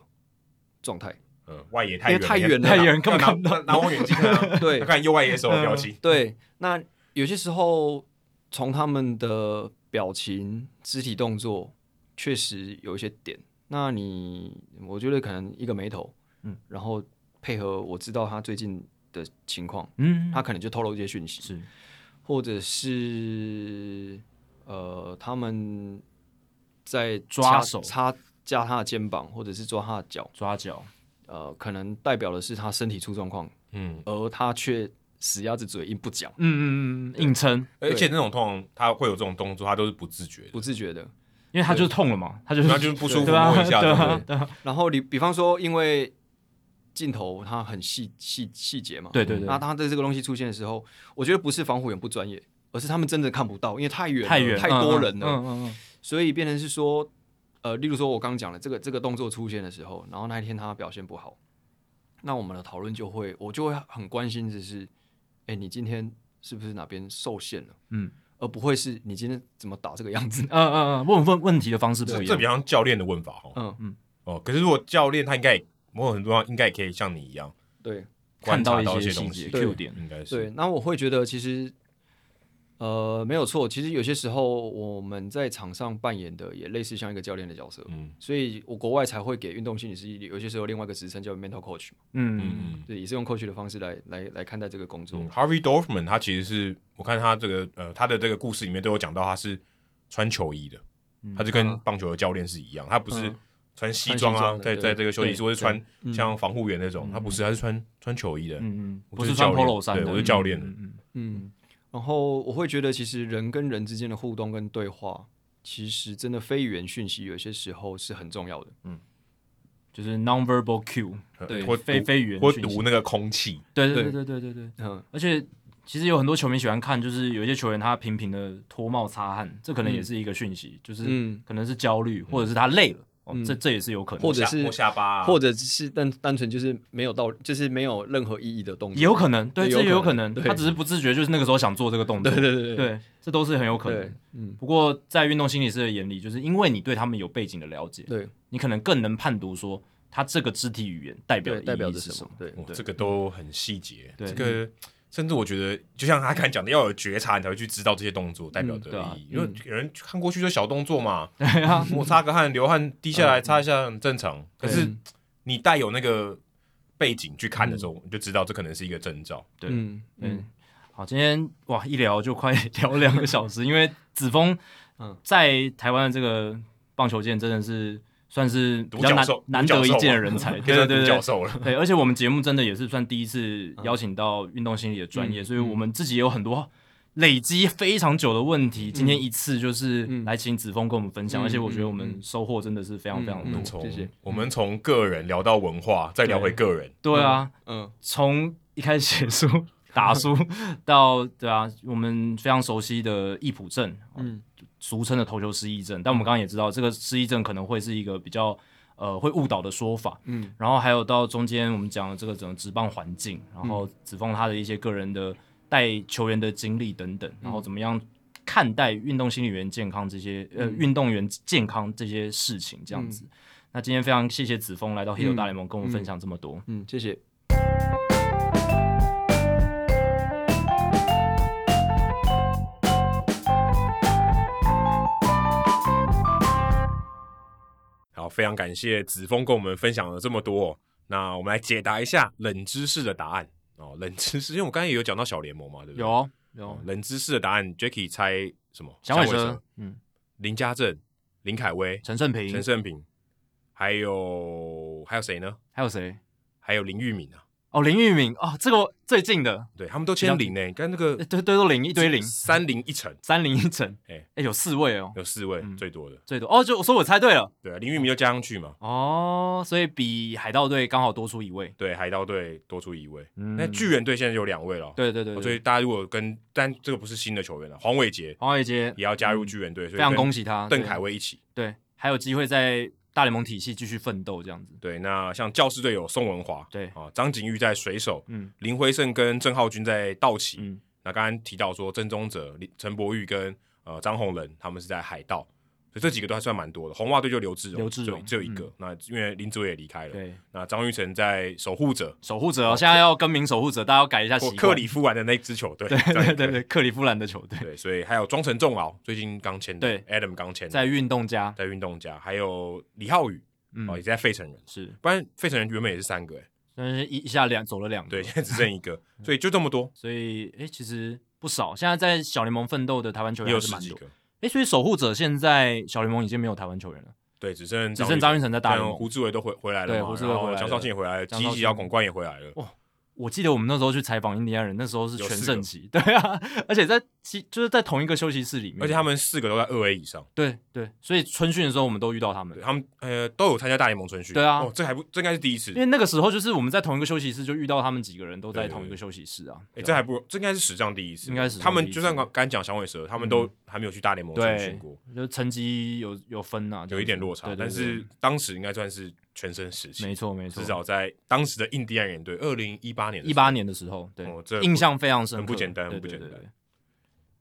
状态。嗯，外野太因为太远了太远根本看不到。拿拿望远镜看啊，对。看右外野手的表情，对，那有些时候从他们的表情、肢体动作，确实有一些点。那你我觉得可能一个眉头，嗯，然后配合我知道他最近的情况，嗯，他可能就透露一些讯息，是。或者是呃他们在抓手。插加他的肩膀，或者是抓他的脚，抓脚，呃，可能代表的是他身体出状况，嗯，而他却死鸭子嘴硬不讲，嗯嗯嗯，硬撑，而且那种通常他会有这种动作，他都是不自觉的，不自觉的。因为他就是痛了嘛，他就是他就是不舒服一下，对对？然后你比方说，因为镜头它很细细细节嘛，对对对。那它在这个东西出现的时候，我觉得不是防护员不专业，而是他们真的看不到，因为太远太远太多人了，嗯嗯嗯所以变成是说，呃，例如说我刚刚讲的这个这个动作出现的时候，然后那一天他表现不好，那我们的讨论就会，我就会很关心的是，哎，你今天是不是哪边受限了？嗯。而不会是你今天怎么打这个样子？嗯嗯嗯，问问问题的方式不一样，这比方教练的问法哦。嗯嗯，哦，可是如果教练他应该也某种程度上应该也可以像你一样，对，观察到一些东西，Q 点应该是对。那我会觉得其实。呃，没有错。其实有些时候我们在场上扮演的也类似像一个教练的角色，嗯，所以我国外才会给运动心理师有些时候另外一个职称叫 mental coach，嗯嗯嗯，对，也是用 coach 的方式来来来看待这个工作。嗯、Harvey Dorfman 他其实是我看他这个呃他的这个故事里面都有讲到他是穿球衣的，嗯、他就跟棒球的教练是一样，他不是穿西装啊，在在这个休息室或是穿像防护员那种，他不是，他是穿穿球衣的，嗯嗯，不是穿 polo 衫的，对，我是教练，嗯嗯。嗯。然后我会觉得，其实人跟人之间的互动跟对话，其实真的非语言讯息有些时候是很重要的。嗯，就是 nonverbal cue，对，或非非语言，或读那个空气。对对对。对对对对。嗯，而且其实有很多球迷喜欢看，就是有一些球员他频频的脱帽擦汗，这可能也是一个讯息，就是可能是焦虑，或者是他累了。这这也是有可能，或者是摸下巴，或者是单单纯就是没有到，就是没有任何意义的动作，也有可能，对，这也有可能，他只是不自觉，就是那个时候想做这个动作，对对对对，这都是很有可能。嗯，不过在运动心理师的眼里，就是因为你对他们有背景的了解，对，你可能更能判读说他这个肢体语言代表代表着什么，对，这个都很细节，这个。甚至我觉得，就像他刚才讲的，要有觉察，你才会去知道这些动作代表的意义。因为有人看过去就小动作嘛，对啊，摩擦个汗、流汗滴下来，擦一下很正常。可是你带有那个背景去看的时候，你就知道这可能是一个征兆。对，嗯嗯。好，今天哇，一聊就快聊两个小时，因为子峰嗯，在台湾的这个棒球界真的是。算是比较难难得一见的人才，对对对，对，而且我们节目真的也是算第一次邀请到运动心理的专业，所以我们自己也有很多累积非常久的问题，今天一次就是来请子峰跟我们分享，而且我觉得我们收获真的是非常非常多。谢谢。我们从个人聊到文化，再聊回个人。对啊，嗯，从一开始写书 打书 到对啊，我们非常熟悉的易普镇，嗯。俗称的投球失忆症，但我们刚刚也知道，这个失忆症可能会是一个比较呃会误导的说法。嗯，然后还有到中间我们讲的这个整个职棒环境，然后子峰他的一些个人的带球员的经历等等，然后怎么样看待运动心理员健康这些呃运动员健康这些事情这样子。那今天非常谢谢子峰来到 Hito 大联盟跟我们分享这么多。嗯，谢谢。非常感谢子峰跟我们分享了这么多。那我们来解答一下冷知识的答案哦。冷知识，因为我刚才也有讲到小联盟嘛，对不对？有有冷知识的答案，Jacky 猜什么？响尾蛇，嗯，林家正、林凯威、陈胜平、陈胜平，还有还有谁呢？还有谁？还有林玉敏啊。哦，林玉敏哦，这个最近的，对他们都签零呢。你看那个，对对，都零一堆零，三零一层，三零一层，哎。哎，有四位哦，有四位，最多的，最多。哦，就我说我猜对了，对啊，林玉明就加上去嘛，哦，所以比海盗队刚好多出一位，对，海盗队多出一位，那巨人队现在有两位了，对对对，所以大家如果跟，但这个不是新的球员了，黄伟杰，黄伟杰也要加入巨人队，非常恭喜他，邓凯威一起，对，还有机会在。大联盟体系继续奋斗，这样子。对，那像教士队有宋文华，对啊，张景玉在水手，嗯，林辉胜跟郑浩君在道奇，嗯，那刚刚提到说曾宗哲、陈柏宇跟呃张宏仁他们是在海盗。所以这几个都还算蛮多的，红袜队就刘志荣，刘志荣只有一个。那因为林子伟也离开了，对。那张玉成在守护者，守护者哦，现在要更名守护者，大家要改一下习惯。克里夫兰的那支球队，对对对对，克里夫兰的球队。对，所以还有庄成仲敖，最近刚签的，对，Adam 刚签，在运动家，在运动家，还有李浩宇，哦，也在费城人，是，不然费城人原本也是三个，哎，但是一一下两走了两个，对，现在只剩一个，所以就这么多，所以哎，其实不少。现在在小联盟奋斗的台湾球员也是蛮多。哎，所以守护者现在小联盟已经没有台湾球员了，对，只剩只剩张运成在大联盟，胡志伟都回回来了，对，胡志伟回来了，江少庆也回来了，吉吉姚巩冠也回来了，哇。我记得我们那时候去采访印第安人，那时候是全盛期，对啊，而且在其就是在同一个休息室里面，而且他们四个都在二 A 以上，对对，所以春训的时候我们都遇到他们，他们呃都有参加大联盟春训，对啊，这还不这应该是第一次，因为那个时候就是我们在同一个休息室就遇到他们几个人都在同一个休息室啊，哎，这还不这应该是史上第一次，应该是他们就算刚刚讲响尾蛇，他们都还没有去大联盟春训过，就成绩有有分啊，有一点落差，但是当时应该算是。全身时期，没错没错，至少在当时的印第安人队，二零一八年一八年的时候，对，印象非常深刻，很不简单，很不简单。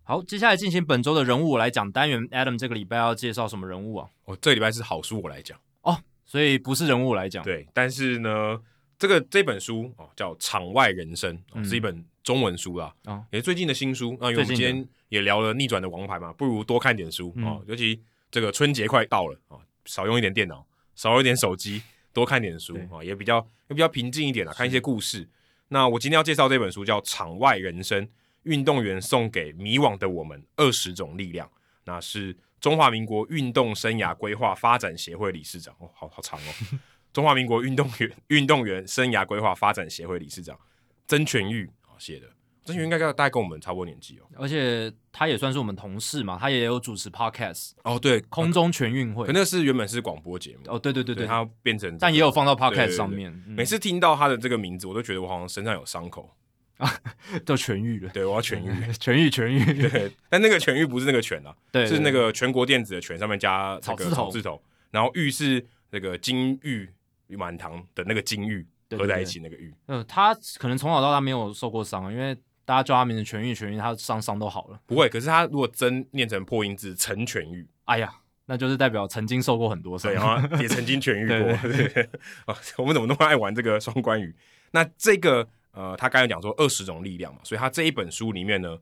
好，接下来进行本周的人物我来讲单元，Adam 这个礼拜要介绍什么人物啊？哦，这个礼拜是好书我来讲哦，所以不是人物我来讲。对，但是呢，这个这本书哦叫《场外人生》，哦，是一本中文书啦，也是最近的新书。那、哦、因为我们今天也聊了逆转的王牌嘛，不如多看点书、嗯、哦。尤其这个春节快到了啊、哦，少用一点电脑，少用一点手机，多看点书啊、哦，也比较也比较平静一点啦，看一些故事。那我今天要介绍这本书叫《场外人生》，运动员送给迷惘的我们二十种力量。那是中华民国运动生涯规划发展协会理事长哦，好好长哦。中华民国运动员运动员生涯规划发展协会理事长曾全玉啊写的，曾全玉应该大概跟我们差不多年纪哦，而且他也算是我们同事嘛，他也有主持 podcast 哦，对，空中全运会，可那是原本是广播节目哦，对对对对，他变成、这个，但也有放到 podcast 上面。每次听到他的这个名字，我都觉得我好像身上有伤口。啊，都痊愈了。对，我要痊愈，痊愈，痊愈。对，但那个痊愈不是那个痊啊，对，是那个全国电子的全上面加草字头，草字头，然后玉是那个金玉满堂的那个金玉合在一起那个玉。嗯，他可能从小到大没有受过伤，因为大家叫他名字痊愈，痊愈，他伤伤都好了。不会，可是他如果真念成破音字陈痊愈，哎呀，那就是代表曾经受过很多伤，然后也曾经痊愈过。对，对，对，对，我们怎么那么爱玩这个双关语？那这个。呃，他刚才讲说二十种力量嘛，所以他这一本书里面呢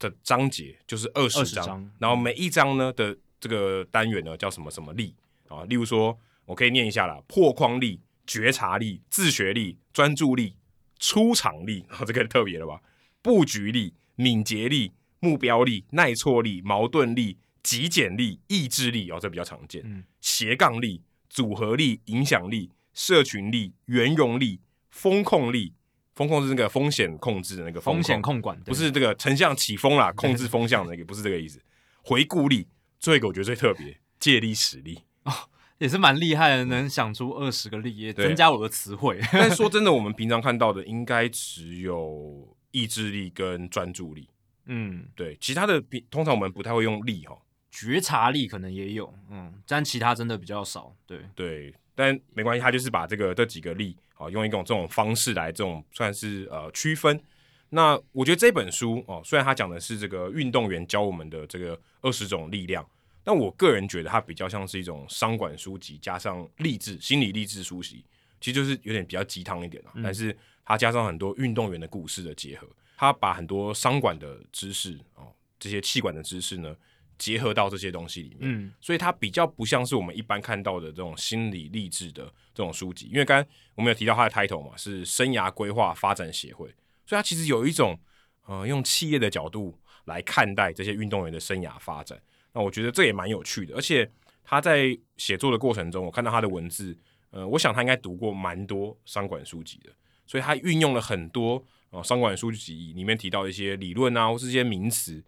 的章节就是二十章，章，然后每一章呢的这个单元呢叫什么什么力啊？例如说，我可以念一下啦：破框力、觉察力、自学力、专注力、出场力，哦，这个特别了吧？布局力、敏捷力、目标力、耐挫力、矛盾力、极简力、意志力，哦，这比较常见。嗯，斜杠力、组合力、影响力、社群力、圆融力、风控力。风控是那个风险控制的那个风险控管，不是这个丞相起风啦，控制风向的那个，不是这个意思。回顾力，最后一个我觉得最特别，借力使力哦，也是蛮厉害的，能想出二十个力，也增加我的词汇。但是说真的，我们平常看到的应该只有意志力跟专注力。嗯，对，其他的比通常我们不太会用力哈，觉察力可能也有，嗯，但其他真的比较少。对对。但没关系，他就是把这个这几个力啊，用一种这种方式来这种算是呃区分。那我觉得这本书哦，虽然他讲的是这个运动员教我们的这个二十种力量，但我个人觉得它比较像是一种商管书籍加上励志心理励志书籍，其实就是有点比较鸡汤一点啊。嗯、但是它加上很多运动员的故事的结合，他把很多商管的知识哦，这些气管的知识呢。结合到这些东西里面，嗯，所以它比较不像是我们一般看到的这种心理励志的这种书籍，因为刚刚我们有提到它的 title 嘛，是生涯规划发展协会，所以它其实有一种呃用企业的角度来看待这些运动员的生涯发展，那我觉得这也蛮有趣的，而且他在写作的过程中，我看到他的文字，呃，我想他应该读过蛮多商管书籍的，所以他运用了很多哦商管书籍里面提到的一些理论啊，或是一些名词。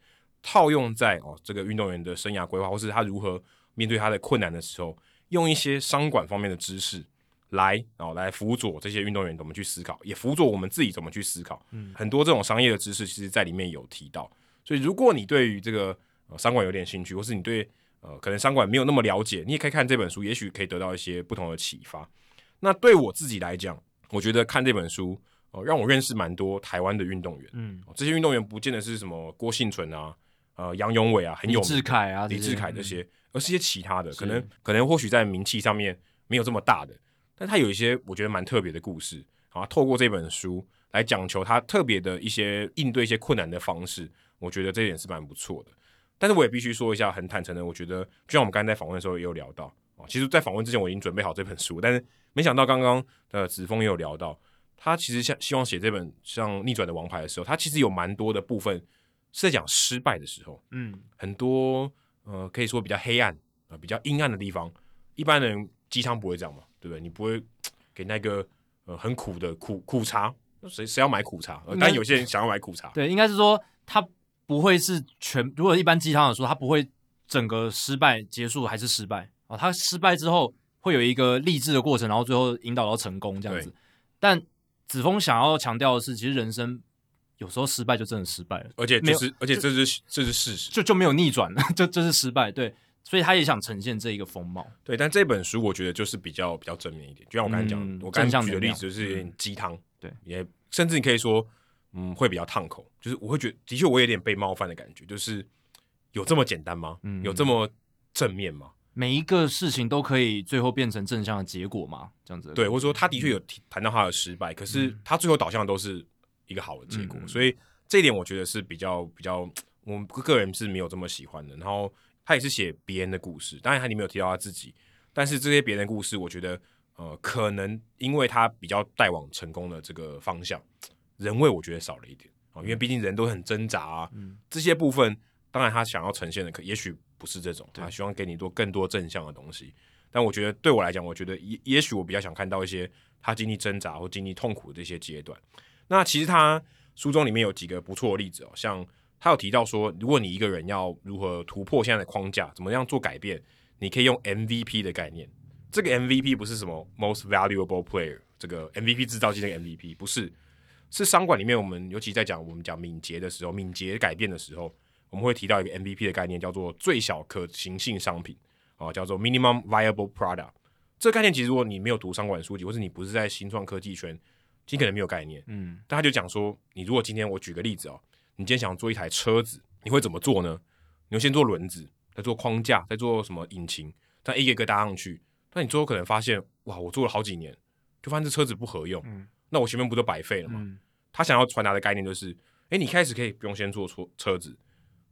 套用在哦这个运动员的生涯规划，或是他如何面对他的困难的时候，用一些商管方面的知识来哦来辅佐这些运动员怎么去思考，也辅佐我们自己怎么去思考。嗯，很多这种商业的知识，其实在里面有提到。所以如果你对于这个呃商管有点兴趣，或是你对呃可能商管没有那么了解，你也可以看这本书，也许可以得到一些不同的启发。那对我自己来讲，我觉得看这本书哦、呃，让我认识蛮多台湾的运动员。嗯，这些运动员不见得是什么郭幸存啊。呃，杨永伟啊，很有名，李志凯啊，李志凯这些，而是一些其他的，可能可能或许在名气上面没有这么大的，但他有一些我觉得蛮特别的故事，啊，透过这本书来讲求他特别的一些应对一些困难的方式，我觉得这一点是蛮不错的。但是我也必须说一下，很坦诚的，我觉得就像我们刚才在访问的时候也有聊到啊，其实，在访问之前我已经准备好这本书，但是没想到刚刚的子峰也有聊到，他其实像希望写这本像逆转的王牌的时候，他其实有蛮多的部分。是在讲失败的时候，嗯，很多呃可以说比较黑暗啊、呃、比较阴暗的地方，一般人鸡汤不会这样嘛，对不对？你不会给那个呃很苦的苦苦茶，谁谁要买苦茶？但有些人想要买苦茶，对，应该是说他不会是全，如果一般鸡汤的说，他不会整个失败结束还是失败啊，他失败之后会有一个励志的过程，然后最后引导到成功这样子。但子枫想要强调的是，其实人生。有时候失败就真的失败了，而且就是，而且这是这是事实，就就没有逆转了，就这是失败。对，所以他也想呈现这一个风貌。对，但这本书我觉得就是比较比较正面一点，就像我刚才讲，嗯、我刚才举的例子就是鸡汤、嗯，对，也甚至你可以说，嗯，会比较烫口，就是我会觉得，的确我有点被冒犯的感觉，就是有这么简单吗？嗯、有这么正面吗？每一个事情都可以最后变成正向的结果吗？这样子对，或者说他的确有谈到他的失败，嗯、可是他最后导向都是一个好的结果，嗯、所以这一点我觉得是比较比较，我们个人是没有这么喜欢的。然后他也是写别人的故事，当然他里面有提到他自己，但是这些别人的故事，我觉得呃，可能因为他比较带往成功的这个方向，人味我觉得少了一点啊，因为毕竟人都很挣扎啊，嗯、这些部分当然他想要呈现的可也许。不是这种，他希望给你多更多正向的东西。但我觉得对我来讲，我觉得也也许我比较想看到一些他经历挣扎或经历痛苦的这些阶段。那其实他书中里面有几个不错的例子哦，像他有提到说，如果你一个人要如何突破现在的框架，怎么样做改变，你可以用 MVP 的概念。这个 MVP 不是什么 Most Valuable Player，这个 MVP 制造机那个 MVP 不是，是商管里面我们尤其在讲我们讲敏捷的时候，敏捷改变的时候。我们会提到一个 MVP 的概念，叫做最小可行性商品，啊，叫做 Minimum Viable Product。这个概念其实如果你没有读商管书籍，或是你不是在新创科技圈，你可能没有概念。嗯，但他就讲说，你如果今天我举个例子哦，你今天想做一台车子，你会怎么做呢？你会先做轮子，再做框架，再做什么引擎，再一个一个搭上去。但你最后可能发现，哇，我做了好几年，就发现这车子不合用，嗯，那我前面不都白费了吗？嗯，他想要传达的概念就是，哎，你开始可以不用先做车车子。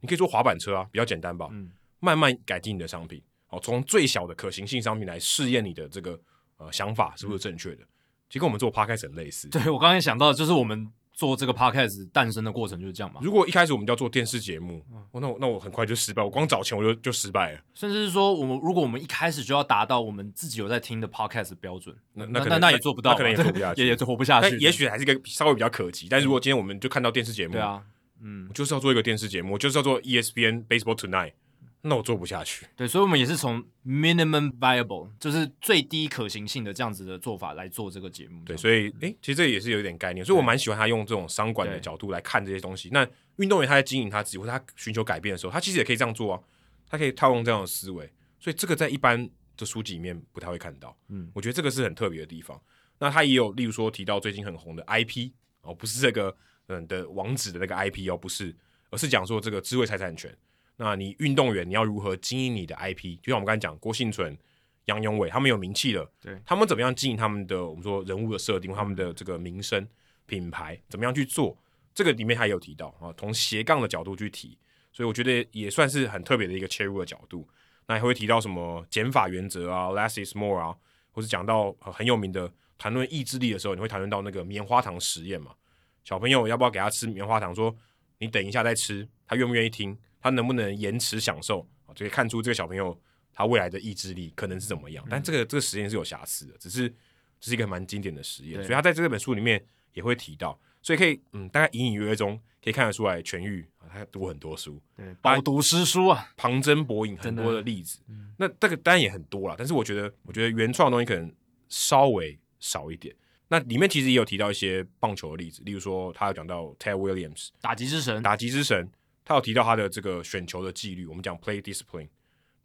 你可以做滑板车啊，比较简单吧。嗯，慢慢改进你的商品，好，从最小的可行性商品来试验你的这个呃想法是不是正确的。其实跟我们做 podcast 很类似。对，我刚才想到，就是我们做这个 podcast 诞生的过程就是这样嘛。如果一开始我们就要做电视节目，嗯，那我那我很快就失败，我光找钱我就就失败了。甚至是说，我们如果我们一开始就要达到我们自己有在听的 podcast 标准，那那那那也做不到，那可能也做不下去，也也活不下去。也许还是一个稍微比较可及。但是如果今天我们就看到电视节目，对啊。嗯，我就是要做一个电视节目，我就是要做 ESPN Baseball Tonight，那我做不下去。对，所以我们也是从 minimum viable，就是最低可行性的这样子的做法来做这个节目。对，所以诶、欸，其实这也是有一点概念，所以我蛮喜欢他用这种商管的角度来看这些东西。那运动员他在经营他自己或他寻求改变的时候，他其实也可以这样做啊，他可以套用这样的思维。所以这个在一般的书籍里面不太会看到。嗯，我觉得这个是很特别的地方。那他也有例如说提到最近很红的 IP 哦，不是这个嗯的网址的那个 IP 哦，不是。而是讲说这个智慧财产权，那你运动员你要如何经营你的 IP？就像我们刚才讲，郭幸存、杨永伟他们有名气了，对，他们怎么样经营他们的我们说人物的设定，他们的这个名声品牌怎么样去做？这个里面还有提到啊，从斜杠的角度去提，所以我觉得也算是很特别的一个切入的角度。那还会提到什么减法原则啊，less is more 啊，或是讲到很有名的谈论意志力的时候，你会谈论到那个棉花糖实验嘛？小朋友要不要给他吃棉花糖？说。你等一下再吃，他愿不愿意听？他能不能延迟享受？啊，就可以看出这个小朋友他未来的意志力可能是怎么样。嗯、但这个这个实验是有瑕疵的，只是这是一个蛮经典的实验，所以他在这本书里面也会提到，所以可以嗯，大概隐隐约约中可以看得出来，全愈啊，他读很多书，对，饱读诗书啊，旁征博引很多的例子。那这个当然也很多了，但是我觉得，我觉得原创的东西可能稍微少一点。那里面其实也有提到一些棒球的例子，例如说他有讲到 Ted Williams 打击之神，打击之神，他有提到他的这个选球的纪律，我们讲 play discipline，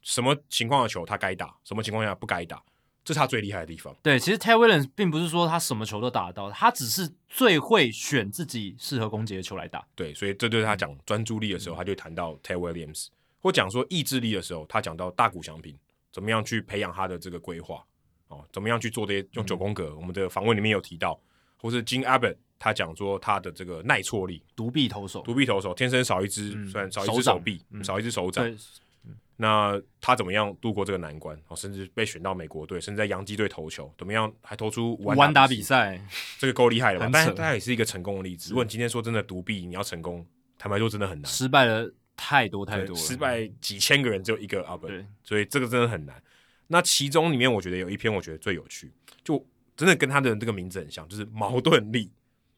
什么情况的球他该打，什么情况下不该打，这是他最厉害的地方。对，其实 Ted Williams 并不是说他什么球都打得到，他只是最会选自己适合攻击的球来打。对，所以这就是他讲专注力的时候，他就谈到 Ted Williams，或讲说意志力的时候，他讲到大谷翔平怎么样去培养他的这个规划。哦，怎么样去做这些用九宫格？嗯、我们的访问里面有提到，或是 Jim Abbott 他讲说他的这个耐挫力，独臂投手，独臂投手天生少一只，嗯、虽然少一只手臂，嗯、少一只手掌。嗯、那他怎么样度过这个难关？哦，甚至被选到美国队，甚至在洋基队投球，怎么样还投出无安打比赛？这个够厉害了吧？但他也是一个成功的例子。如果你今天说真的独臂，你要成功，坦白说真的很难，失败了太多太多了，失败几千个人只有一个 Abbott，所以这个真的很难。那其中里面，我觉得有一篇我觉得最有趣，就真的跟他的这个名字很像，就是矛盾力。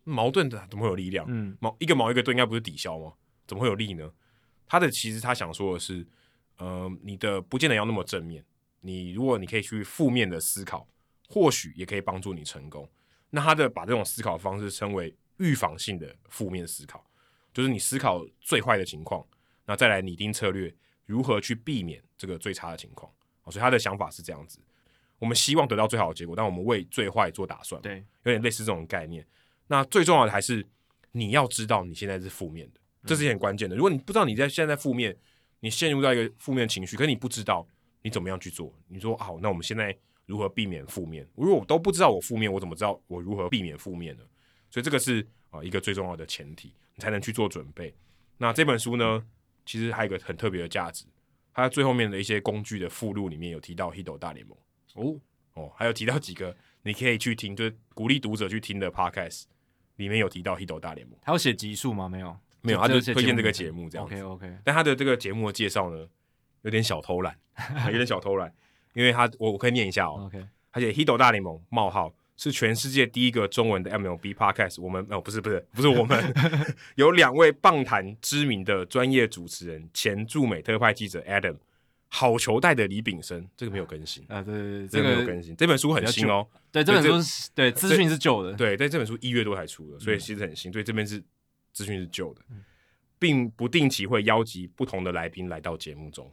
矛盾的怎么会有力量？嗯，矛一个矛一个盾，应该不是抵消吗？怎么会有力呢？他的其实他想说的是，呃，你的不见得要那么正面。你如果你可以去负面的思考，或许也可以帮助你成功。那他的把这种思考方式称为预防性的负面思考，就是你思考最坏的情况，那再来拟定策略，如何去避免这个最差的情况。所以他的想法是这样子，我们希望得到最好的结果，但我们为最坏做打算。对，有点类似这种概念。那最重要的还是你要知道你现在是负面的，这是很关键的。如果你不知道你在现在负面，你陷入到一个负面情绪，可是你不知道，你怎么样去做？你说好，那我们现在如何避免负面？如果我都不知道我负面，我怎么知道我如何避免负面呢？所以这个是啊一个最重要的前提，你才能去做准备。那这本书呢，其实还有一个很特别的价值，它最后面的一些工具的附录里面有提到《Hito 大联盟》哦哦，还有提到几个你可以去听，就是鼓励读者去听的 Podcast，里面有提到《Hito 大联盟》。他有写集数吗？没有，没有，他就推荐这个节目这样子。OK OK，但他的这个节目的介绍呢，有点小偷懒，有点小偷懒，因为他我我可以念一下哦。OK，而且《Hito 大联盟》冒号。是全世界第一个中文的 MLB Podcast。我们哦，不是不是不是我们，有两位棒坛知名的专业主持人，前驻美特派记者 Adam，好球带的李炳生，这个没有更新啊，对对对，这个没有更新。这本书很新哦，对，这本书对资讯是旧的，对，但这本书一月多才出的，所以其实很新。所以这边是资讯是旧的，并不定期会邀集不同的来宾来到节目中。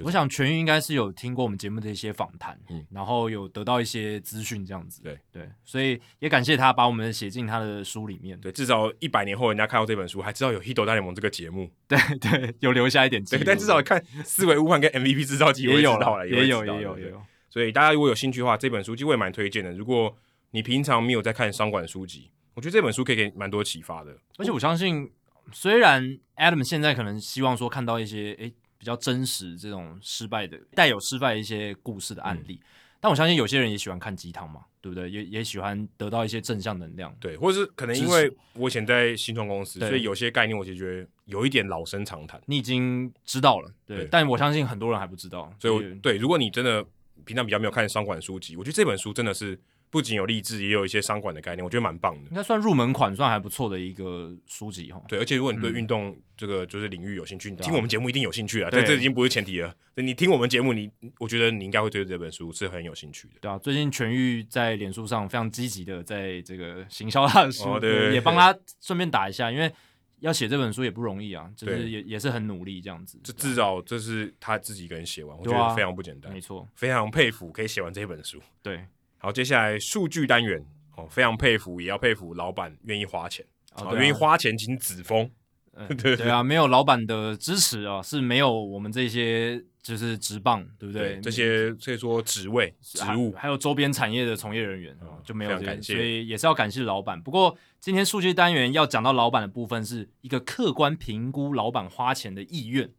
我想全玉应该是有听过我们节目的一些访谈，嗯，然后有得到一些资讯这样子，对对，所以也感谢他把我们写进他的书里面，对，至少一百年后人家看到这本书，还知道有《Hito 大联盟》这个节目，对对，有留下一点记录，但至少看思维误判跟 MVP 制造机会也有了，也有也有也有，所以大家如果有兴趣的话，这本书其实我也蛮推荐的。如果你平常没有在看商管书籍，我觉得这本书可以给蛮多启发的，而且我相信，虽然 Adam 现在可能希望说看到一些诶。比较真实这种失败的带有失败一些故事的案例，嗯、但我相信有些人也喜欢看鸡汤嘛，对不对？也也喜欢得到一些正向能量，对，或者是可能因为我以前在新创公司，所以有些概念我就觉得有一点老生常谈，你已经知道了，对，对，但我相信很多人还不知道，所以对，如果你真的平常比较没有看商管书籍，我觉得这本书真的是。不仅有励志，也有一些商管的概念，我觉得蛮棒的。应该算入门款，算还不错的一个书籍哈。对，而且如果你对运动这个就是领域有兴趣，听我们节目一定有兴趣啊。但，这已经不是前提了。你听我们节目，你我觉得你应该会对这本书是很有兴趣的。对啊，最近全愈在脸书上非常积极的在这个行销他的书，也帮他顺便打一下，因为要写这本书也不容易啊，就是也也是很努力这样子。这至少这是他自己一个人写完，我觉得非常不简单。没错，非常佩服可以写完这本书。对。好，接下来数据单元哦，非常佩服，也要佩服老板愿意花钱啊，愿意花钱请子峰，对对啊，没有老板的支持啊，是没有我们这些就是职棒，对不对？这些所以说职位职务，还有周边产业的从业人员就没有这些，所以也是要感谢老板。不过今天数据单元要讲到老板的部分，是一个客观评估老板花钱的意愿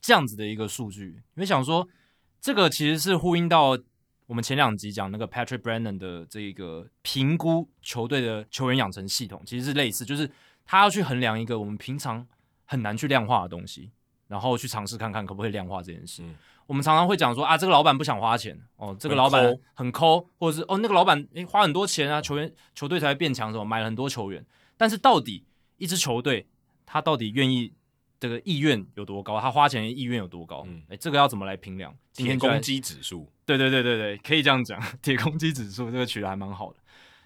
这样子的一个数据。你会想说，这个其实是呼应到。我们前两集讲那个 Patrick Brennan 的这个评估球队的球员养成系统，其实是类似，就是他要去衡量一个我们平常很难去量化的东西，然后去尝试看看可不可以量化这件事。嗯、我们常常会讲说啊，这个老板不想花钱哦，这个老板很抠，或者是哦那个老板诶花很多钱啊，球员球队才会变强，什么买了很多球员，但是到底一支球队他到底愿意？这个意愿有多高？他花钱的意愿有多高？嗯，哎，这个要怎么来评量？铁公鸡指数，对对对对对，可以这样讲。铁公鸡指数这个取得还蛮好的。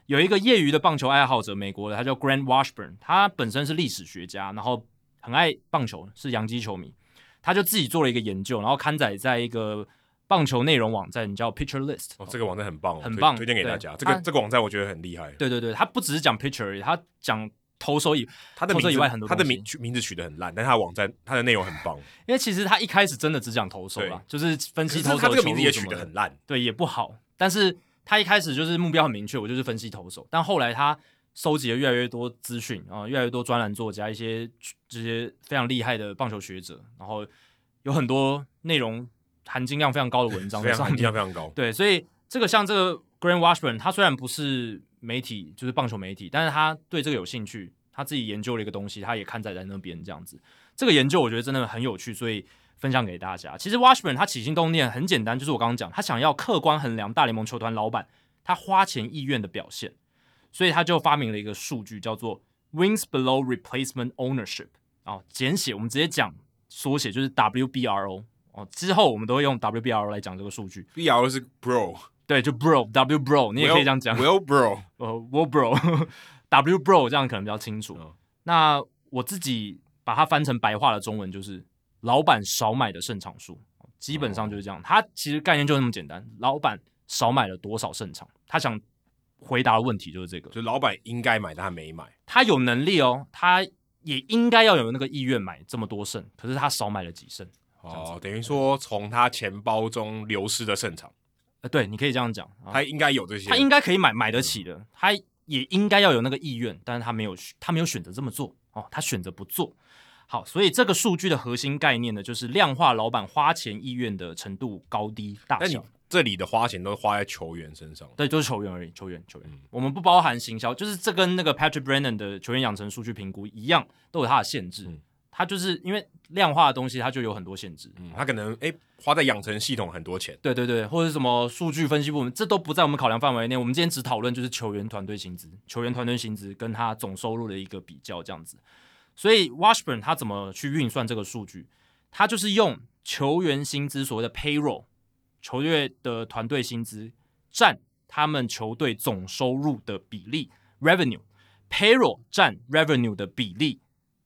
有一个业余的棒球爱好者，美国的，他叫 Grant Washburn，他本身是历史学家，然后很爱棒球，是洋基球迷。他就自己做了一个研究，然后刊载在一个棒球内容网站，叫 Pitcher List。哦，这个网站很棒，很棒，推荐给大家。这个这个网站我觉得很厉害。对对对，他不只是讲已，他讲。投手以他的名字以外很多，他的名名字取得很烂，但他的网站他的内容很棒。因为其实他一开始真的只讲投手啦，就是分析投手。他这个名字也取得很烂，对，也不好。但是他一开始就是目标很明确，我就是分析投手。但后来他收集了越来越多资讯啊，越来越多专栏作家，一些这些非常厉害的棒球学者，然后有很多内容含金量非常高的文章，非常含金量非常高。对，所以这个像这个 Grant Washburn，他虽然不是媒体，就是棒球媒体，但是他对这个有兴趣。他自己研究了一个东西，他也看载在那边这样子。这个研究我觉得真的很有趣，所以分享给大家。其实 Washburn 他起心动念很简单，就是我刚刚讲，他想要客观衡量大联盟球团老板他花钱意愿的表现，所以他就发明了一个数据，叫做 Wings Below Replacement Ownership。哦，简写我们直接讲缩写就是 WBRO。哦，之后我们都会用 WBRO 来讲这个数据。BRO 是 Bro，对，就 Bro，W Bro，你也可以这样讲。Will Bro，呃，Will Bro。W Bro 这样可能比较清楚。哦、那我自己把它翻成白话的中文，就是老板少买的胜场数，基本上就是这样。他、哦、其实概念就那么简单，老板少买了多少胜场？他想回答的问题就是这个，就老板应该买，但他没买。他有能力哦，他也应该要有那个意愿买这么多胜，可是他少买了几胜？哦，等于说从他钱包中流失的胜场，呃，对，你可以这样讲，他应该有这些，他应该可以买买得起的，他也应该要有那个意愿，但是他没有，他没有选择这么做哦，他选择不做。好，所以这个数据的核心概念呢，就是量化老板花钱意愿的程度高低大小。这里的花钱都花在球员身上，对，就是球员而已，球员球员，嗯、我们不包含行销，就是这跟那个 Patrick Brennan 的球员养成数据评估一样，都有它的限制。嗯、它就是因为量化的东西，它就有很多限制。嗯，它可能诶花在养成系统很多钱，对对对，或者什么数据分析部门，这都不在我们考量范围内。我们今天只讨论就是球员团队薪资，球员团队薪资跟他总收入的一个比较这样子。所以 Washburn 他怎么去运算这个数据？他就是用球员薪资所谓的 payroll。球队的团队薪资占他们球队总收入的比例 （revenue），payroll 占 revenue 的比例，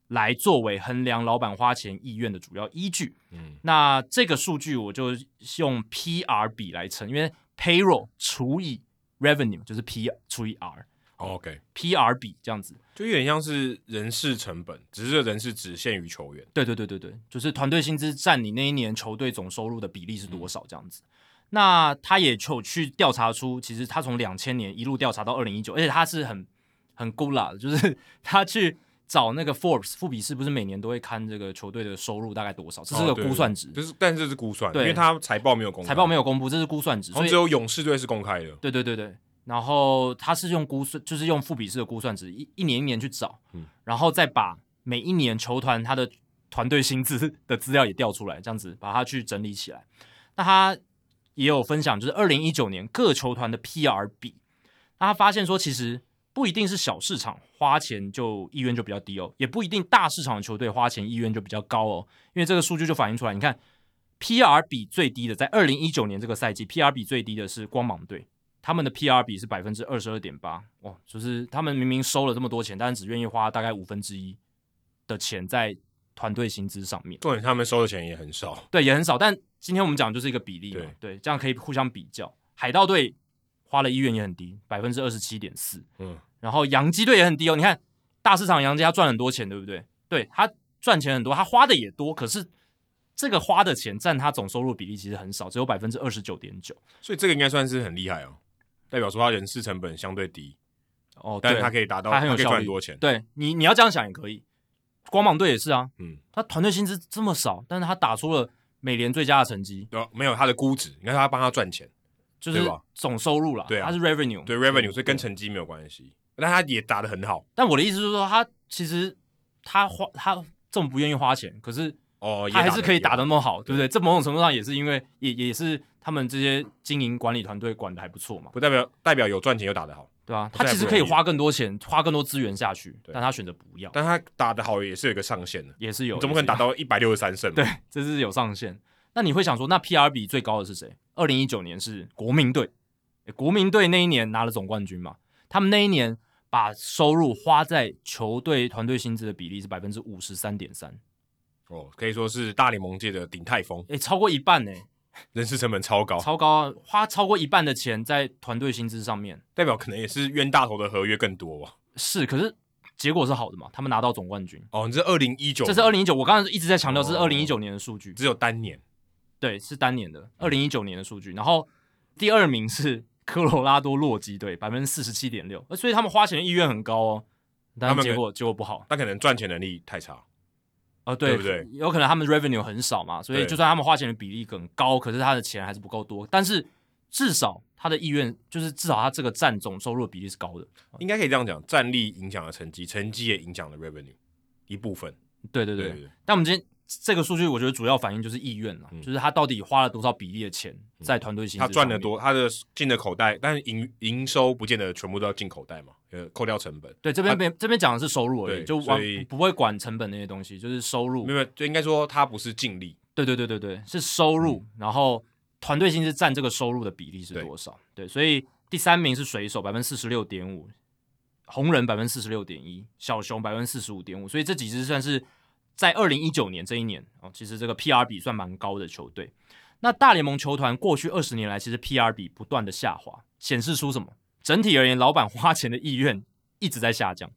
来作为衡量老板花钱意愿的主要依据。嗯，那这个数据我就用 PR 比来称，因为 payroll 除以 revenue 就是 P 除以 R。OK，PR 比这样子，就有点像是人事成本，只是这人事只限于球员。对对对对对，就是团队薪资占你那一年球队总收入的比例是多少这样子。嗯、那他也就去调查出，其实他从两千年一路调查到二零一九，而且他是很很孤辣的，就是他去找那个 Forbes 富比士，不是每年都会看这个球队的收入大概多少，这是个估算值。就、哦、是，但是这是估算，对因为他财报没有公开，财报没有公布，这是估算值，所以只有勇士队是公开的。对对对对。然后他是用估算，就是用富比士的估算值，一一年一年去找，嗯，然后再把每一年球团他的团队薪资的资料也调出来，这样子把它去整理起来。那他也有分享，就是二零一九年各球团的 PR 比，那他发现说，其实不一定是小市场花钱就意愿就比较低哦，也不一定大市场的球队花钱意愿就比较高哦，因为这个数据就反映出来，你看 PR 比最低的，在二零一九年这个赛季，PR 比最低的是光芒队。他们的 PR 比是百分之二十二点八，哇，就是他们明明收了这么多钱，但是只愿意花大概五分之一的钱在团队薪资上面。对，他们收的钱也很少，对，也很少。但今天我们讲的就是一个比例嘛，对，对，这样可以互相比较。海盗队花的意愿也很低，百分之二十七点四，嗯，然后洋基队也很低哦。你看大市场洋基他赚很多钱，对不对？对，他赚钱很多，他花的也多，可是这个花的钱占他总收入比例其实很少，只有百分之二十九点九。所以这个应该算是很厉害哦。代表说他人事成本相对低哦，但是他可以达到，他很有效率，多钱。对你，你要这样想也可以。光芒队也是啊，嗯，他团队薪资这么少，但是他打出了美联最佳的成绩。对，没有他的估值，你看他帮他赚钱，就是总收入了。对啊，他是 revenue，对 revenue，所以跟成绩没有关系。但他也打得很好。但我的意思是说，他其实他花他这么不愿意花钱，可是哦，他还是可以打得那么好，对不对？这某种程度上也是因为也也是。他们这些经营管理团队管的还不错嘛？不代表代表有赚钱又打得好，对啊，他其实可以花更多钱，花更多资源下去，但他选择不要。但他打得好也是有一个上限的，也是有。怎么可能打到一百六十三胜？对，这是有上限。那你会想说，那 PR 比最高的是谁？二零一九年是国民队，国民队那一年拿了总冠军嘛？他们那一年把收入花在球队团队薪资的比例是百分之五十三点三，哦，可以说是大联盟界的鼎泰丰，诶，超过一半呢。人事成本超高，超高啊！花超过一半的钱在团队薪资上面，代表可能也是冤大头的合约更多吧？是，可是结果是好的嘛？他们拿到总冠军哦。你这是二零一九，这是二零一九。我刚才一直在强调，这是二零一九年的数据，只有单年。对，是单年的二零一九年的数据。然后第二名是 科罗拉多洛基队，百分之四十七点六。所以他们花钱的意愿很高哦，但结果结果不好，但可能赚钱能力太差。啊，对，对不对？有可能他们 revenue 很少嘛，所以就算他们花钱的比例很高，可是他的钱还是不够多。但是至少他的意愿就是至少他这个占总收入的比例是高的，应该可以这样讲，战力影响了成绩，成绩也影响了 revenue 一部分。对对对，对对对。但我们今天。这个数据我觉得主要反映就是意愿了，嗯、就是他到底花了多少比例的钱在团队薪资上面。他赚的多，他的进的口袋，但是营营收不见得全部都要进口袋嘛，呃，扣掉成本。对，这边边这边讲的是收入而已，就所以不会管成本那些东西，就是收入。没有，就应该说他不是净利。对对对对对，是收入，嗯、然后团队薪资占这个收入的比例是多少？对，对，所以第三名是水手百分之四十六点五，红人百分之四十六点一，小熊百分之四十五点五，所以这几支算是。在二零一九年这一年哦，其实这个 PR 比算蛮高的球队。那大联盟球团过去二十年来，其实 PR 比不断的下滑，显示出什么？整体而言，老板花钱的意愿一直在下降。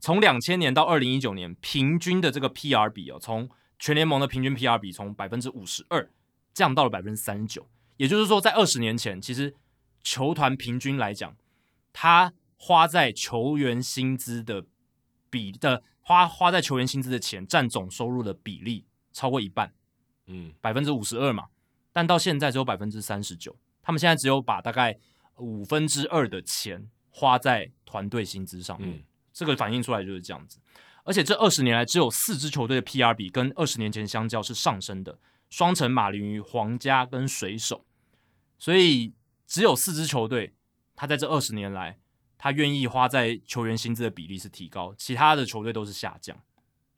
从两千年到二零一九年，平均的这个 PR 比哦，从全联盟的平均 PR 比从百分之五十二降到了百分之三十九。也就是说，在二十年前，其实球团平均来讲，他花在球员薪资的比的花花在球员薪资的钱占总收入的比例超过一半，嗯，百分之五十二嘛。但到现在只有百分之三十九，他们现在只有把大概五分之二的钱花在团队薪资上面，嗯、这个反映出来就是这样子。而且这二十年来，只有四支球队的 PR 比跟二十年前相较是上升的，双城、马林鱼、皇家跟水手。所以只有四支球队，他在这二十年来，他愿意花在球员薪资的比例是提高，其他的球队都是下降。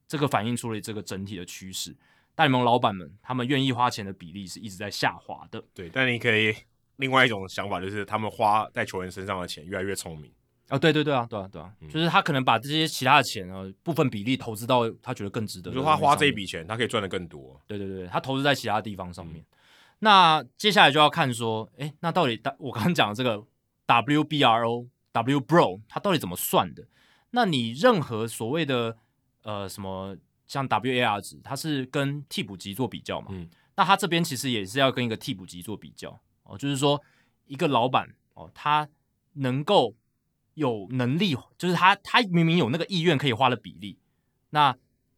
这个反映出了这个整体的趋势。大联盟老板们，他们愿意花钱的比例是一直在下滑的。对，但你可以另外一种想法，就是他们花在球员身上的钱越来越聪明。啊、哦，对对对啊，对啊，对啊，嗯、就是他可能把这些其他的钱啊部分比例投资到他觉得更值得。就是他花这一笔钱，他可以赚得更多。对对对，他投资在其他地方上面。嗯、那接下来就要看说，哎，那到底我刚刚讲的这个 WBRO、WBRO，它到底怎么算的？那你任何所谓的呃什么？像 WAR 值，它是跟替补级做比较嘛？嗯，那他这边其实也是要跟一个替补级做比较哦，就是说一个老板哦，他能够有能力，就是他他明明有那个意愿可以花的比例，那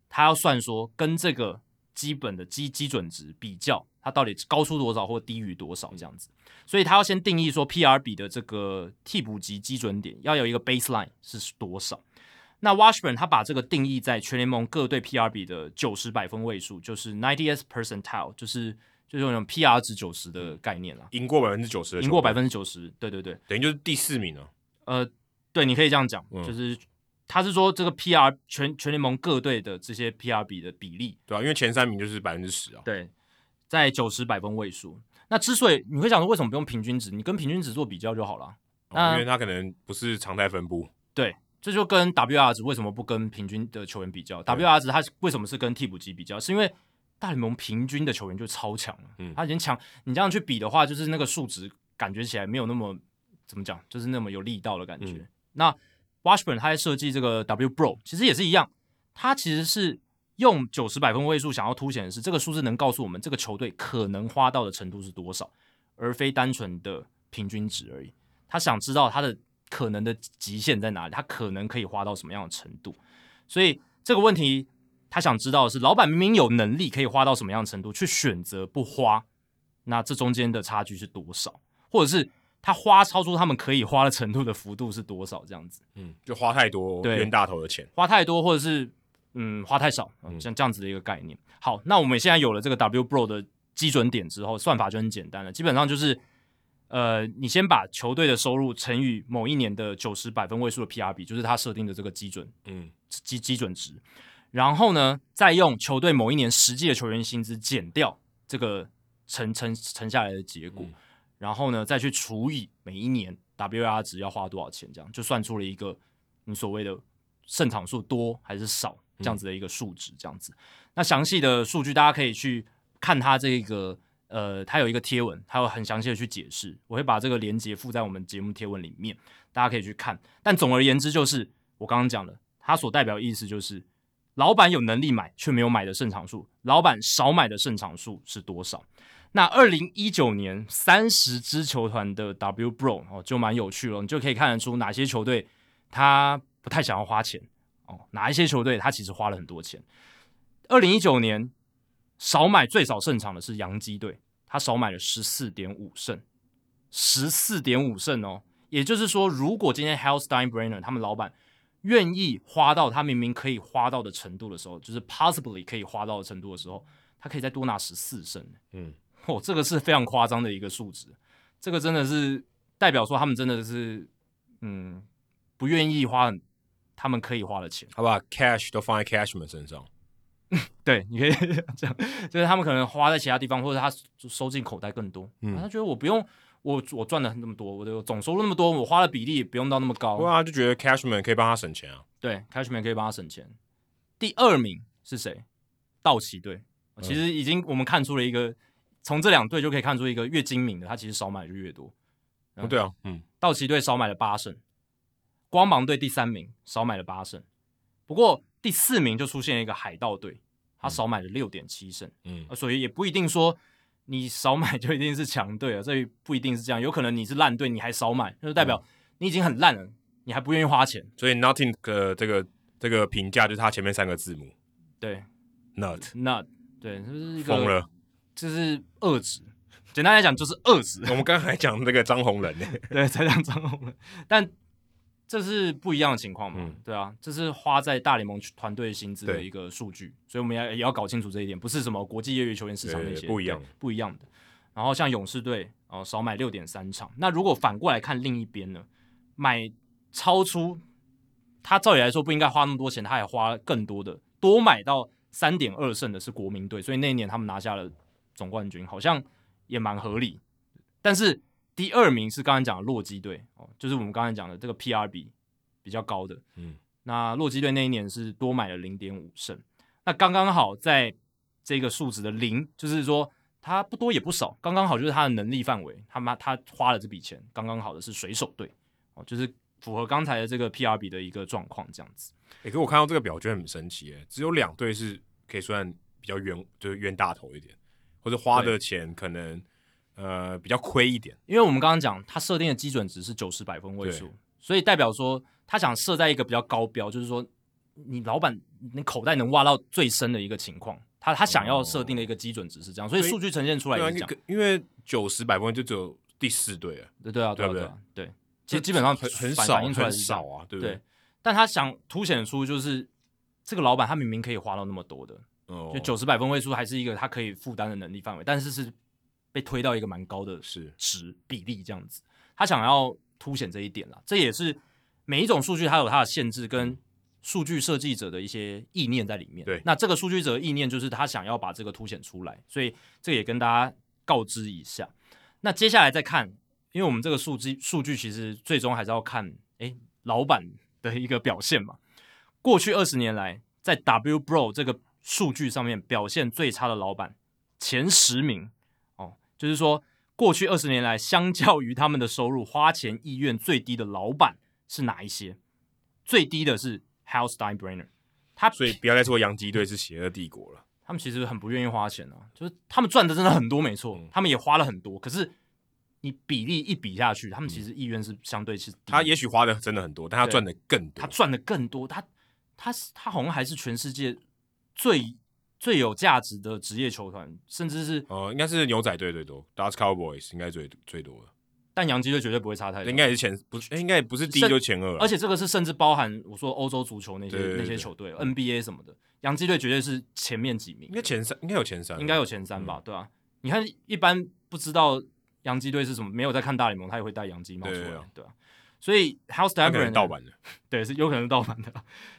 他要算说跟这个基本的基基准值比较，他到底高出多少或低于多少这样子，所以他要先定义说 PR 比的这个替补级基准点要有一个 baseline 是多少。那 Washburn 他把这个定义在全联盟各队 PR 比的九十百分位数，就是 ninetieth percentile，就是就是那种 PR 值九十的概念了。赢过百分之九十，赢过百分之九十，对对对，等于就是第四名了。呃，对，你可以这样讲，嗯、就是他是说这个 PR 全全联盟各队的这些 PR 比的比例，对啊，因为前三名就是百分之十啊。对，在九十百分位数。那之所以你会想说为什么不用平均值，你跟平均值做比较就好了。哦、因为它可能不是常态分布。对。这就跟 WR 值为什么不跟平均的球员比较？WR 值它为什么是跟替补级比较？是因为大联盟平均的球员就超强了，嗯，他已经强。你这样去比的话，就是那个数值感觉起来没有那么怎么讲，就是那么有力道的感觉。嗯、那 Washburn 他在设计这个 WBRO 其实也是一样，他其实是用九十百分位数想要凸显的是这个数字能告诉我们这个球队可能花到的程度是多少，而非单纯的平均值而已。他想知道他的。可能的极限在哪里？他可能可以花到什么样的程度？所以这个问题，他想知道的是，老板明明有能力可以花到什么样的程度，去选择不花，那这中间的差距是多少？或者是他花超出他们可以花的程度的幅度是多少？这样子，嗯，就花太多，对，冤大头的钱，花太多，或者是嗯，花太少，嗯，像这样子的一个概念。好，那我们现在有了这个 WBRO 的基准点之后，算法就很简单了，基本上就是。呃，你先把球队的收入乘以某一年的九十百分位数的 PR 比，就是他设定的这个基准，嗯，基基准值，然后呢，再用球队某一年实际的球员薪资减掉这个乘乘乘下来的结果，嗯、然后呢，再去除以每一年 WAR 值要花多少钱，这样就算出了一个你所谓的胜场数多还是少这样子的一个数值，这样子。嗯、那详细的数据大家可以去看它这个。呃，它有一个贴文，它有很详细的去解释，我会把这个连接附在我们节目贴文里面，大家可以去看。但总而言之，就是我刚刚讲的，它所代表的意思就是，老板有能力买却没有买的胜场数，老板少买的胜场数是多少？那二零一九年三十支球团的 WBRO 哦，就蛮有趣了，你就可以看得出哪些球队他不太想要花钱哦，哪一些球队他其实花了很多钱。二零一九年。少买最少胜场的是洋基队，他少买了十四点五胜，十四点五胜哦。也就是说，如果今天 Hal Steinbrenner 他们老板愿意花到他明明可以花到的程度的时候，就是 possibly 可以花到的程度的时候，他可以再多拿十四胜。嗯，哦，这个是非常夸张的一个数值，这个真的是代表说他们真的是嗯不愿意花他们可以花的钱，好吧？Cash 都放在 Cashman 身上。对，你可以这样，就是他们可能花在其他地方，或者他收进口袋更多。嗯，他觉得我不用，我我赚了那么多，我的总收入那么多，我花的比例也不用到那么高。对啊，就觉得 Cashman 可以帮他省钱啊。对，Cashman 可以帮他省钱。第二名是谁？道奇队。其实已经我们看出了一个，从这两队就可以看出一个越精明的，他其实少买就越多。哦，对啊，嗯，道奇队少买了八胜，光芒队第三名少买了八胜，不过。第四名就出现了一个海盗队，他少买了六点七胜，嗯，所以也不一定说你少买就一定是强队啊，这不一定是这样，有可能你是烂队，你还少买，那就代表你已经很烂了，你还不愿意花钱。所以 nothing 的这个这个评价就是他前面三个字母，对，not not，对，这是一个疯了，就是恶质，简单来讲就是饿死。我们刚才讲那个张宏仁。呢，对，才讲张宏仁，但。这是不一样的情况嘛？嗯、对啊，这是花在大联盟团队薪资的一个数据，所以我们要也要搞清楚这一点，不是什么国际业余球员市场那些不一样不一样的。然后像勇士队哦，少买六点三场。那如果反过来看另一边呢？买超出他照理来说不应该花那么多钱，他还花更多的，多买到三点二胜的是国民队，所以那一年他们拿下了总冠军，好像也蛮合理。但是。第二名是刚才讲的洛基队哦，就是我们刚才讲的这个 PR 比比较高的，嗯，那洛基队那一年是多买了零点五胜，那刚刚好在这个数值的零，就是说他不多也不少，刚刚好就是他的能力范围，他妈他花了这笔钱，刚刚好的是水手队哦，就是符合刚才的这个 PR 比的一个状况这样子。诶、欸，可我看到这个表觉得很神奇，诶，只有两队是可以算比较冤，就是冤大头一点，或者花的钱可能。呃，比较亏一点，因为我们刚刚讲，他设定的基准值是九十百分位数，所以代表说他想设在一个比较高标，就是说你老板你口袋能挖到最深的一个情况，他他想要设定的一个基准值是这样，哦、所以数据呈现出来也是这样。因为九十百分就只有第四队啊，对对啊，对不对，对？对，其实基本上很很少很少啊，对不对？对，但他想凸显出就是这个老板他明明可以花到那么多的，哦、就九十百分位数还是一个他可以负担的能力范围，但是是。被推到一个蛮高的是值比例这样子，他想要凸显这一点啦，这也是每一种数据它有它的限制跟数据设计者的一些意念在里面。对，那这个数据者的意念就是他想要把这个凸显出来，所以这个也跟大家告知一下。那接下来再看，因为我们这个数据数据其实最终还是要看诶老板的一个表现嘛。过去二十年来，在 W Bro 这个数据上面表现最差的老板前十名。就是说，过去二十年来，相较于他们的收入，花钱意愿最低的老板是哪一些？最低的是 Hal Steinbrenner，他所以不要再说洋基队是邪恶帝国了。他们其实很不愿意花钱啊，就是他们赚的真的很多，没错，嗯、他们也花了很多。可是你比例一比下去，他们其实意愿是相对是低。他也许花的真的很多，但他赚的更多。他赚的更多，他他他好像还是全世界最。最有价值的职业球团，甚至是呃，应该是牛仔队最多，Dallas Cowboys 应该最最多的，但洋基队绝对不会差太多，应该也是前不，应该也不是第一就前二，而且这个是甚至包含我说欧洲足球那些那些球队，NBA 什么的，洋基队绝对是前面几名，应该前三，应该有前三，应该有前三吧，嗯、对吧、啊？你看一般不知道洋基队是什么，没有在看大联盟，他也会戴洋基帽出来，对吧、啊？所以 Hal Steinbrenner 盗版的，对，是有可能是盗版的。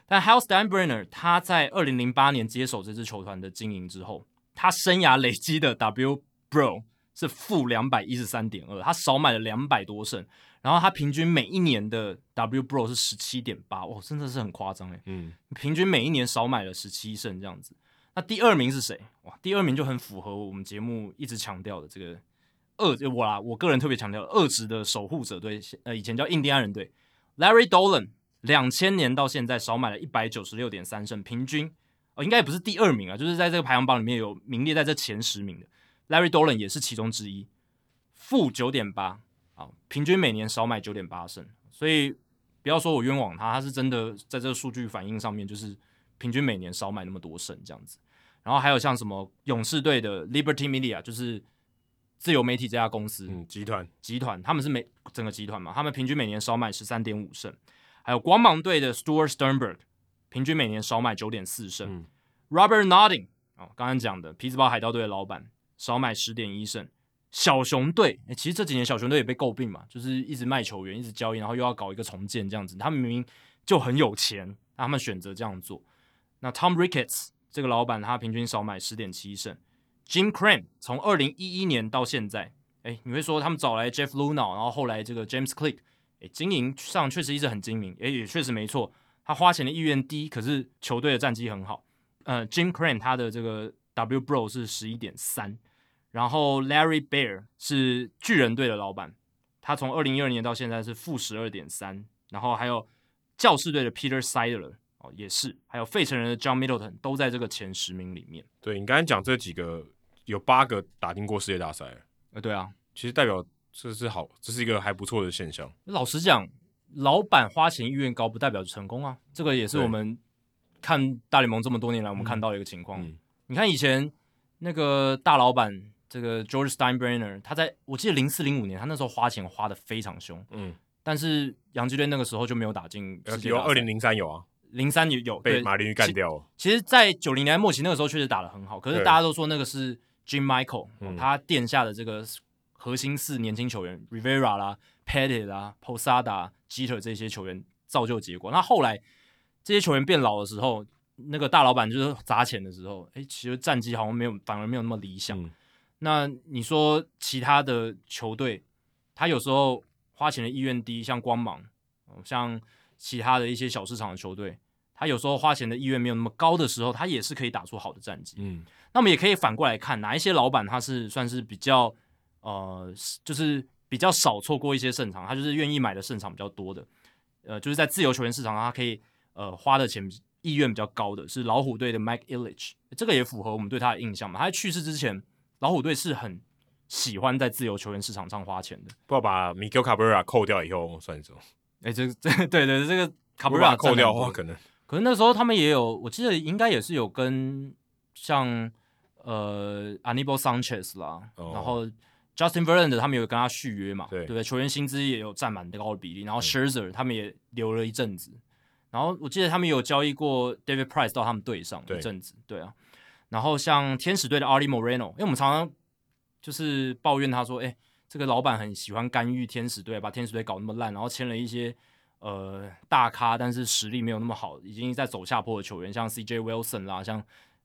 但 Hal Steinbrenner 他在二零零八年接手这支球团的经营之后，他生涯累积的 W Bro 是负两百一十三点二，他少买了两百多胜，然后他平均每一年的 W Bro 是十七点八，哇，真的是很夸张诶。嗯，平均每一年少买了十七胜这样子。那第二名是谁？哇，第二名就很符合我们节目一直强调的这个。二我啦，我个人特别强调二职的守护者队，呃，以前叫印第安人队。Larry Dolan 两千年到现在少买了一百九十六点三胜，平均哦，应该也不是第二名啊，就是在这个排行榜里面有名列在这前十名的。Larry Dolan 也是其中之一，负九点八啊，平均每年少买九点八胜，所以不要说我冤枉他，他是真的在这个数据反应上面，就是平均每年少买那么多胜这样子。然后还有像什么勇士队的 Liberty Media，就是。自由媒体这家公司，嗯，集团集团，他们是每整个集团嘛，他们平均每年少买十三点五胜，还有光芒队的 Stuart Sternberg，平均每年少买九点四胜，嗯，Robert Nardin 哦，刚刚讲的匹兹堡海盗队的老板少买十点一胜，小熊队，诶，其实这几年小熊队也被诟病嘛，就是一直卖球员，一直交易，然后又要搞一个重建这样子，他们明明就很有钱，他们选择这样做。那 Tom Ricketts 这个老板他平均少买十点七胜。Jim Crane 从二零一一年到现在，哎，你会说他们找来 Jeff Luhnow，然后后来这个 James Click，哎，经营上确实一直很精明，哎，也确实没错，他花钱的意愿低，可是球队的战绩很好。呃，Jim Crane 他的这个 W Bro 是十一点三，然后 Larry Baer 是巨人队的老板，他从二零一二年到现在是负十二点三，然后还有教士队的 Peter Seidler 哦，也是，还有费城人的 John Middleton 都在这个前十名里面。对，你刚才讲这几个，有八个打进过世界大赛，呃，对啊，其实代表这是好，这是一个还不错的现象。老实讲，老板花钱意愿高，不代表成功啊，这个也是我们看大联盟这么多年来我们看到的一个情况。嗯、你看以前那个大老板这个 George Steinbrenner，他在我记得零四零五年，他那时候花钱花的非常凶，嗯。但是洋基队那个时候就没有打进。有二零零三有啊，零三也有被马林鱼干掉了。其实，在九零年代末期那个时候确实打得很好，可是大家都说那个是 Jim Michael、嗯、他殿下的这个核心四年轻球员 Rivera 啦、Pettitte 啦、Posada、Jeter 这些球员造就结果。那后来这些球员变老的时候，那个大老板就是砸钱的时候，哎，其实战绩好像没有，反而没有那么理想。嗯、那你说其他的球队，他有时候。花钱的意愿低，像光芒，像其他的一些小市场的球队，他有时候花钱的意愿没有那么高的时候，他也是可以打出好的战绩。嗯，那么也可以反过来看，哪一些老板他是算是比较呃，就是比较少错过一些胜场，他就是愿意买的胜场比较多的，呃，就是在自由球员市场上，他可以呃花的钱意愿比较高的是老虎队的 Mike Ilitch，这个也符合我们对他的印象嘛。他在去世之前，老虎队是很。喜欢在自由球员市场上花钱的，不要把 Miguel Cabrera 扣掉以后算一种？哎，这这对对，这个 Cabrera 扣掉的话，可能可能那时候他们也有，我记得应该也是有跟像呃 Anibal Sanchez 啦，哦、然后 Justin Verlander 他们有跟他续约嘛，对，对不对？球员薪资也有占蛮高的比例，然后 Scherzer 他们也留了一阵子，嗯、然后我记得他们有交易过 David Price 到他们队上一阵子，对，对啊，然后像天使队的 Arte Moreno，因为我们常常。就是抱怨他说：“哎、欸，这个老板很喜欢干预天使队，把天使队搞那么烂，然后签了一些呃大咖，但是实力没有那么好，已经在走下坡的球员，像 CJ Wilson 啦，像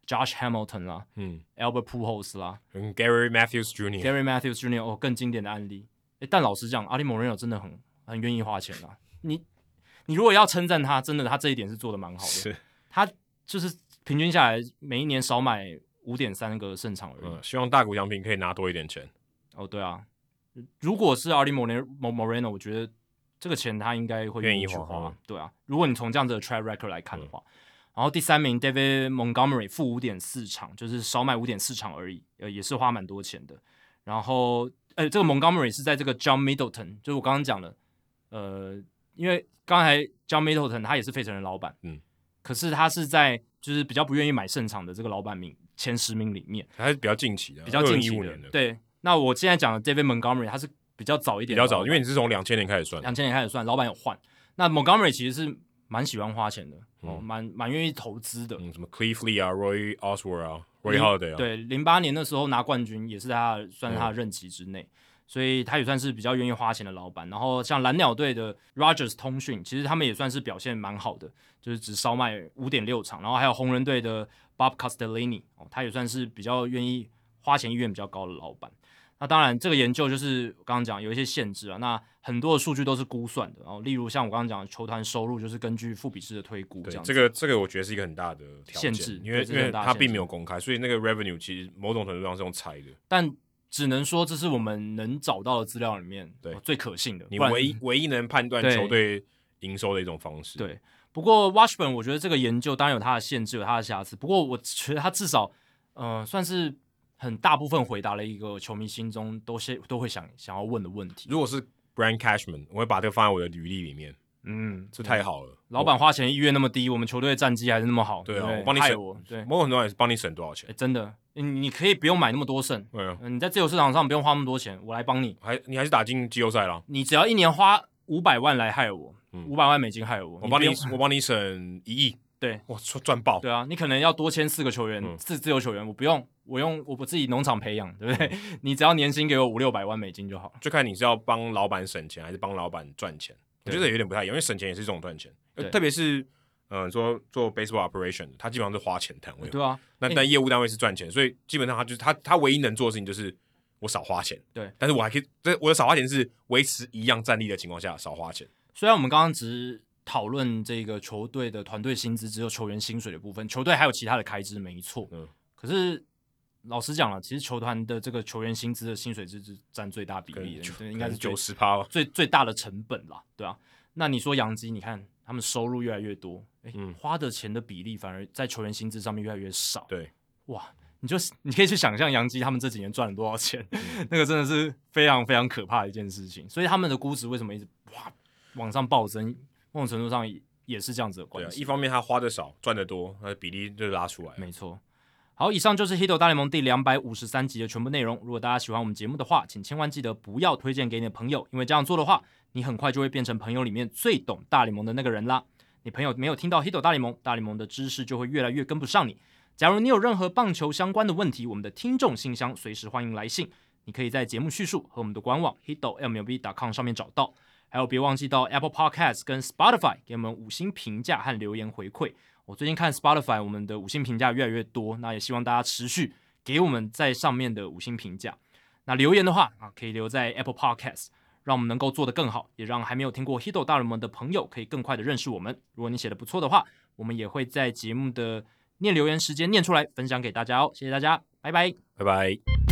Josh Hamilton 啦，嗯，Albert Pujols 啦，嗯，Gary Matthews Jr.，Gary Matthews Jr. 哦，更经典的案例。哎，但老实讲，Arte Moreno 真的很很愿意花钱啦。你你如果要称赞他，真的他这一点是做的蛮好的。是，他就是平均下来每一年少买。”五点三个胜场而已，嗯。希望大谷翔平可以拿多一点钱。哦，对啊，如果是 Arte Moreno，我觉得这个钱他应该会愿意花。花对啊，如果你从这样子的 track record 来看的话，嗯、然后第三名 David Montgomery 负五点四场，就是少买五点四场而已，呃，也是花蛮多钱的。然后，呃，这个 Montgomery 是在这个 John Middleton，就是我刚刚讲的，呃，因为刚才 John Middleton 他也是费城人老板，嗯，可是他是在就是比较不愿意买胜场的这个老板名。前十名里面还是比较近期的，比较近期的。的对，那我现在讲的 David Montgomery，他是比较早一点，比较早，因为你是从两千年开始算，两千年开始算，老板有换。那 Montgomery 其实是蛮喜欢花钱的，嗯、哦，蛮蛮愿意投资的。嗯，什么 Cliff Lee 啊，Roy Oswalt 啊，Roy Halladay 啊，对，零八年的时候拿冠军也是在他算是他的任期之内，嗯、所以他也算是比较愿意花钱的老板。然后像蓝鸟队的 Rogers 通讯，其实他们也算是表现蛮好的，就是只烧卖五点六场。然后还有红人队的。Bob Castellini 哦，他也算是比较愿意花钱意愿比较高的老板。那当然，这个研究就是刚刚讲有一些限制啊。那很多的数据都是估算的，然后例如像我刚刚讲的球团收入，就是根据富比士的推估这样。这个这个我觉得是一个很大的限制，因为因为它并没有公开，所以那个 revenue 其实某种程度上是用猜的。但只能说这是我们能找到的资料里面对最可信的，你唯一唯一能判断球队营收的一种方式。对。不过 Washburn 我觉得这个研究当然有它的限制，有它的瑕疵。不过我觉得它至少，呃，算是很大部分回答了一个球迷心中都先都会想想要问的问题。如果是 Brian Cashman，我会把这个放在我的履历里面。嗯，这太好了。嗯、老板花钱意愿那么低，我们球队的战绩还是那么好。对啊，对我帮你省。我对，某种程度也是帮你省多少钱。真的，你你可以不用买那么多胜。对你在自由市场上不用花那么多钱，我来帮你。还你还是打进季后赛了。你只要一年花五百万来害我。五百万美金害我，我帮你，我帮你省一亿，对，我赚爆，对啊，你可能要多签四个球员，四自由球员，我不用，我用我不自己农场培养，对不对？你只要年薪给我五六百万美金就好，就看你是要帮老板省钱还是帮老板赚钱。我觉得有点不太一样，因为省钱也是一种赚钱，特别是嗯，说做 baseball operation，他基本上是花钱单位，对啊，那但业务单位是赚钱，所以基本上他就是他他唯一能做的事情就是我少花钱，对，但是我还可以，这我的少花钱是维持一样战力的情况下少花钱。虽然我们刚刚只讨论这个球队的团队薪资，只有球员薪水的部分，球队还有其他的开支，没错。嗯，可是老实讲了，其实球团的这个球员薪资的薪水是占最大比例的，对，应该是九十趴，最最大的成本啦，对啊。那你说洋基，你看他们收入越来越多，哎、欸，嗯、花的钱的比例反而在球员薪资上面越来越少。对，哇，你就你可以去想象洋基他们这几年赚了多少钱，嗯、那个真的是非常非常可怕的一件事情。所以他们的估值为什么一直哇往上暴增？某种程度上也是这样子的关系。啊，一方面他花的少，赚的多，那比例就拉出来。没错。好，以上就是《Hito 大联盟》第两百五十三集的全部内容。如果大家喜欢我们节目的话，请千万记得不要推荐给你的朋友，因为这样做的话，你很快就会变成朋友里面最懂大联盟的那个人啦。你朋友没有听到《Hito 大联盟》，大联盟的知识就会越来越跟不上你。假如你有任何棒球相关的问题，我们的听众信箱随时欢迎来信，你可以在节目叙述和我们的官网 hitomlb.com 上面找到。还有，别忘记到 Apple Podcast 跟 Spotify 给我们五星评价和留言回馈。我最近看 Spotify，我们的五星评价越来越多，那也希望大家持续给我们在上面的五星评价。那留言的话啊，可以留在 Apple Podcast，让我们能够做得更好，也让还没有听过 Hido 大人们的朋友可以更快的认识我们。如果你写的不错的话，我们也会在节目的念留言时间念出来，分享给大家哦。谢谢大家，拜拜，拜拜。